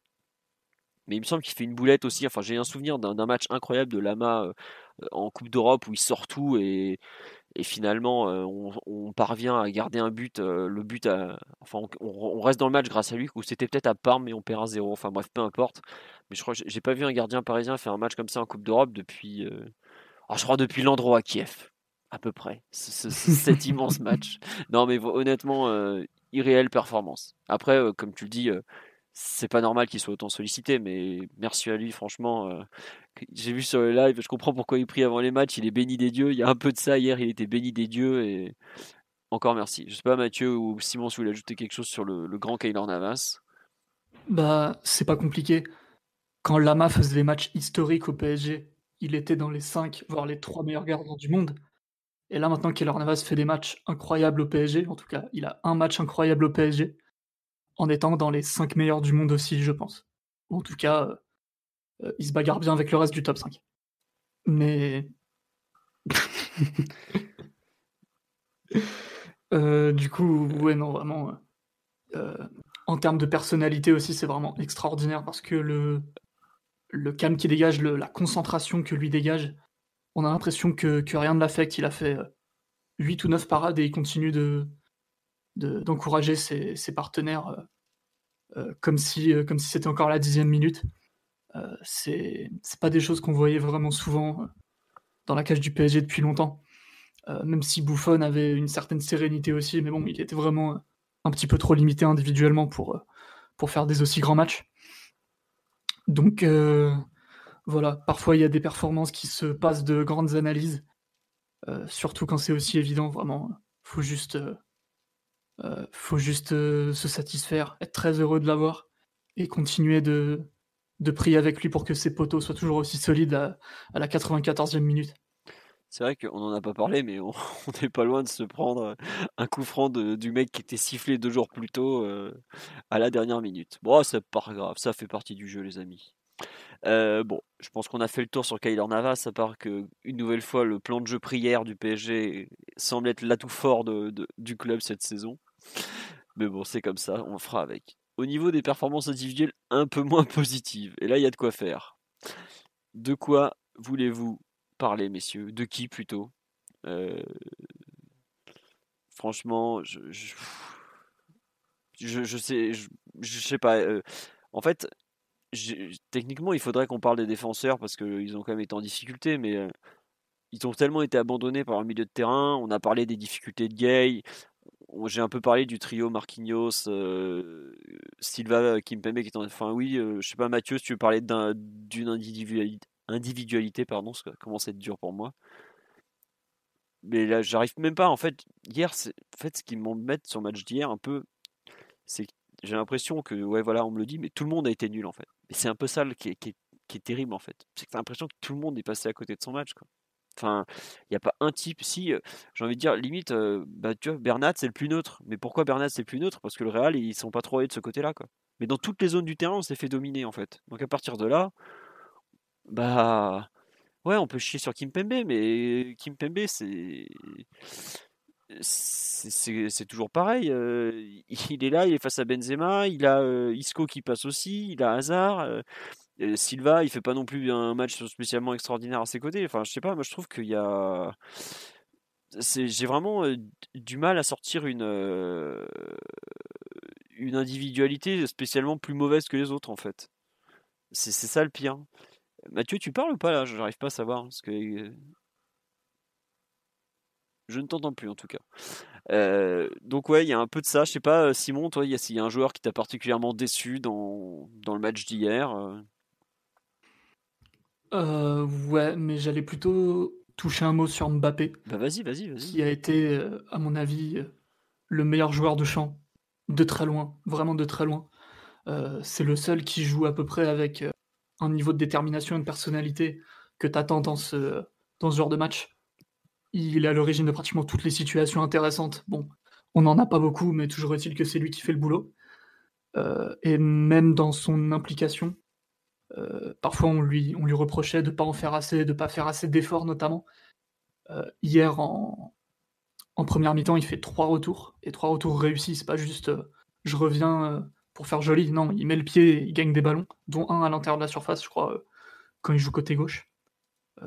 Mais il me semble qu'il fait une boulette aussi. Enfin, j'ai un souvenir d'un match incroyable de Lama euh, en Coupe d'Europe où il sort tout et et finalement euh, on, parvient à garder un but, euh, le but, enfin on, reste dans le match grâce à lui, ou c'était peut-être à Parme mais on perd un 0, enfin bref peu importe. Mais je crois que j'ai pas vu un gardien parisien faire un match comme ça en Coupe d'Europe depuis, euh, ah, je crois depuis l'endroit à Kiev, à peu près, cet immense match. Non mais honnêtement, irréelle performance. Après, comme tu le dis, c'est pas normal qu'il soit autant sollicité, mais merci à lui, franchement. Euh, j'ai vu sur le live, je comprends pourquoi il prie avant les matchs, il est béni des dieux. Il y a un peu de ça hier, il était béni des dieux et encore merci. Je sais pas, Mathieu ou Simon, si vous voulez ajouter quelque chose sur le, grand Kaylor Navas. Bah, c'est pas compliqué. Quand Lama faisait des matchs historiques au PSG, il était dans les 5, voire les 3 meilleurs gardiens du monde. Et là, maintenant, Kaylor Navas fait des matchs incroyables au PSG. En tout cas, il a un match incroyable au PSG en étant dans les 5 meilleurs du monde aussi, je pense. En tout cas, euh, euh, il se bagarre bien avec le reste du top 5. Mais. Euh, du coup, ouais, non, vraiment. en termes de personnalité aussi, c'est vraiment extraordinaire parce que le, le calme qui dégage, la concentration que lui dégage, on a l'impression que, rien ne l'affecte. Il a fait 8 ou 9 parades et il continue de, d'encourager ses, partenaires euh, euh, comme si euh, comme si c'était encore la dixième minute. c'est pas des choses qu'on voyait vraiment souvent dans la cage du PSG depuis longtemps. même si Buffon avait une certaine sérénité aussi, mais bon, il était vraiment un petit peu trop limité individuellement pour, pour faire des aussi grands matchs. Donc voilà, parfois il y a des performances qui se passent de grandes analyses, surtout quand c'est aussi évident, vraiment. Faut juste, faut juste euh, se satisfaire, être très heureux de l'avoir et continuer de, de prier avec lui pour que ses poteaux soient toujours aussi solides à, la 94e minute. C'est vrai qu'on n'en a pas parlé, mais on n'est pas loin de se prendre un coup franc du mec qui était sifflé deux jours plus tôt euh, à la dernière minute. Bon, c'est pas grave, ça fait partie du jeu, les amis. bon, je pense qu'on a fait le tour sur Kyler Navas, à part que une nouvelle fois le plan de jeu prière du PSG semble être l'atout fort du club cette saison. Mais bon, c'est comme ça, on fera avec. Au niveau des performances individuelles, un peu moins positives. Et là, il y a de quoi faire. De quoi voulez-vous parler, messieurs? De qui plutôt? Euh, Franchement, je, je, sais, je, sais pas. Euh, en fait, techniquement, il faudrait qu'on parle des défenseurs parce qu'ils ont quand même été en difficulté, mais euh, ils ont tellement été abandonnés par le milieu de terrain. On a parlé des difficultés de Gay, j'ai un peu parlé du trio Marquinhos, euh, Silva, Kimpembe qui est en... Enfin oui, euh, je sais pas Mathieu, si tu veux parler d'une individualité, individualité, pardon, ça commence à être dur pour moi. Mais là, j'arrive même pas. En fait, hier, en fait, ce qui m'embête sur le match d'hier, un peu, c'est que j'ai l'impression que, ouais, voilà, on me le dit, mais tout le monde a été nul, en fait. Et c'est un peu ça qui est, terrible, en fait. C'est que t'as l'impression que tout le monde est passé à côté de son match, quoi. Enfin, il n'y a pas un type. Si, j'ai envie de dire, limite, bah, tu vois, Bernat, c'est le plus neutre. Mais pourquoi Bernat, c'est le plus neutre? Parce que le Real, ils sont pas trop allés de ce côté-là. Quoi. Mais dans toutes les zones du terrain, on s'est fait dominer, en fait. Donc à partir de là, bah. Ouais, on peut chier sur Kimpembe, mais Kimpembe, c'est. C'est toujours pareil. il est là, il est face à Benzema, il a Isco qui passe aussi, il a Hazard. Silva, il fait pas non plus un match spécialement extraordinaire à ses côtés. Enfin, je sais pas, moi je trouve qu'il y a. J'ai vraiment du mal à sortir une, individualité spécialement plus mauvaise que les autres en fait. C'est ça le pire. Mathieu, tu parles ou pas là? Je n'arrive pas à savoir. Parce que... Je ne t'entends plus en tout cas. donc ouais, il y a un peu de ça. Je sais pas, Simon, toi, il y, a un joueur qui t'a particulièrement déçu dans, dans le match d'hier euh, Ouais, mais j'allais plutôt toucher un mot sur Mbappé. Bah vas-y, vas-y, vas-y. Qui a été, à mon avis, le meilleur joueur de champ. De très loin, vraiment de très loin. c'est le seul qui joue à peu près avec un niveau de détermination et de personnalité que tu attends dans ce, dans ce genre de match. Il est à l'origine de pratiquement toutes les situations intéressantes. Bon, on n'en a pas beaucoup, mais toujours est-il que c'est lui qui fait le boulot. Euh, et même dans son implication, euh, parfois on lui, reprochait de ne pas en faire assez, de ne pas faire assez d'efforts notamment. Euh, hier, en, première mi-temps, il fait trois retours, et trois retours réussis. C'est pas juste je reviens pour faire joli. Non, il met le pied, il gagne des ballons, dont un à l'intérieur de la surface, je crois, quand il joue côté gauche.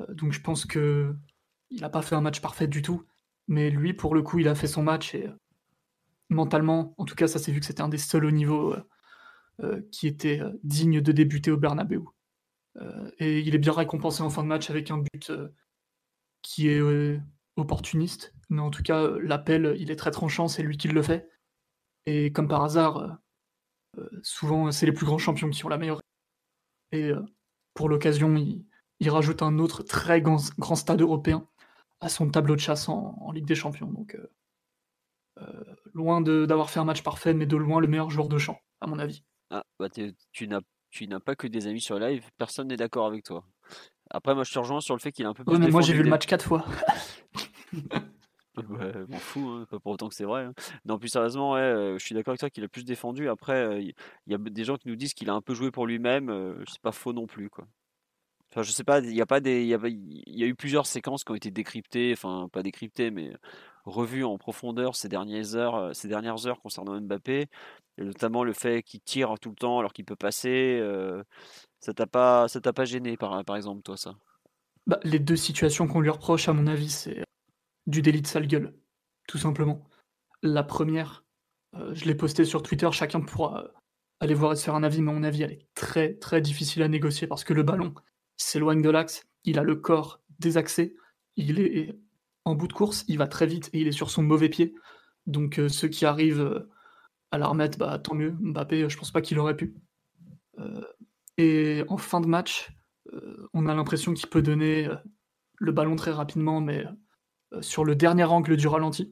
donc je pense que il n'a pas fait un match parfait du tout, mais lui, pour le coup, il a fait son match et euh, mentalement, en tout cas, ça s'est vu que c'était un des seuls au niveau euh, euh, qui était digne de débuter au Bernabeu. et il est bien récompensé en fin de match avec un but qui est opportuniste, mais en tout cas, l'appel, il est très tranchant, c'est lui qui le fait. Et comme par hasard, souvent, c'est les plus grands champions qui ont la meilleure. Et pour l'occasion, il, rajoute un autre très grand stade européen à son tableau de chasse en, Ligue des Champions. Donc, euh, euh, loin d'avoir fait un match parfait, mais de loin le meilleur joueur de champ, à mon avis. Ah, bah tu n'as pas que des amis sur live, personne n'est d'accord avec toi. Après, moi je te rejoins sur le fait qu'il est un peu plus. mais moi j'ai vu le match quatre fois. ouais, m'en fous, hein, pas pour autant que c'est vrai. Hein. Non, plus sérieusement, ouais, euh, je suis d'accord avec toi qu'il a plus défendu. Après, il y, a des gens qui nous disent qu'il a un peu joué pour lui-même. c'est pas faux non plus, quoi. Enfin, je sais pas, il y a pas des, il y, a, il y a eu plusieurs séquences qui ont été décryptées, enfin pas décryptées, mais revues en profondeur ces dernières heures, euh, ces dernières heures concernant Mbappé, et notamment le fait qu'il tire tout le temps alors qu'il peut passer. Euh, ça t'a pas, pas gêné par, par exemple toi ça? Bah, Les deux situations qu'on lui reproche, à mon avis, c'est du délit de sale gueule, tout simplement. La première, euh, je l'ai posté sur Twitter, chacun pourra aller voir et se faire un avis, mais mon avis, elle est très très difficile à négocier parce que le ballon, s'éloigne de l'axe, il a le corps désaxé, il est en bout de course, il va très vite et il est sur son mauvais pied. Donc euh, ceux qui arrivent euh, à la remettre, bah, tant mieux. Mbappé, je pense pas qu'il aurait pu. Euh, et en fin de match, on a l'impression qu'il peut donner le ballon très rapidement, mais sur le dernier angle du ralenti,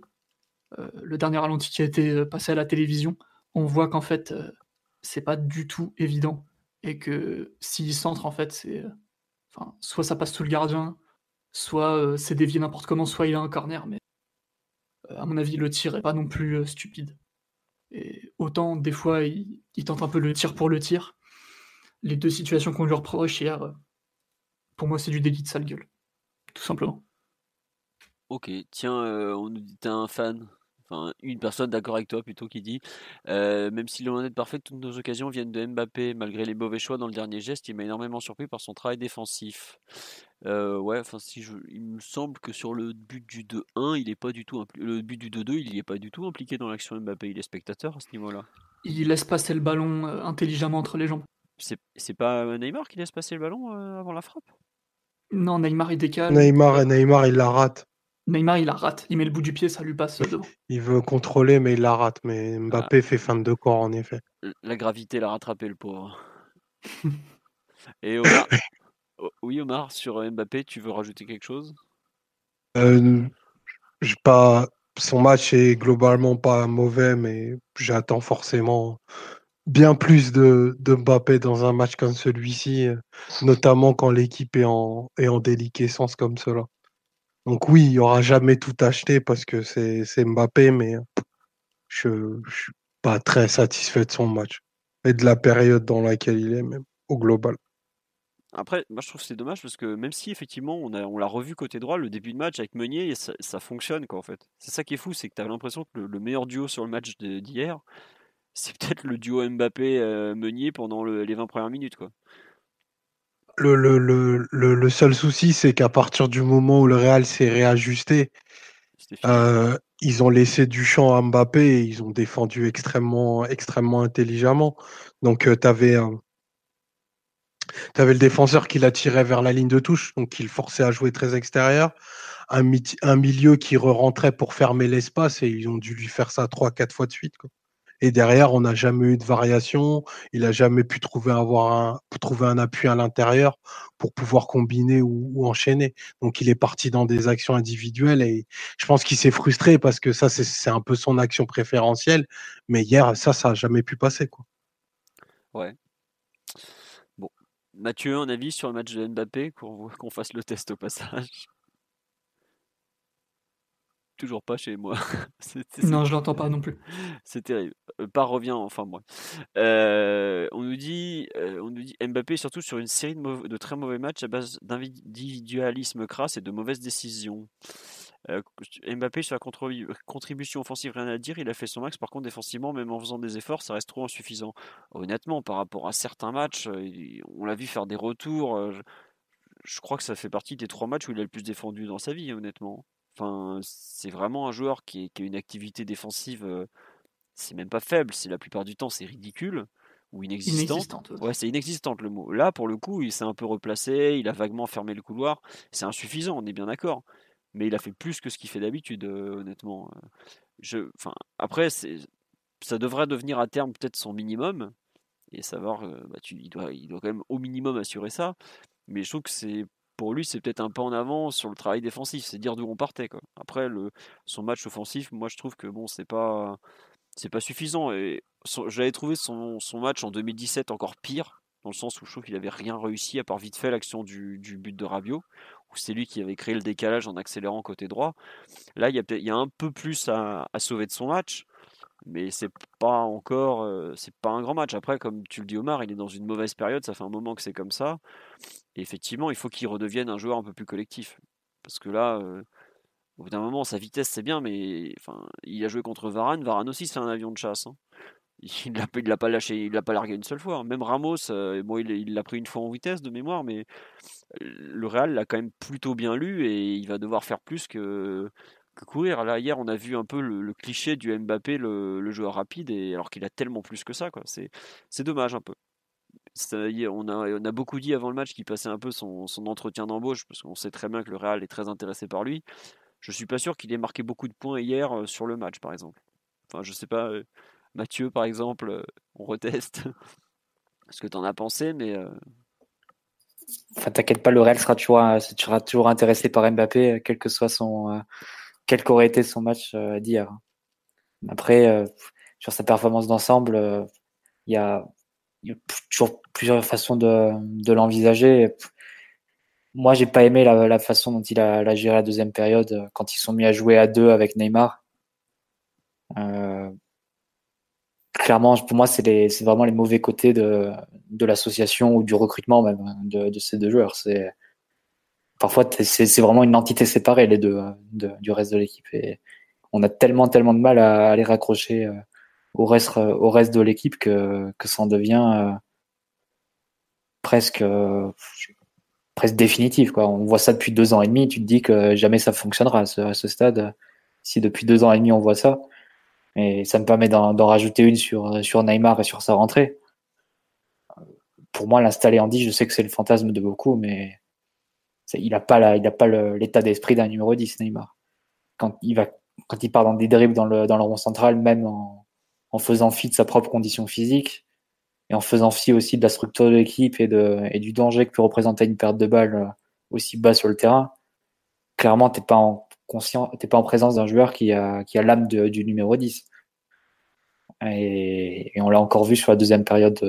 le dernier ralenti qui a été passé à la télévision, on voit qu'en fait, c'est pas du tout évident et que s'il centre, en fait, c'est soit ça passe sous le gardien, soit euh, c'est dévié n'importe comment, soit il a un corner, mais euh, à mon avis, le tir est pas non plus euh, stupide. Et autant, des fois, il, tente un peu le tir pour le tir. Les deux situations qu'on lui reproche hier, pour moi, c'est du délit de sale gueule. Tout simplement. Ok, tiens, on nous dit t'es un fan enfin une personne d'accord avec toi plutôt qui dit même si l'on est parfait, toutes nos occasions viennent de Mbappé. Malgré les mauvais choix dans le dernier geste, il m'a énormément surpris par son travail défensif. ouais, enfin si je, il me semble que sur le but du 2-1, il est pas du tout le but du 2-2, il n'y est pas du tout impliqué dans l'action Mbappé. Il est spectateur à ce niveau-là. Il laisse passer le ballon intelligemment entre les jambes. C'est pas Neymar qui laisse passer le ballon avant la frappe? Non, Neymar il décale. Neymar, Neymar il la rate. Neymar, il la rate. Il met le bout du pied, ça lui passe devant. Il veut contrôler, mais il la rate. Mais Mbappé fait fin de corps, en effet. La gravité l'a rattrapé, le pauvre. Et Omar, oui, Omar, sur Mbappé, tu veux rajouter quelque chose? Euh, pas... Son match est globalement pas mauvais, mais j'attends forcément bien plus de, de, Mbappé dans un match comme celui-ci, notamment quand l'équipe est en, est en déliquescence comme cela. Donc oui, il n'y aura jamais tout acheté parce que c'est Mbappé, mais je ne suis pas très satisfait de son match et de la période dans laquelle il est, même au global. Après, moi je trouve que c'est dommage parce que même si effectivement on l'a on revu côté droit, le début de match avec Meunier, ça, fonctionne quoi en fait. C'est ça qui est fou, c'est que tu as l'impression que le, meilleur duo sur le match d'hier, c'est peut-être le duo Mbappé-Meunier pendant les 20 premières minutes quoi. Le, le, le, le, seul souci, c'est qu'à partir du moment où le Real s'est réajusté, euh, ils ont laissé du champ à Mbappé et ils ont défendu extrêmement, extrêmement intelligemment. Donc, euh, tu avais, avais, le défenseur qui l'attirait vers la ligne de touche, donc qui le forçait à jouer très extérieur. Un, un milieu qui re-rentrait pour fermer l'espace et ils ont dû lui faire ça trois, quatre fois de suite. Quoi. Et derrière, on n'a jamais eu de variation. Il n'a jamais pu trouver, avoir un, trouver un appui à l'intérieur pour pouvoir combiner ou, enchaîner. Donc, il est parti dans des actions individuelles et je pense qu'il s'est frustré parce que ça, c'est un peu son action préférentielle. Mais hier, ça, ça n'a jamais pu passer. Quoi. Ouais. Bon. Mathieu, un avis sur le match de Mbappé, qu'on fasse le test au passage? Toujours pas chez moi. non, je l'entends pas non plus. C'est terrible. Euh, pas revient, enfin moi. Euh, on nous dit, euh, on nous dit Mbappé surtout sur une série de, de très mauvais matchs à base d'individualisme crasse et de mauvaises décisions. Mbappé sur la contribution offensive, rien à dire. Il a fait son max. Par contre, défensivement, même en faisant des efforts, ça reste trop insuffisant. Honnêtement, par rapport à certains matchs, on l'a vu faire des retours. je crois que ça fait partie des trois matchs où il a le plus défendu dans sa vie, honnêtement c'est vraiment un joueur qui, a une activité défensive, euh, c'est même pas faible, c'est la plupart du temps c'est ridicule ou inexistante. ouais, c'est inexistante le mot. Là, pour le coup, il s'est un peu replacé, il a vaguement fermé le couloir. C'est insuffisant, on est bien d'accord. Mais il a fait plus que ce qu'il fait d'habitude, euh, honnêtement. Euh. Je, enfin, après, ça devrait devenir à terme peut-être son minimum et savoir, bah, il, doit, il doit quand même au minimum assurer ça. Mais je trouve que c'est pour lui, c'est peut-être un pas en avant sur le travail défensif, c'est dire d'où on partait. Quoi. Après, son match offensif, moi je trouve que bon, c'est pas, c'est pas suffisant. Et j'avais trouvé son, match en 2017 encore pire, dans le sens où je trouve qu'il avait rien réussi à part vite fait l'action du, but de Rabiot, où c'est lui qui avait créé le décalage en accélérant côté droit. Là, il y a, y un peu plus à, à sauver de son match mais c'est pas encore euh, c'est pas un grand match après comme tu le dis Omar il est dans une mauvaise période ça fait un moment que c'est comme ça effectivement il faut qu'il redevienne un joueur un peu plus collectif parce que là euh, au bout d'un moment sa vitesse c'est bien mais il a joué contre Varane Varane aussi c'est un avion de chasse hein. il l'a l'a pas lâché il l'a pas largué une seule fois même Ramos euh, il l'a pris une fois en vitesse de mémoire mais le Real l'a quand même plutôt bien lu et il va devoir faire plus que courir. Là, hier, on a vu un peu le, cliché du Mbappé, le, joueur rapide, et alors qu'il a tellement plus que ça. C'est, c'est dommage un peu. On, a, a beaucoup dit avant le match qu'il passait un peu son, entretien d'embauche, parce qu'on sait très bien que le Real est très intéressé par lui. Je suis pas sûr qu'il ait marqué beaucoup de points hier euh, sur le match, par exemple. Enfin, je sais pas, euh, Mathieu, par exemple, euh, on reteste ce que tu en as pensé, mais. Enfin, t'inquiète pas, le Real sera toujours, toujours intéressé par Mbappé, quel que soit quel qu'aurait été son match d'hier. Après, sur sa performance d'ensemble, euh, il y a, toujours plusieurs façons de, l'envisager. Moi, j'ai pas aimé la, façon dont il a, géré la deuxième période quand ils sont mis à jouer à deux avec Neymar. clairement, pour moi, c'est vraiment les mauvais côtés de, l'association ou du recrutement même de, de ces deux joueurs. C'est parfois c'est vraiment une entité séparée les deux du reste de l'équipe et on a tellement tellement de mal à, les raccrocher euh, au reste au reste de l'équipe que que ça en devient euh, presque euh, presque définitif quoi. On voit ça depuis deux ans et demi tu te dis que jamais ça fonctionnera à ce, stade. Si depuis deux ans et demi on voit ça. Et ça me permet d'en rajouter une sur sur Neymar et sur sa rentrée. Pour moi l'installer en 10 je sais que c'est le fantasme de beaucoup mais il n'a pas il a pas l'état d'esprit d'un numéro 10 Neymar. Quand il va quand il part dans des dribbles dans le dans le rond central, même en, en faisant fi de sa propre condition physique et en faisant fi aussi de la structure de l'équipe et du danger que peut représenter une perte de balle euh, aussi bas sur le terrain. Clairement, t'es pas en pas en présence d'un joueur qui a qui a l'âme du numéro 10. Et, on l'a encore vu sur la deuxième période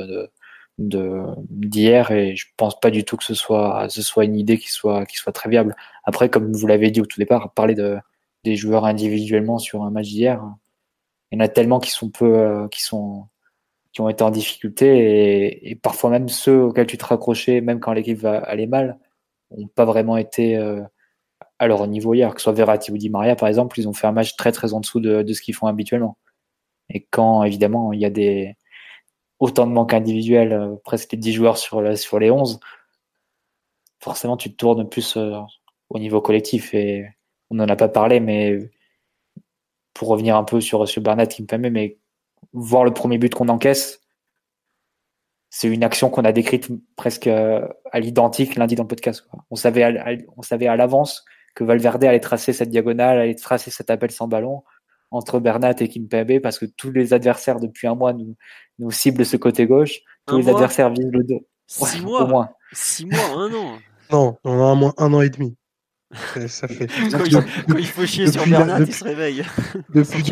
de, d'hier et je pense pas du tout que ce soit ce soit une idée qui soit qui soit très viable. Après, comme vous l'avez dit au tout départ, parler de des joueurs individuellement sur un match d'hier, il y en a tellement qui sont peu euh, qui sont qui ont été en difficulté et, parfois même ceux auxquels tu te raccrochais, même quand l'équipe aller mal, ont pas vraiment été euh, à leur niveau hier. Que ce soit Verratti ou Di Maria, par exemple, ils ont fait un match très très en dessous de, de ce qu'ils font habituellement. Et quand évidemment il y a des autant de manques individuels, euh, presque 10 joueurs sur, sur les 11, forcément, tu te tournes plus au niveau collectif. Et on n'en a pas parlé, mais pour revenir un peu sur, sur Bernat qui me permet, mais voir le premier but qu'on encaisse, c'est une action qu'on a décrite presque à l'identique lundi dans le podcast. On savait à, on savait à l'avance que Valverde allait tracer cette diagonale, allait tracer cet appel sans ballon entre Bernat et Kimpembe parce que tous les adversaires depuis un mois nous, nous ciblent ce côté gauche. Tous les adversaires visent le dos. Six mois. Au moins. Six mois, un an. Non, on a un, moins, un an et demi. Ça fait. quand, il, faut chier sur Bernat, il se réveille. Depuis,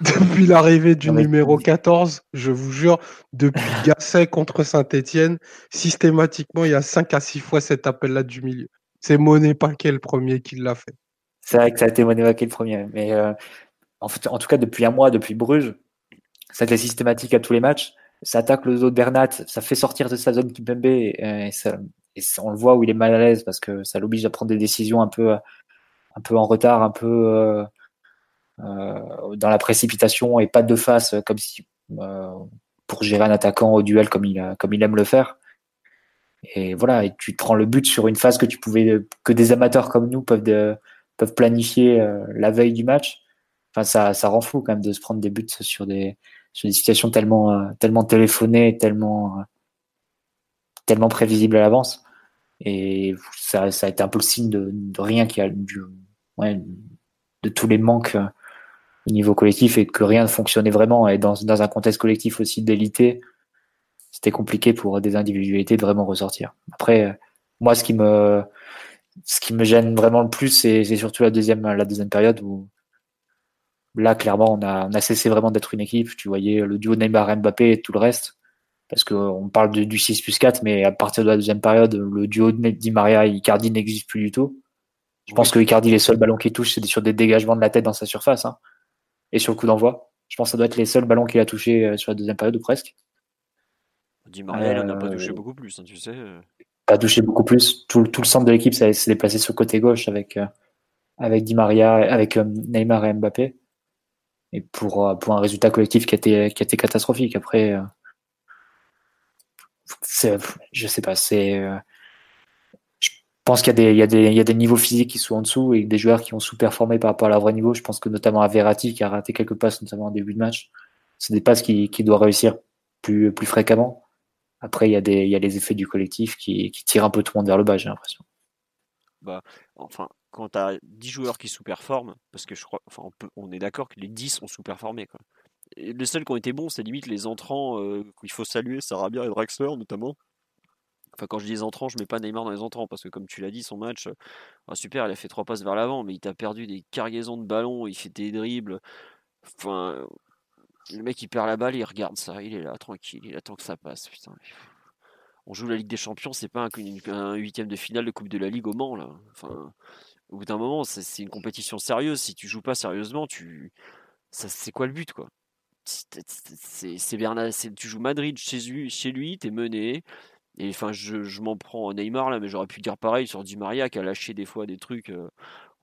depuis l'arrivée du numéro 14, je vous jure, depuis Gasset contre Saint-Etienne, systématiquement, il y a 5 à 6 fois cet appel-là du milieu. C'est Monet Paquet le premier qui l'a fait. C'est vrai que ça a été Monet Paquet le premier. Mais euh, en, en, tout cas, depuis un mois, depuis Bruges, ça a été systématique à tous les matchs. Ça attaque le dos de Bernat, ça fait sortir de sa zone Kimpembe et, ça, et on le voit où il est mal à l'aise parce que ça l'oblige à prendre des décisions un peu, un peu en retard, un peu euh, euh, dans la précipitation et pas de face comme si euh, pour gérer un attaquant au duel comme il, comme il aime le faire. Et voilà, et tu te prends le but sur une phase que tu pouvais, que des amateurs comme nous peuvent, de, peuvent planifier la veille du match. Enfin, ça, ça rend fou quand même de se prendre des buts sur des, sur des situations tellement, tellement téléphonées, tellement, tellement prévisibles à l'avance. Et ça, a été un peu le signe de, rien qui a de tous les manques euh, au niveau collectif et que rien ne fonctionnait vraiment. Et dans, dans un contexte collectif aussi d'élité, c'était compliqué pour des individualités de vraiment ressortir. Après, euh, moi, ce qui me, ce qui me gêne vraiment le plus, c'est surtout la deuxième, la deuxième période où là, clairement, on a, on a cessé vraiment d'être une équipe. Tu voyais le duo Neymar-Mbappé et tout le reste parce qu'on parle du 6 plus 4, mais à partir de la deuxième période, le duo de Di Maria et Icardi n'existe plus du tout. Je pense que Icardi, les seuls ballons qu'il touche, c'est sur des dégagements de la tête dans sa surface. Hein. Et sur le coup d'envoi. Je pense que ça doit être les seuls ballons qu'il a touchés euh, sur la deuxième période ou presque. Di Maria, il n'a pas touché euh, beaucoup plus, hein, tu sais. Euh. Pas touché beaucoup plus. Tout, tout le centre de l'équipe s'est déplacé sur le côté gauche avec, avec Di Maria, avec Neymar et Mbappé. Et pour, pour un résultat collectif qui a été, qui a été catastrophique. Après, je sais pas. Euh, je pense qu'il y, a des, niveaux physiques qui sont en dessous et des joueurs qui ont sous-performé par rapport à leur vrai niveau. Je pense que notamment à qui a raté quelques passes, notamment en début de match. C'est des passes qui, qui doit réussir plus, fréquemment. Après, il y, a les effets du collectif qui, tirent un peu tout le monde vers le bas, j'ai l'impression. Bah, enfin, quand tu as 10 joueurs qui sous-performent, parce que on est d'accord que les 10 ont sous-performé. Les seuls qui ont été bons, c'est limite les entrants euh, qu'il faut saluer, Sarabia et Draxler notamment. Enfin, quand je dis les entrants, je mets pas Neymar dans les entrants parce que, comme tu l'as dit, son match, euh, ah, super, il a fait trois passes vers l'avant, mais il t'a perdu des cargaisons de ballons, il fait des dribbles. Enfin, le mec il perd la balle, il regarde ça, il est là tranquille, il attend que ça passe. Putain. On joue la Ligue des Champions, c'est pas un, huitième de finale de Coupe de la Ligue au Mans là. Enfin, au bout d'un moment, c'est une compétition sérieuse. Si tu joues pas sérieusement, tu, c'est quoi le but quoi? C'est Bernard, tu joues Madrid chez lui, chez lui, t'es mené. Et enfin, je, m'en prends à Neymar là, mais j'aurais pu dire pareil sur Di Maria qui a lâché des fois des trucs euh,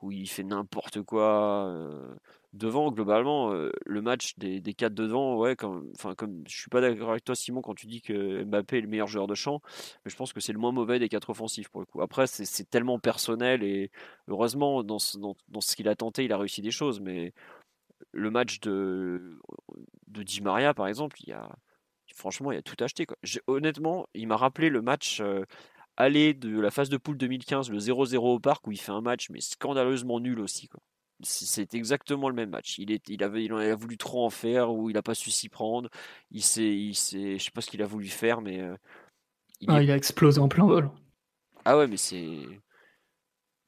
où il fait n'importe quoi. Euh, devant, globalement, euh, le match des, des quatre devant, ouais, comme, comme je suis pas d'accord avec toi, Simon, quand tu dis que Mbappé est le meilleur joueur de champ, mais je pense que c'est le moins mauvais des quatre offensifs pour le coup. Après, c'est tellement personnel et heureusement, dans ce, dans ce qu'il a tenté, il a réussi des choses, mais le match de, de Di Maria, par exemple, il y a, franchement, il a tout acheté. Quoi. Honnêtement, il m'a rappelé le match euh, aller de la phase de poule 2015, le 0-0 au parc, où il fait un match, mais scandaleusement nul aussi. Quoi. C'est exactement le même match. Il, est, il, avait, il a voulu trop en faire, ou il n'a pas su s'y prendre. Il s'est, il je sais pas ce qu'il a voulu faire, mais. Euh, il, ah, il, a explosé en plein vol. Ah ouais, mais c'est.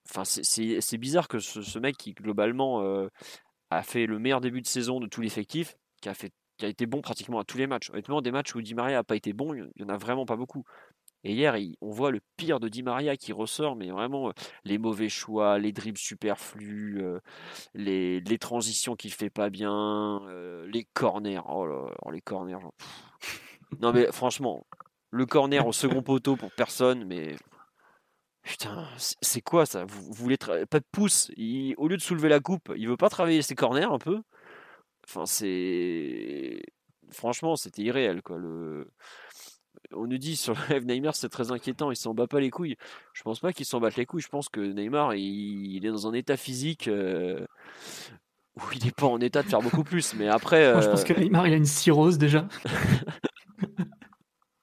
Enfin, c'est bizarre que ce, mec qui, globalement, euh, a fait le meilleur début de saison de tout l'effectif, qui a, qui a été bon pratiquement à tous les matchs. Honnêtement, des matchs où Di Maria n'a pas été bon, il n'y en a vraiment pas beaucoup. Et hier, on voit le pire de Di Maria qui ressort, mais vraiment euh, les mauvais choix, les dribbles superflus, euh, les, les, transitions qu'il fait pas bien, euh, les corners. Oh là, oh, les corners. non mais franchement, le corner au second poteau pour personne, mais Putain, c'est quoi ça? Vous, voulez pas de pouce Au lieu de soulever la coupe, il veut pas travailler ses corners un peu? Enfin, c'est franchement, c'était irréel quoi. Le on nous dit sur le live Neymar c'est très inquiétant, il s'en bat pas les couilles. Je pense pas qu'il s'en batte les couilles. Je pense que Neymar il, est dans un état physique euh, où il n'est pas en état de faire beaucoup plus. Mais après, Moi, je pense que Neymar il a une cirrhose déjà.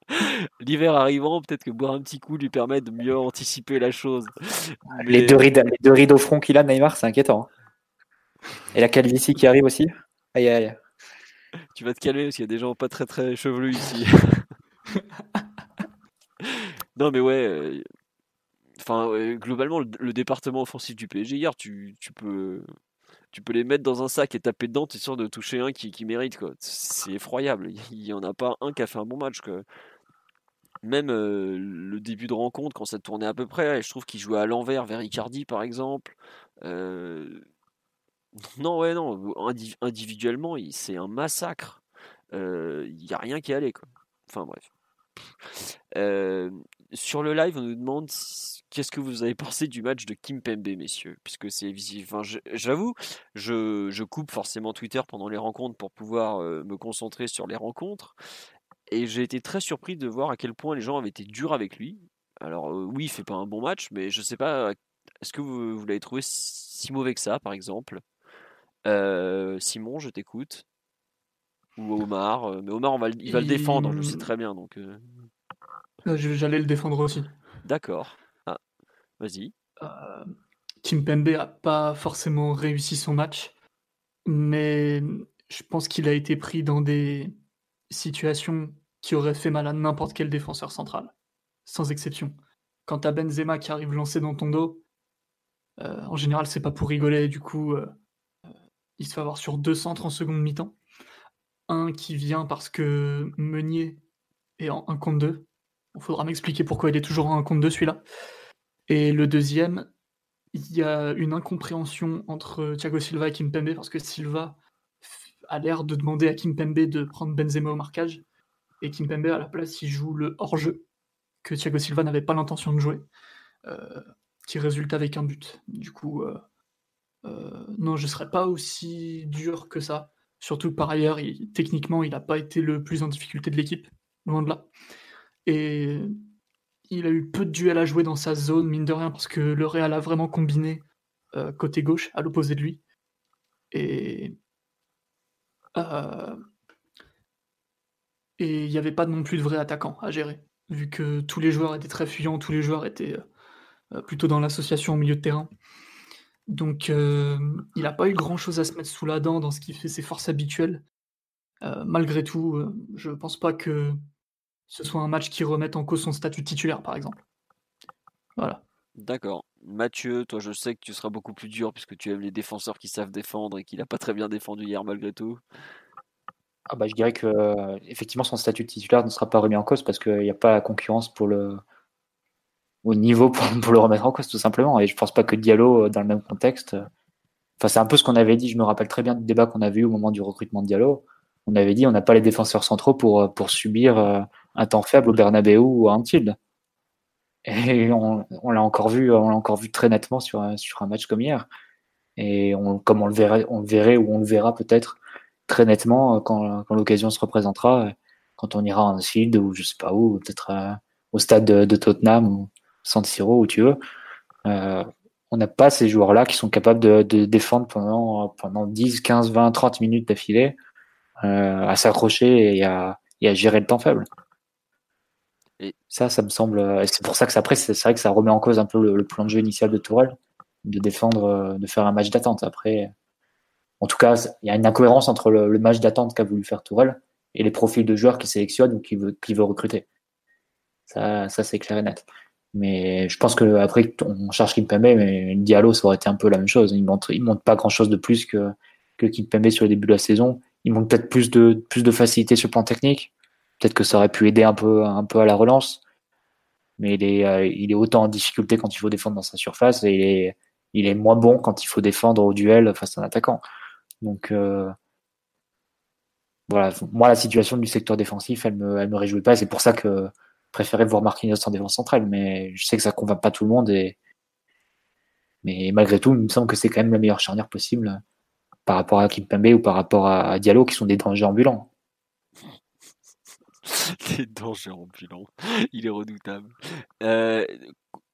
l'hiver arrivant, peut-être que boire un petit coup lui permet de mieux anticiper la chose. Les, deux rides, les deux rides au front qu'il a, Neymar, c'est inquiétant. hein. Et la calvitie qui arrive aussi. Aïe aïe. Tu vas te calmer parce qu'il y a des gens pas très très chevelus ici. non mais ouais. euh, Enfin, euh, globalement, le, le département offensif du PSG hier, tu, tu peux, tu peux les mettre dans un sac et taper dedans, tu es sûr de toucher un qui, qui mérite quoi. C'est effroyable. Il y en a pas un qui a fait un bon match quoi. Même euh, le début de rencontre, quand ça tournait à peu près, je trouve qu'il jouait à l'envers vers Icardi par exemple. Euh, Non, ouais, non. indi- individuellement, c'est un massacre. Euh, Il n'y a rien qui allait, quoi. Enfin, bref. Euh, sur le live, on nous demande qu'est-ce que vous avez pensé du match de Kim Pembe, messieurs, puisque c'est visible. Enfin, j'avoue, je, coupe forcément Twitter pendant les rencontres pour pouvoir euh, me concentrer sur les rencontres, et j'ai été très surpris de voir à quel point les gens avaient été durs avec lui. Alors euh, oui, il fait pas un bon match, mais je sais pas. Est-ce que vous, vous l'avez trouvé si mauvais que ça, par exemple? Euh, Simon, je t'écoute. Ou Omar. euh, Mais Omar, on va, le- il va le défendre, je sais très bien. Donc, euh, J'allais le défendre aussi. d'accord. Ah, vas-y. Kim Pembe a pas forcément réussi son match, mais je pense qu'il a été pris dans des situations qui auraient fait mal à n'importe quel défenseur central, sans exception. Quand t'as Benzema qui arrive lancé dans ton dos, euh, en général c'est pas pour rigoler, du coup euh, euh, il se fait avoir sur deux centres en seconde mi-temps. Un qui vient parce que Meunier est en 1 contre 2. Il faudra m'expliquer pourquoi il est toujours en 1 contre 2 celui-là. Et le deuxième, il y a une incompréhension entre Thiago Silva et Kimpembe parce que Silva a l'air de demander à Kimpembe de prendre Benzema au marquage et Kimpembe à la place il joue le hors-jeu que Thiago Silva n'avait pas l'intention de jouer euh, qui résulte avec un but. Du coup, euh, euh, non, je serais pas aussi dur que ça. Surtout par ailleurs, il- techniquement, il n'a pas été le plus en difficulté de l'équipe, loin de là. Et il a eu peu de duels à jouer dans sa zone, mine de rien, parce que le Real a vraiment combiné côté gauche, à l'opposé de lui. Et. Euh, et il n'y avait pas non plus de vrai attaquant à gérer, vu que tous les joueurs étaient très fuyants, tous les joueurs étaient euh, plutôt dans l'association au milieu de terrain. Donc euh, il n'a pas eu grand-chose à se mettre sous la dent dans ce qui fait ses forces habituelles. Euh, malgré tout, euh, je pense pas que ce soit un match qui remette en cause son statut titulaire, par exemple. Voilà. D'accord. Mathieu, toi, je sais que tu seras beaucoup plus dur puisque tu aimes les défenseurs qui savent défendre et qu'il n'a pas très bien défendu hier malgré tout. Ah bah, je dirais que euh, effectivement son statut de titulaire ne sera pas remis en cause parce qu'il n'y a pas la concurrence pour le au niveau pour, le remettre en cause tout simplement. Et je pense pas que Diallo euh, dans le même contexte. euh, Enfin c'est un peu ce qu'on avait dit. Je me rappelle très bien du débat qu'on avait eu au moment du recrutement de Diallo. On avait dit on n'a pas les défenseurs centraux pour pour subir un temps faible au Bernabeu ou à Anfield. Et on, on l'a encore vu, on l'a encore vu très nettement sur un, sur un match comme hier. Et on, comme on le verrait, on le verrait ou on le verra peut-être très nettement euh, quand, quand l'occasion se représentera, euh, quand on ira à Anfield ou je sais pas où, peut-être euh, au stade de, de Tottenham ou San Siro où tu veux. Euh, on n'a pas ces joueurs-là qui sont capables de, de défendre pendant, pendant 10, 15, 20, 30 minutes d'affilée, euh, à s'accrocher et à, et à gérer le temps faible. Ça, ça me semble. et C'est pour ça que ça, après, c'est vrai que ça remet en cause un peu le, plan de jeu initial de Tourelle, de défendre, euh, de faire un match d'attente. Après, en tout cas, il y a une incohérence entre le, match d'attente qu'a voulu faire Tourelle et les profils de joueurs qu'il sélectionne ou qu'il veut, veut recruter. Ça, ça c'est clair et net. Mais je pense que après on cherche Kimpembe, mais Diallo, ça aurait été un peu la même chose. Il montre, il montre pas grand chose de plus que, que Kimpembe sur le début de la saison. Il montre peut-être plus de, plus de facilité sur le plan technique. Peut-être que ça aurait pu aider un peu, un peu à la relance. Mais il est, euh, il est autant en difficulté quand il faut défendre dans sa surface et il est, il est moins bon quand il faut défendre au duel face à un attaquant. Donc, euh, voilà. Moi, la situation du secteur défensif, elle me, elle me réjouit pas. C'est pour ça que je préférais voir Marquinhos en défense centrale. Mais je sais que ça convainc pas tout le monde et, mais malgré tout, il me semble que c'est quand même la meilleure charnière possible par rapport à Kimpembe ou par rapport à Diallo qui sont des dangers ambulants. Des dangers ambulants. Il est redoutable. Euh,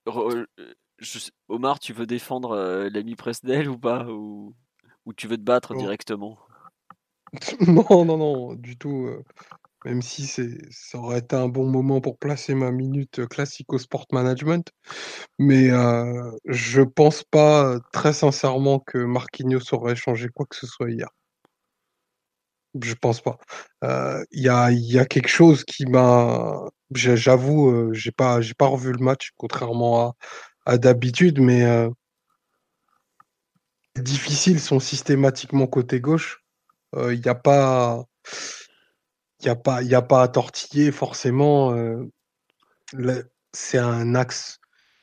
re- euh, je- Omar, tu veux défendre euh, l'ami Presnel ou pas? Ou... ou tu veux te battre Oh. directement? Non, non, non, du tout. euh, Même si ça aurait été un bon moment pour placer ma minute classique au sport management. Mais je pense pas très sincèrement que Marquinhos aurait changé quoi que ce soit hier. Je pense pas. Euh, Il y a, quelque chose qui m'a. J'avoue, euh, j'ai pas, revu le match, contrairement à, d'habitude, mais euh, les difficiles sont systématiquement côté gauche. Euh, Il n'y a pas. À tortiller forcément. c'est un axe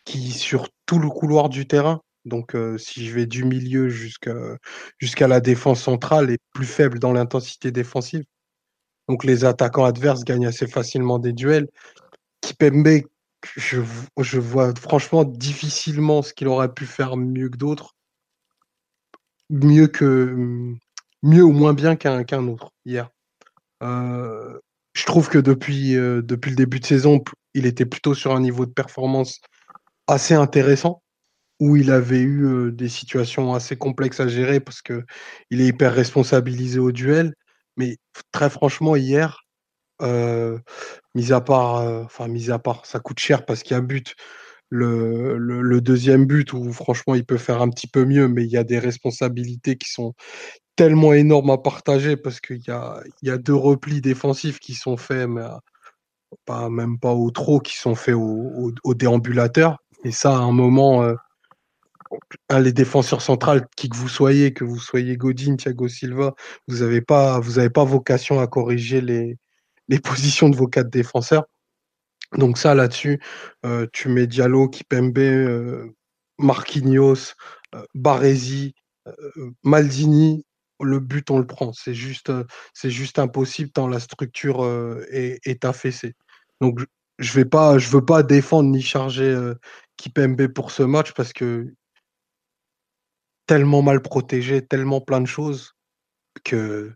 qui sur tout le couloir du terrain. Donc, si je vais du milieu jusqu'à la défense centrale, est plus faible dans l'intensité défensive. Donc, les attaquants adverses gagnent assez facilement des duels. Kipembe, je, vois franchement difficilement ce qu'il aurait pu faire mieux que d'autres. Mieux que mieux ou moins bien qu'un autre hier. Je trouve que depuis, le début de saison, il était plutôt sur un niveau de performance assez intéressant, où il avait eu des situations assez complexes à gérer parce que il est hyper responsabilisé au duel. Mais très franchement, hier, mis à part, mis à part, ça coûte cher parce qu'il y a but. Le, deuxième but où franchement il peut faire un petit peu mieux, mais il y a des responsabilités qui sont tellement énormes à partager parce qu'il y a, deux replis défensifs qui sont faits, mais même pas au trop, qui sont faits au, au, déambulateur. Et ça, à un moment, les défenseurs centrales, qui que vous soyez, que vous soyez Godin, Thiago Silva, vous n'avez pas, vocation à corriger les, positions de vos quatre défenseurs. Donc ça, là-dessus, euh, tu mets Diallo, Kipembe, euh, Marquinhos, euh, Baresi, Maldini, le but, on le prend. C'est juste, c'est juste impossible tant la structure est, affaissée. Donc, je- je vais pas, je veux pas défendre ni charger Kipembe pour ce match parce que tellement mal protégé, tellement plein de choses que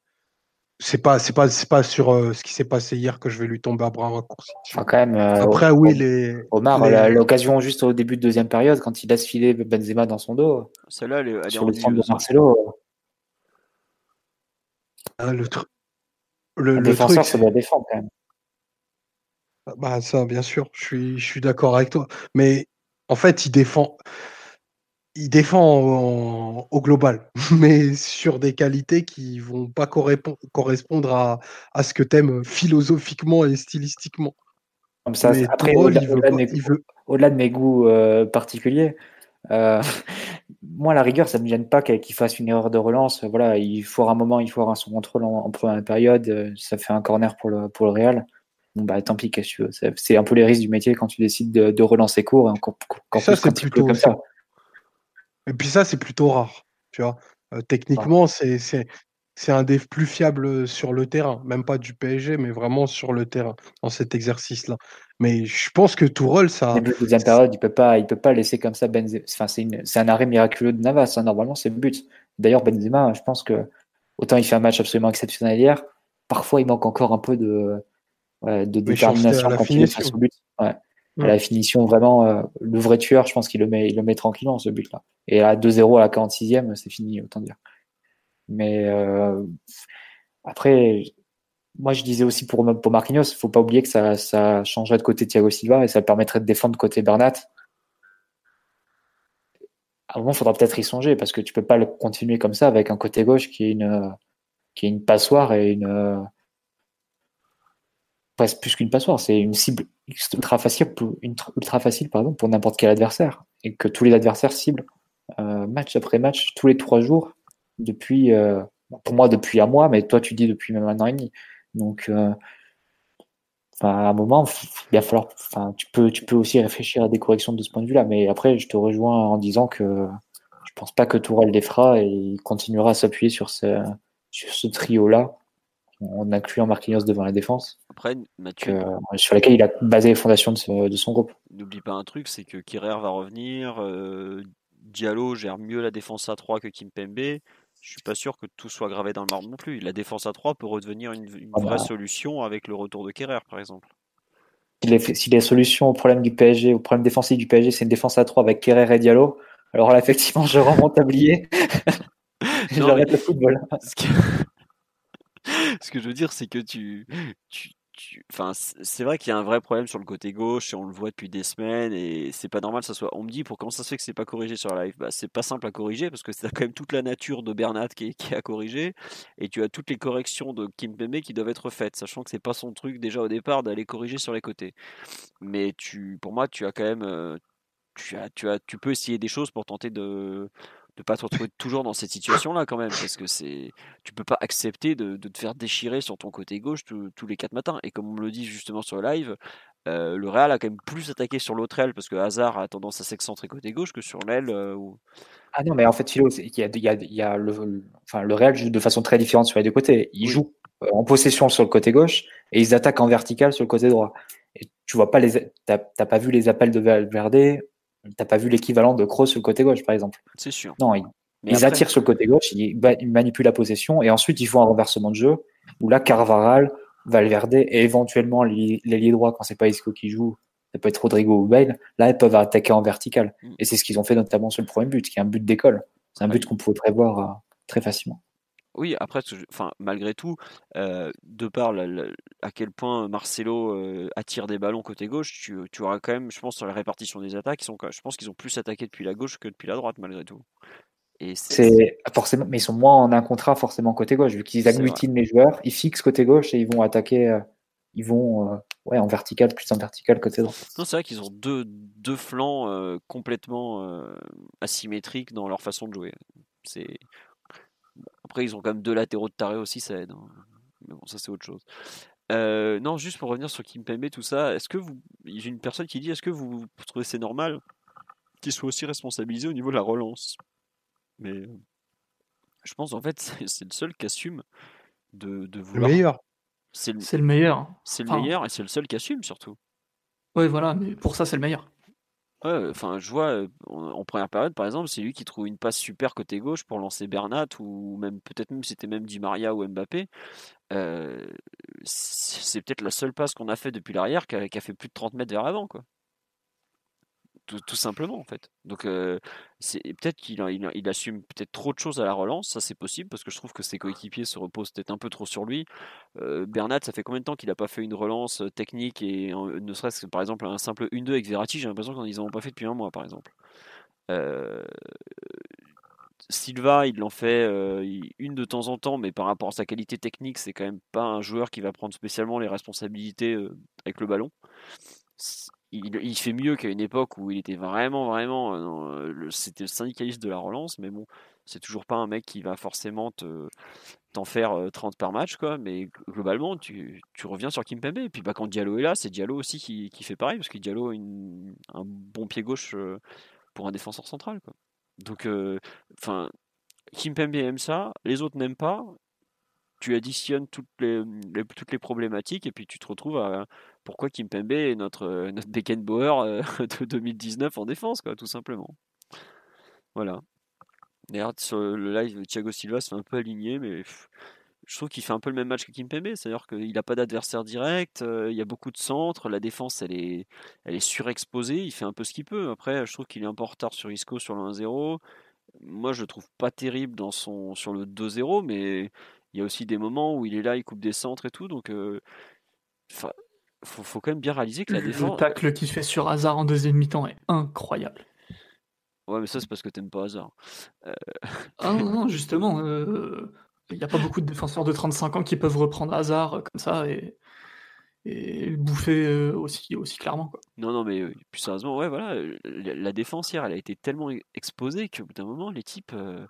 c'est pas, c'est pas, c'est pas sur euh, ce qui s'est passé hier que je vais lui tomber à bras raccourcis. Enfin, quand même, euh, Après, oui, les, Omar, les- l'occasion juste au début de deuxième période, quand il laisse filer Benzema dans son dos, Celle-là, elle est, elle est sur le centre de hein. Marcelo, hein, le, le, le défenseur, truc, ça doit défendre quand même. Bah ça, bien sûr, je suis, je suis d'accord avec toi. Mais en fait, il défend, il défend en- au global, mais sur des qualités qui vont pas correspondre à, à ce que t'aimes philosophiquement et stylistiquement. Comme ça, Mais après, au-delà il veut au-delà de, mes- il veut. au-delà de mes goûts euh, particuliers, euh, moi, à la rigueur, ça me gêne pas qu'il fasse une erreur de relance. Voilà, il faut un moment, il faut un son contrôle en, en première période. euh, Ça fait un corner pour le, pour le Real. Bon, bah, tant pis, qu'est-ce que tu veux. C'est, un peu les risques du métier quand tu décides de, de relancer court, et Ça, c'est plutôt- comme ça. Et puis ça, c'est plutôt rare, tu vois? Euh, techniquement, c'est, c'est, c'est un des plus fiables sur le terrain, même pas du PSG, mais vraiment sur le terrain dans cet exercice-là. Mais je pense que Tourelle, ça, Début de deuxième période, il peut pas, il peut pas laisser comme ça Benzema. Enfin, c'est, une- c'est un arrêt miraculeux de Navas. hein. Normalement, c'est le but. D'ailleurs, Benzema, je pense que autant il fait un match absolument exceptionnel hier, parfois il manque encore un peu de, ouais, de détermination quand il est face au but. Ouais. Mm. À la finition, vraiment, euh, le vrai tueur, je pense qu'il le met, il le met tranquillement, ce but-là. Et à 2-0 à la 46e, c'est fini, autant dire. Mais euh, après, moi, je disais aussi pour, pour Marquinhos, il faut pas oublier que ça, ça changerait de côté Thiago Silva et ça permettrait de défendre côté Bernat. À un moment, il faudra peut-être y songer parce que tu peux pas le continuer comme ça avec un côté gauche qui est une, qui est une passoire et une. Presque plus qu'une passoire, c'est une cible ultra facile, pour, ultra facile pour n'importe quel adversaire et que tous les adversaires ciblent euh, match après match, tous les trois jours, depuis, euh, pour moi depuis un mois, mais toi tu dis depuis même un an et demi. Donc, euh, enfin, à un moment, il va falloir, enfin, tu peux, tu peux aussi réfléchir à des corrections de ce point de vue-là. Mais après, je te rejoins en disant que je pense pas que Tourelle les fera et il continuera à s'appuyer sur sur ce trio-là, en incluant Marquinhos devant la défense, Après, Mathieu, que, sur laquelle il a basé les fondations de, ce- de son groupe. n'oublie pas un truc, c'est que Kirer va revenir. euh, Diallo gère mieux la défense à 3 que Kimpembe. je suis pas sûr que tout soit gravé dans le marbre non plus. La défense à 3 peut redevenir une, une Ah vraie solution avec le retour de Kerrer, par exemple. Si les, si les solutions au problème du PSG, au problème défensif du PSG, c'est une défense à 3 avec Kerrer et Diallo, alors là, effectivement, je rends mon tablier. et Non, J'arrête le football. Ce ce que je veux dire, c'est que tu, tu, enfin, c'est vrai qu'il y a un vrai problème sur le côté gauche et on le voit depuis des semaines et c'est pas normal ça soit. On me dit pour comment ça se fait que c'est pas corrigé sur la live? Bah, c'est pas simple à corriger parce que c'est quand même toute la nature de Bernat qui est, qui à corriger et tu as toutes les corrections de Kimpembe qui doivent être faites, sachant que c'est pas son truc déjà au départ d'aller corriger sur les côtés. Mais tu, pour moi, tu as quand même, euh, tu as, tu as, tu peux essayer des choses pour tenter de de pas te retrouver toujours dans cette situation-là quand même, parce que c'est, tu peux pas accepter de, de te faire déchirer sur ton côté gauche tous- les quatre matins. Et comme on me le dit justement sur le live, euh, le Real a quand même plus attaqué sur l'autre aile parce que Hazard a tendance à s'excentrer côté gauche que sur l'aile. euh, où- Ah non, mais en fait, Philo, il y a, il y a, il y a le, le- enfin, le Real joue de façon très différente sur les deux côtés. Ils Oui. jouent euh, en possession sur le côté gauche et ils attaquent en vertical sur le côté droit. Et tu vois pas les, t'as pas vu les appels de Valverde, t'as pas vu l'équivalent de Kroos sur le côté gauche, par exemple. C'est sûr. Non, ils, Mais ils après- attirent sur le côté gauche, ils, manipulent la possession et ensuite ils font un renversement de jeu où là, Carvaral, Valverde et éventuellement l'ailier droit quand c'est pas Isco qui joue, ça peut être Rodrigo ou Bale, là ils peuvent attaquer en vertical. Mm. Et c'est ce qu'ils ont fait notamment sur le premier but, qui est un but d'école. C'est un but qu'on pouvait prévoir euh, très facilement. Oui, après, enfin, malgré tout, euh, de par la- la- à quel point Marcelo euh, attire des ballons côté gauche, tu, tu auras quand même, je pense, sur la répartition des attaques, ils sont, je pense qu'ils ont plus attaqué depuis la gauche que depuis la droite, malgré tout. Et c'est forcément, mais ils sont moins en un contrat forcément côté gauche, vu qu'ils agglutinent les joueurs, ils fixent côté gauche et ils vont attaquer, euh, ils vont euh, ouais en vertical plus en vertical côté droit. Non, c'est vrai qu'ils ont deux, deux flancs euh, complètement euh, asymétriques dans leur façon de jouer. C'est... après, ils ont quand même deux latéraux de taré aussi, ça aide. hein. Mais bon, ça, c'est autre chose. Euh, non, juste pour revenir sur Kimpembe, tout ça, est-ce que vous. J'ai une personne qui dit est-ce que vous trouvez c'est normal qu'il soit aussi responsabilisé au niveau de la relance? Mais euh, je pense en fait, c'est le seul qui assume de, de Le vouloir. meilleur. C'est le, le meilleur. c'est le Enfin, meilleur et c'est le seul qui assume surtout. Ouais, voilà, mais pour ça, c'est le meilleur. Enfin, je vois en, première période, par exemple, c'est lui qui trouve une passe super côté gauche pour lancer Bernat ou même peut-être même c'était même Di Maria ou Mbappé. C'est peut-être la seule passe qu'on a fait depuis l'arrière qui a, qui a fait plus de 30 mètres vers l'avant, quoi. Tout, tout simplement, en fait. Donc, euh, c'est peut-être qu'il il, assume peut-être trop de choses à la relance, ça c'est possible parce que je trouve que ses coéquipiers se reposent peut-être un peu trop sur lui. Euh, Bernat, ça fait combien de temps qu'il n'a pas fait une relance euh, technique et euh, ne serait-ce que par exemple un simple 1-2 avec Verratti, j'ai l'impression qu'ils n'en ont pas fait depuis un mois, par exemple. Euh, Silva, il en fait une de temps en temps, mais par rapport à sa qualité technique, c'est quand même pas un joueur qui va prendre spécialement les responsabilités avec le ballon. Il, fait mieux qu'à une époque où il était vraiment, vraiment, euh, euh, c'était le syndicaliste de la relance, mais bon, c'est toujours pas un mec qui va forcément te, t'en faire euh, 30 par match, quoi. Mais globalement, tu, tu reviens sur Kimpembe. Et puis bah, quand Diallo est là, c'est Diallo aussi qui, qui fait pareil, parce que Diallo a une- un bon pied gauche euh, pour un défenseur central, quoi. Donc, euh, enfin, Kimpembe aime ça, les autres n'aiment pas. Tu additionnes toutes les, les- toutes les problématiques et puis tu te retrouves à pourquoi Kimpembe est notre, euh, notre Beckenbauer euh, de 2019 en défense, quoi, tout simplement. Voilà. D'ailleurs, sur le live, Thiago Silva se fait un peu aligné, mais je trouve qu'il fait un peu le même match que Kimpembe, c'est-à-dire qu'il n'a pas d'adversaire direct, euh, il y a beaucoup de centres, la défense elle est, elle est surexposée, il fait un peu ce qu'il peut. Après, je trouve qu'il est un peu en retard sur Isco sur le 1-0. Moi, je le trouve pas terrible dans son, sur le 2-0, mais il y a aussi des moments où il est là, il coupe des centres et tout, donc faut, faut quand même bien réaliser que la Le défense. tacle qu'il fait sur Hazard en deuxième mi-temps est incroyable. Ouais, mais ça, c'est parce que t'aimes pas hasard. Ah non, non, justement, euh, il n'y a pas beaucoup de défenseurs de 35 ans qui peuvent reprendre Hazard euh, comme ça et, et le bouffer euh, aussi, aussi clairement. Quoi. Non, non, mais euh, plus sérieusement, ouais, voilà, euh, la, défense hier, elle a été tellement e- exposée qu'au bout d'un moment, les types, euh,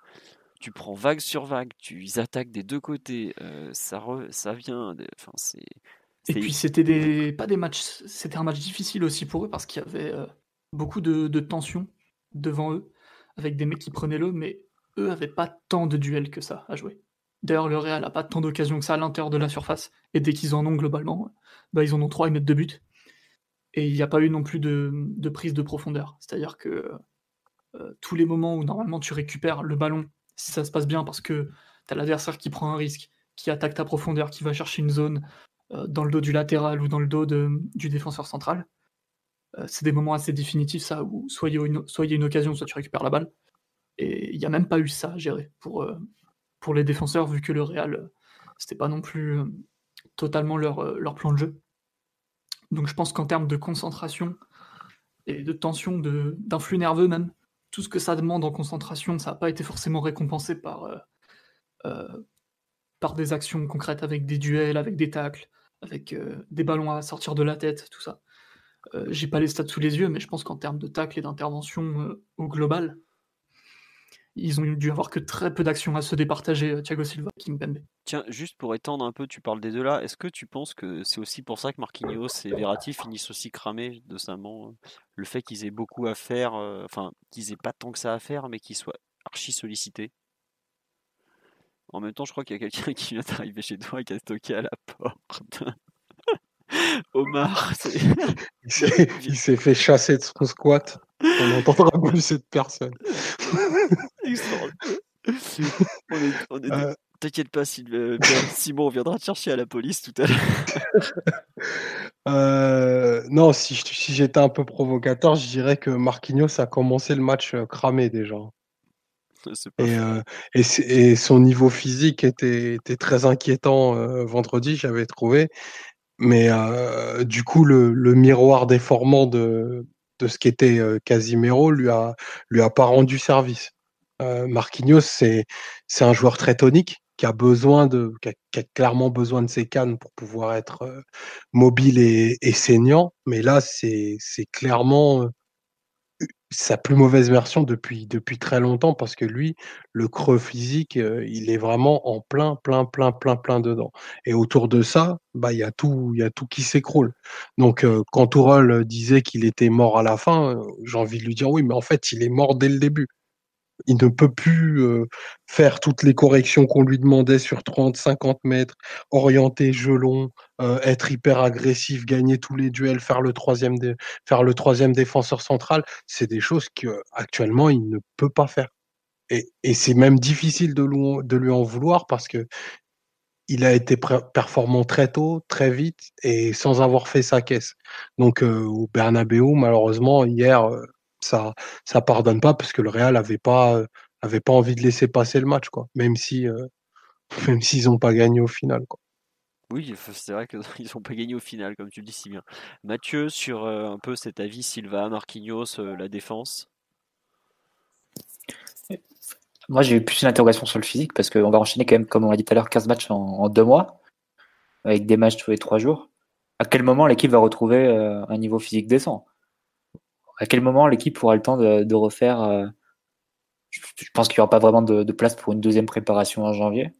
tu prends vague sur vague, tu ils attaquent des deux côtés, euh, ça, re- ça vient, enfin, c'est. Et puis c'était des pas des matchs, c'était un match difficile aussi pour eux parce qu'il y avait euh, beaucoup de, de tension devant eux avec des mecs qui prenaient l'eau, mais eux avaient pas tant de duels que ça à jouer. D'ailleurs, le Real a pas tant d'occasions que ça à l'intérieur de la surface et dès qu'ils en ont globalement, bah, ils en ont trois, ils mettent deux buts. Et il n'y a pas eu non plus de, de prise de profondeur. C'est-à-dire que euh, tous les moments où normalement tu récupères le ballon si ça se passe bien parce que tu as l'adversaire qui prend un risque, qui attaque ta profondeur, qui va chercher une zone dans le dos du latéral ou dans le dos du défenseur central, euh, c'est des moments assez définitifs, ça, où soit il y, a une, occasion, soit tu récupères la balle. Et il n'y a même pas eu ça à gérer pour, euh, les défenseurs, vu que le Real, c'était pas non plus totalement leur, leur plan de jeu. Donc je pense qu'en termes de concentration et de tension, d'influx nerveux même, tout ce que ça demande en concentration, ça n'a pas été forcément récompensé par, par des actions concrètes avec des duels, avec des tacles, avec des ballons à sortir de la tête, tout ça. Euh, j'ai pas les stats sous les yeux, mais je pense qu'en termes de tacle et d'intervention euh, au global, ils ont dû avoir que très peu d'actions à se départager, euh, Thiago Silva, Kimpembe. Tiens, juste pour étendre un peu, tu parles des deux là, est-ce que tu penses que c'est aussi pour ça que Marquinhos et Verratti finissent aussi cramés notamment Le fait qu'ils aient beaucoup à faire, enfin, qu'ils aient pas tant que ça à faire, mais qu'ils soient archi sollicités? En même temps, je crois qu'il y a quelqu'un qui vient d'arriver chez toi et qui a stocké à la porte. Omar. Il s'est fait chasser de son squat. On n'entendra plus cette personne. Euh. T'inquiète pas, euh, Simon viendra te chercher à la police tout à l'heure. Euh, non, si, si j'étais un peu provocateur, je dirais que Marquinhos a commencé le match cramé déjà. Et, et, son niveau physique était, était très inquiétant vendredi, j'avais trouvé. Mais du coup, le, miroir déformant de, de ce qu'était Casimiro lui a, lui a pas rendu service. Marquinhos, c'est, un joueur très tonique qui a besoin de, qui a, clairement besoin de ses cannes pour pouvoir être mobile et, et saignant. Mais là, c'est clairement sa plus mauvaise version depuis, depuis très longtemps parce que lui, le creux physique, euh, il est vraiment en plein, plein, plein, plein, plein dedans. Et autour de ça, bah il y a tout, y a tout qui s'écroule. Donc euh, quand Tourelle disait qu'il était mort à la fin, euh, j'ai envie de lui dire oui, mais en fait il est mort dès le début il ne peut plus faire toutes les corrections qu'on lui demandait sur 30, 50 mètres, orienter jeu long, être hyper agressif, gagner tous les duels, faire le troisième, faire le troisième défenseur central. C'est des choses qu'actuellement il ne peut pas faire. Et, c'est même difficile de lui, de lui en vouloir parce que il a été performant très tôt, très vite et sans avoir fait sa caisse. Donc au Bernabeu, malheureusement, hier, ça ça pardonne pas parce que le Real avait pas avait pas envie de laisser passer le match quoi même si euh, même s'ils n'ont pas gagné au final quoi. Oui, c'est vrai qu'ils n'ont pas gagné au final, comme tu le dis si bien. Mathieu, sur euh, un peu cet avis, Silva, Marquinhos, euh, la défense? Moi, j'ai eu plus une interrogation sur le physique parce qu'on va enchaîner quand même, comme on l'a dit tout à l'heure, 15 matchs en, deux mois, avec des matchs tous les trois jours. À quel moment l'équipe va retrouver un niveau physique décent? À quel moment l'équipe aura le temps de, refaire euh, je, pense qu'il n'y aura pas vraiment de, place pour une deuxième préparation en janvier?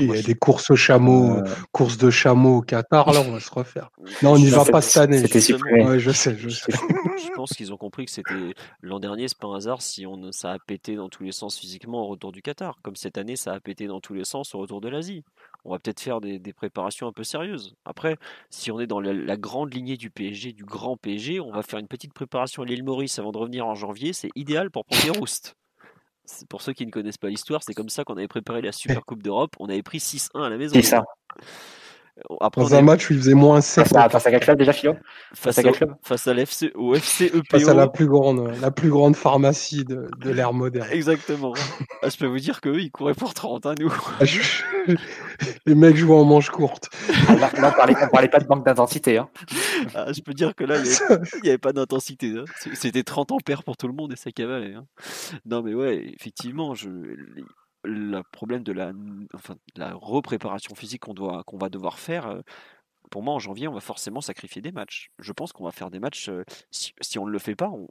Il y a des courses au chameau, euh, courses de chameau au Qatar, là on va se refaire. Non, on n'y va pas cette année. C'était supprimé. je sais, je sais. je pense qu'ils ont compris que c'était l'an dernier, c'est pas un hasard si on, ça a pété dans tous les sens physiquement au retour du Qatar. Comme cette année, ça a pété dans tous les sens au retour de l'Asie on va peut-être faire des, préparations un peu sérieuses. Après, si on est dans la, grande lignée du PSG, du grand PSG, on va faire une petite préparation à l'île Maurice avant de revenir en janvier. C'est idéal pour prendre des roustes. Pour ceux qui ne connaissent pas l'histoire, c'est comme ça qu'on avait préparé la Super Coupe d'Europe. On avait pris 6-1 à la maison. C'est ça. Après, dans un match où il faisait moins 7. Face à, quel club déjà, Philo? Face, à, quel club? face à l'FC, au FC EPO. Face à la plus grande, la plus grande pharmacie de, de l'ère moderne. Exactement. Ah, je peux vous dire qu'eux, ils couraient pour 30, hein, nous. Ah, Les mecs jouent en manche courte. Ah, là, on, parlait, parlait pas de manque d'intensité. Hein. je peux dire que là, il n'y avait, pas d'intensité. Hein. C'était 30 ampères pour tout le monde et ça cavalait. Hein. Non, mais ouais, effectivement, je, le problème de la, enfin, la repréparation physique qu'on doit qu'on va devoir faire, pour moi en janvier on va forcément sacrifier des matchs. Je pense qu'on va faire des matchs, euh, si, on ne le fait pas, on,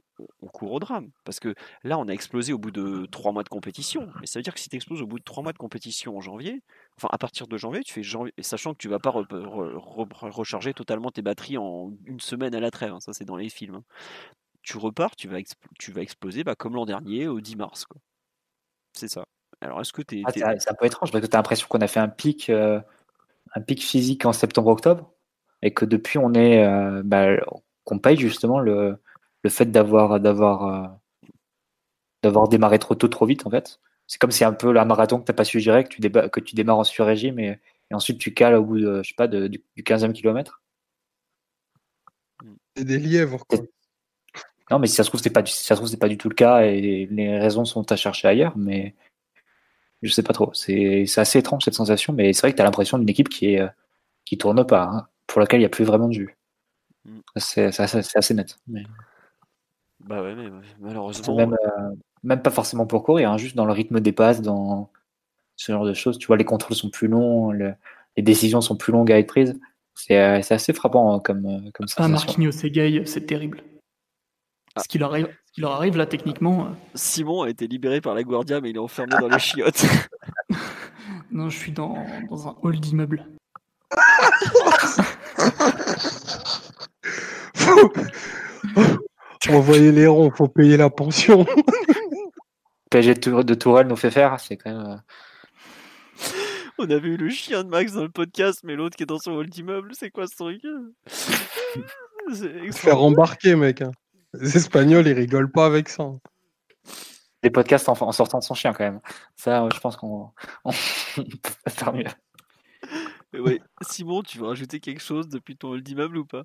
court au drame. Parce que là on a explosé au bout de trois mois de compétition. Mais ça veut dire que si tu exploses au bout de trois mois de compétition en janvier, enfin à partir de janvier, tu fais janvier, sachant que tu vas pas recharger totalement tes batteries en une semaine à la trêve, hein, ça c'est dans les films. Hein. Tu repars, tu vas, tu vas exploser bah, comme l'an dernier au 10 mars. C'est ça. Alors, est-ce que tu ah, c'est un peu étrange parce que tu as l'impression qu'on a fait un pic, euh, un pic physique en septembre-octobre et que depuis, on est, euh, bah, qu'on paye justement le, le fait d'avoir, d'avoir, euh, d'avoir démarré trop tôt, trop vite en fait. c'est comme si un peu la marathon que tu n'as pas suivi direct, que tu, que tu démarres en sur-régime et, ensuite tu cales au bout de, je sais pas, du, 15e kilomètre. C'est des lièvres, quoi. Non, mais si ça se trouve, c'est pas, si ça se trouve, c'est pas du tout le cas et les raisons sont à chercher ailleurs, mais je sais pas trop. C'est assez étrange cette sensation, mais c'est vrai que tu as l'impression d'une équipe qui est qui tourne pas, hein, pour laquelle il n'y a plus vraiment de vue. Mm. C'est assez, net. Bah ouais, mais malheureusement. Même, euh, même, pas forcément pour courir, hein, juste dans le rythme des passes, dans ce genre de choses. Tu vois, les contrôles sont plus longs, les décisions sont plus longues à être prises. C'est euh, assez frappant hein, comme, euh, comme ça. Ah, Marquinhos et Gay, c'est terrible. Ah. Ce, qui leur arrive, qui leur arrive là, techniquement. Simon a été libéré par la Guardia, mais il est enfermé dans les chiottes. non, je suis dans, dans un hall d'immeuble. Envoyer les ronds, faut payer la pension. PSG de Tourelle nous fait faire, c'est quand même. Euh, On avait eu le chien de Max dans le podcast, mais l'autre qui est dans son hall d'immeuble, c'est quoi ce truc? Faire embarquer, mec. Hein. Les Espagnols, ils rigolent pas avec ça. Les podcasts en, sortant de son chien, quand même. Ça, je pense qu'on peut faire mieux. Ouais. Simon, tu veux rajouter quelque chose depuis ton hall d'immeuble ou pas?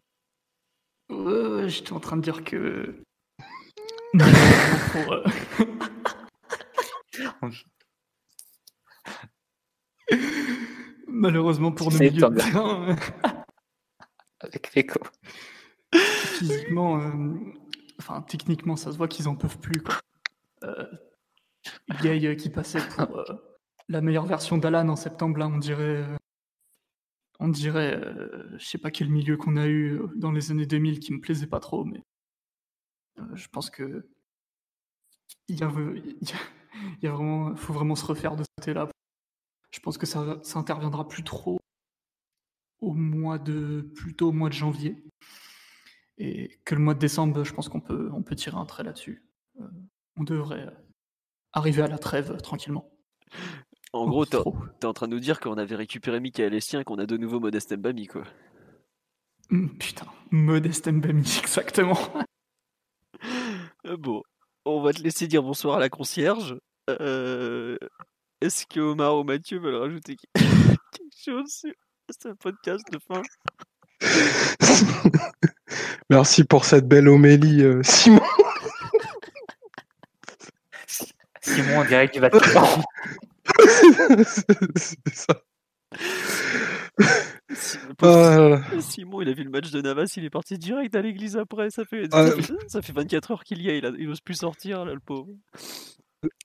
Ouais, j'étais en train de dire que. Euh, Malheureusement pour nos milieux de terrain. Avec l'écho. Physiquement, euh, enfin techniquement, ça se voit qu'ils en peuvent plus. Quoi. Euh, Gay qui passait pour euh, la meilleure version d'Alan en septembre, là, on dirait on dirait, euh, je sais pas quel milieu qu'on a eu euh, dans les années 2000 qui me plaisait pas trop, mais euh, je pense que il faut vraiment se refaire de ce côté-là. Je pense que ça, ça interviendra plus trop au mois de, plutôt au mois de janvier, et que le mois de décembre, je pense qu'on peut, on peut tirer un trait là-dessus. on devrait arriver à la trêve tranquillement. En gros, t'es en train de nous dire qu'on avait récupéré Michael Essien, qu'on a de nouveau Modeste Mbami, quoi. Mmh, putain, Modeste Mbami, exactement. Euh, bon, on va te laisser dire bonsoir à la concierge. Euh, est-ce que Omar ou Mathieu veulent rajouter quelque chose sur ce podcast de fin? Merci pour cette belle homélie, euh, Simon. Simon, en direct du Vatican. c'est ça. Ah Simon, il a vu le match de Navas, il est parti direct à l'église après. Ça fait, ça, fait 24 heures qu'il y a, il, n'ose plus sortir, là, le pauvre.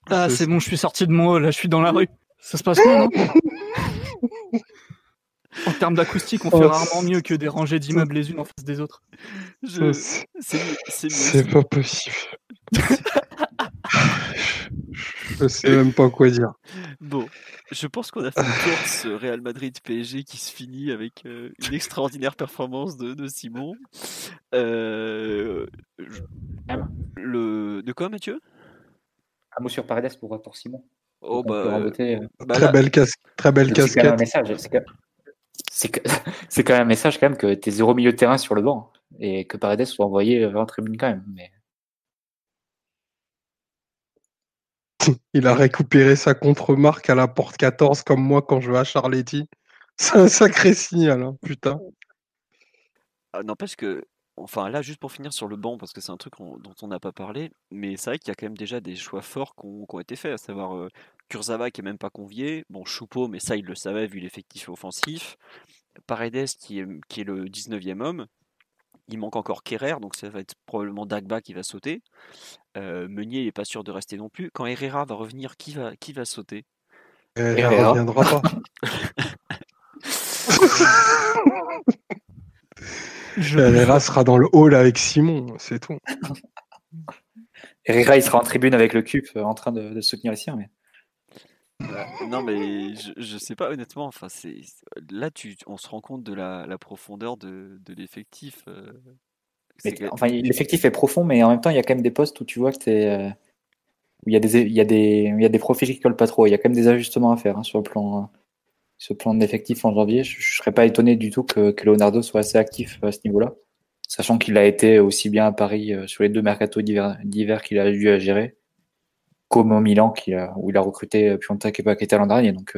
Ah, c'est bon, je suis sorti de mon hall, là, je suis dans la rue. Ça se passe bien, non? En termes d'acoustique, on fait oh, rarement mieux que des rangées d'immeubles les unes en face des autres. C'est pas possible. Je sais même pas quoi dire. Bon, je pense qu'on a fait le tour de ce Real Madrid PSG qui se finit avec euh, une extraordinaire performance de, Simon. Euh, le... De quoi, Mathieu? Un mot sur Paredes pour, pour Simon. Oh, bah, euh, bah, très, belle très belle casquette. C'est quand même un message quand même que tu es zéro milieu de terrain sur le banc et que Paredes soit envoyé en tribune quand même. Mais... Il a récupéré sa contre-marque à la porte 14 comme moi quand je vais à Charletti. C'est un sacré signal, hein, putain. Ah, N'empêche que, enfin là, juste pour finir sur le banc, parce que c'est un truc dont on n'a pas parlé, mais c'est vrai qu'il y a quand même déjà des choix forts qui ont, été faits, à savoir euh, Kurzawa qui est même pas convié, bon Choupeau, mais ça il le savait vu l'effectif offensif, Paredes qui est, qui est le 19e homme, il manque encore Kerrer, donc ça va être probablement Dagba qui va sauter. Euh, Meunier n'est pas sûr de rester non plus. Quand Herrera va revenir, qui va, qui va sauter? Herrera ne reviendra pas. Herrera sera dans le hall avec Simon, c'est tout. Herrera, il sera en tribune avec le CUP euh, en train de, soutenir les siens. Mais... non, mais je, ne sais pas, honnêtement. Enfin, c'est là, tu, on se rend compte de la, profondeur de, l'effectif. Euh, enfin, l'effectif est profond, mais en même temps, il y a quand même des postes où tu vois que tu euh, il y a des il y a des il y a des profils qui collent pas trop. Il y a quand même des ajustements à faire hein, sur le plan le plan d'effectif en janvier. Je, ne serais pas étonné du tout que, que Leonardo soit assez actif à ce niveau-là, sachant qu'il a été aussi bien à Paris euh, sur les deux mercatos d'hiver qu'il a eu à gérer comme au Milan qui où il a recruté Piontek et Paqueta l'an dernier. Donc,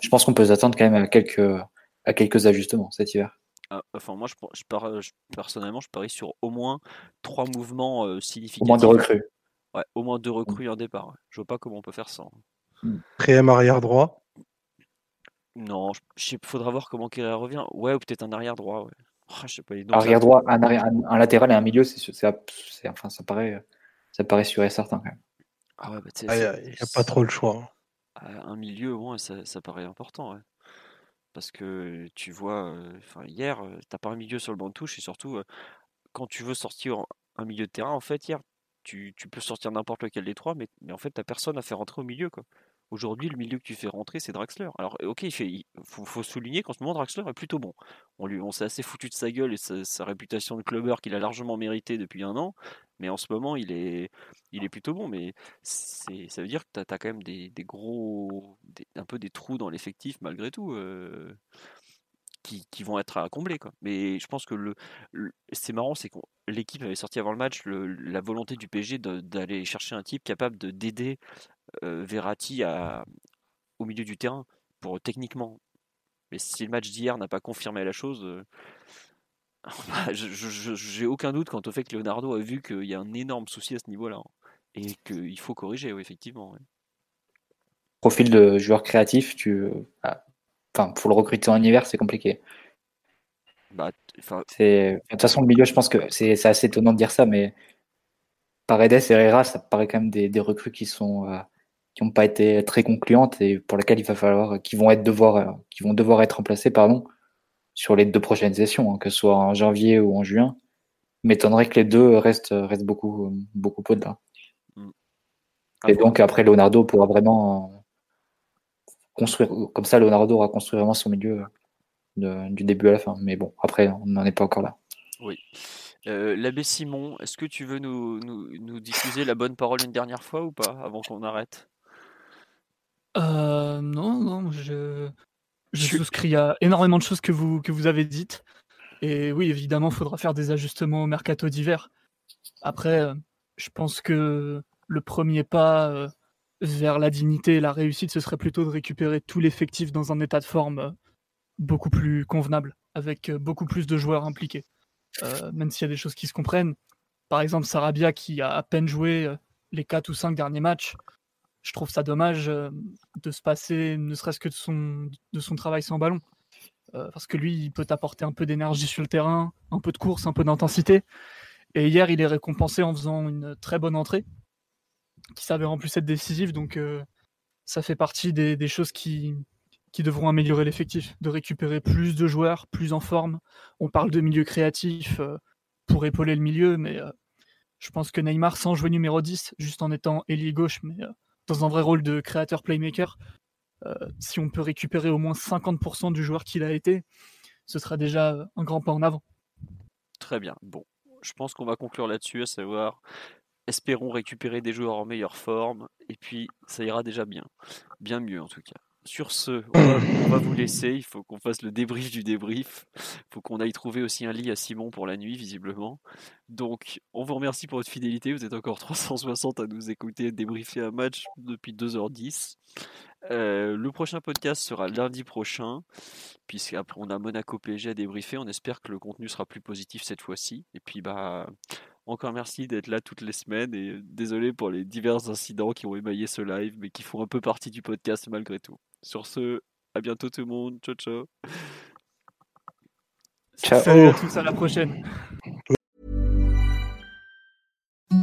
je pense qu'on peut s'attendre quand même à quelques, à quelques ajustements cet hiver. Ah, enfin, moi, je, je, personnellement, je parie sur au moins trois mouvements significatifs. Au moins deux recrues. Ouais, au moins deux recrues en départ. Je vois pas comment on peut faire ça. Quatrième arrière droit. Non, il faudra voir comment Kerrer revient. Ouais, ou peut-être un arrière droit. Ouais. Oh, je sais pas, arrière droit, un, un, latéral et un milieu, c'est, enfin, ça paraît, ça paraît sûr et certain quand même. Ah ouais, bah, il n'y a, pas trop le choix. Hein. Ah, un milieu, ouais, ça, ça paraît important. Ouais. Parce que tu vois, euh, enfin hier, tu euh, t'as pas un milieu sur le banc de touche et surtout, euh, quand tu veux sortir un milieu de terrain, en fait, hier, tu, tu peux sortir n'importe lequel des trois, mais, mais en fait, t'as personne à faire rentrer au milieu. Quoi. Aujourd'hui, le milieu que tu fais rentrer, c'est Draxler. Alors, ok, il, fait, faut, souligner qu'en ce moment, Draxler est plutôt bon. On, on s'est assez foutu de sa gueule et sa, réputation de clubber qu'il a largement mérité depuis un an. Mais en ce moment, il est, il est plutôt bon. Mais ça veut dire que tu as, quand même des, gros. un peu des trous dans l'effectif, malgré tout. Euh, qui, vont être à combler. Quoi. Mais je pense que le, c'est marrant, c'est que l'équipe avait sorti avant le match la volonté du PSG d'aller chercher un type capable de d'aider euh, Verratti à, au milieu du terrain pour techniquement. Mais si le match d'hier n'a pas confirmé la chose, euh, bah, j'ai aucun doute quant au fait que Leonardo a vu qu'il y a un énorme souci à ce niveau-là hein, et qu'il faut corriger, effectivement. Profil de joueur créatif, tu, ah, enfin, pour le recruter en hiver, c'est compliqué. Bah, de toute façon, le milieu, je pense que c'est assez étonnant de dire ça, mais Paredes et Herrera, ça paraît quand même des, recrues qui sont euh, qui n'ont pas été très concluantes et pour lesquelles il va falloir, qui vont être devoir, euh, qui vont devoir être remplacées, pardon, sur les deux prochaines sessions, hein, que ce soit en janvier ou en juin. M'étonnerait que les deux restent, restent beaucoup, beaucoup au-delà. Mm. Et donc après, Leonardo pourra vraiment construire, comme ça, Leonardo aura construit vraiment son milieu du début à la fin. Mais bon, après, on n'en est pas encore là. Oui. Euh, L'abbé Simon, est-ce que tu veux nous, nous, diffuser la bonne parole une dernière fois ou pas, avant qu'on arrête? Euh, Non, non, je, je souscris à énormément de choses que vous, que vous avez dites. Et oui, évidemment, il faudra faire des ajustements au mercato d'hiver. Après, euh, je pense que le premier pas euh, vers la dignité et la réussite, ce serait plutôt de récupérer tout l'effectif dans un état de forme beaucoup plus convenable, avec beaucoup plus de joueurs impliqués. Euh, même s'il y a des choses qui se comprennent. Par exemple, Sarabia qui a à peine joué euh, les 4 ou 5 derniers matchs, je trouve ça dommage euh, de se passer ne serait-ce que de son travail sans ballon. parce que lui, il peut apporter un peu d'énergie sur le terrain, un peu de course, un peu d'intensité. Et hier, il est récompensé en faisant une très bonne entrée, qui s'avère en plus être décisive. Donc, ça fait partie des choses qui, devront améliorer l'effectif, de récupérer plus de joueurs, plus en forme. On parle de milieu créatif euh, pour épauler le milieu, mais euh, je pense que Neymar, sans jouer numéro 10, juste en étant ailier gauche, mais euh, dans un vrai rôle de créateur playmaker, si on peut récupérer au moins 50% du joueur qu'il a été, ce sera déjà un grand pas en avant. Très bien. Bon, je pense qu'on va conclure là-dessus, à savoir espérons récupérer des joueurs en meilleure forme, et puis ça ira déjà bien. Bien mieux en tout cas. Sur ce, on va, vous laisser. Il faut qu'on fasse le débrief du débrief. Il faut qu'on aille trouver aussi un lit à Simon pour la nuit, visiblement. Donc, on vous remercie pour votre fidélité. Vous êtes encore 360 à nous écouter débriefer un match depuis 2h10. Euh, le prochain podcast sera lundi prochain, puisqu'après on a Monaco PSG à débriefer. On espère que le contenu sera plus positif cette fois-ci. Et puis, bah, encore merci d'être là toutes les semaines et désolé pour les divers incidents qui ont émaillé ce live, mais qui font un peu partie du podcast malgré tout. Sur ce, à bientôt tout le monde. Ciao, ciao. Ciao. Salut à tous, à la prochaine.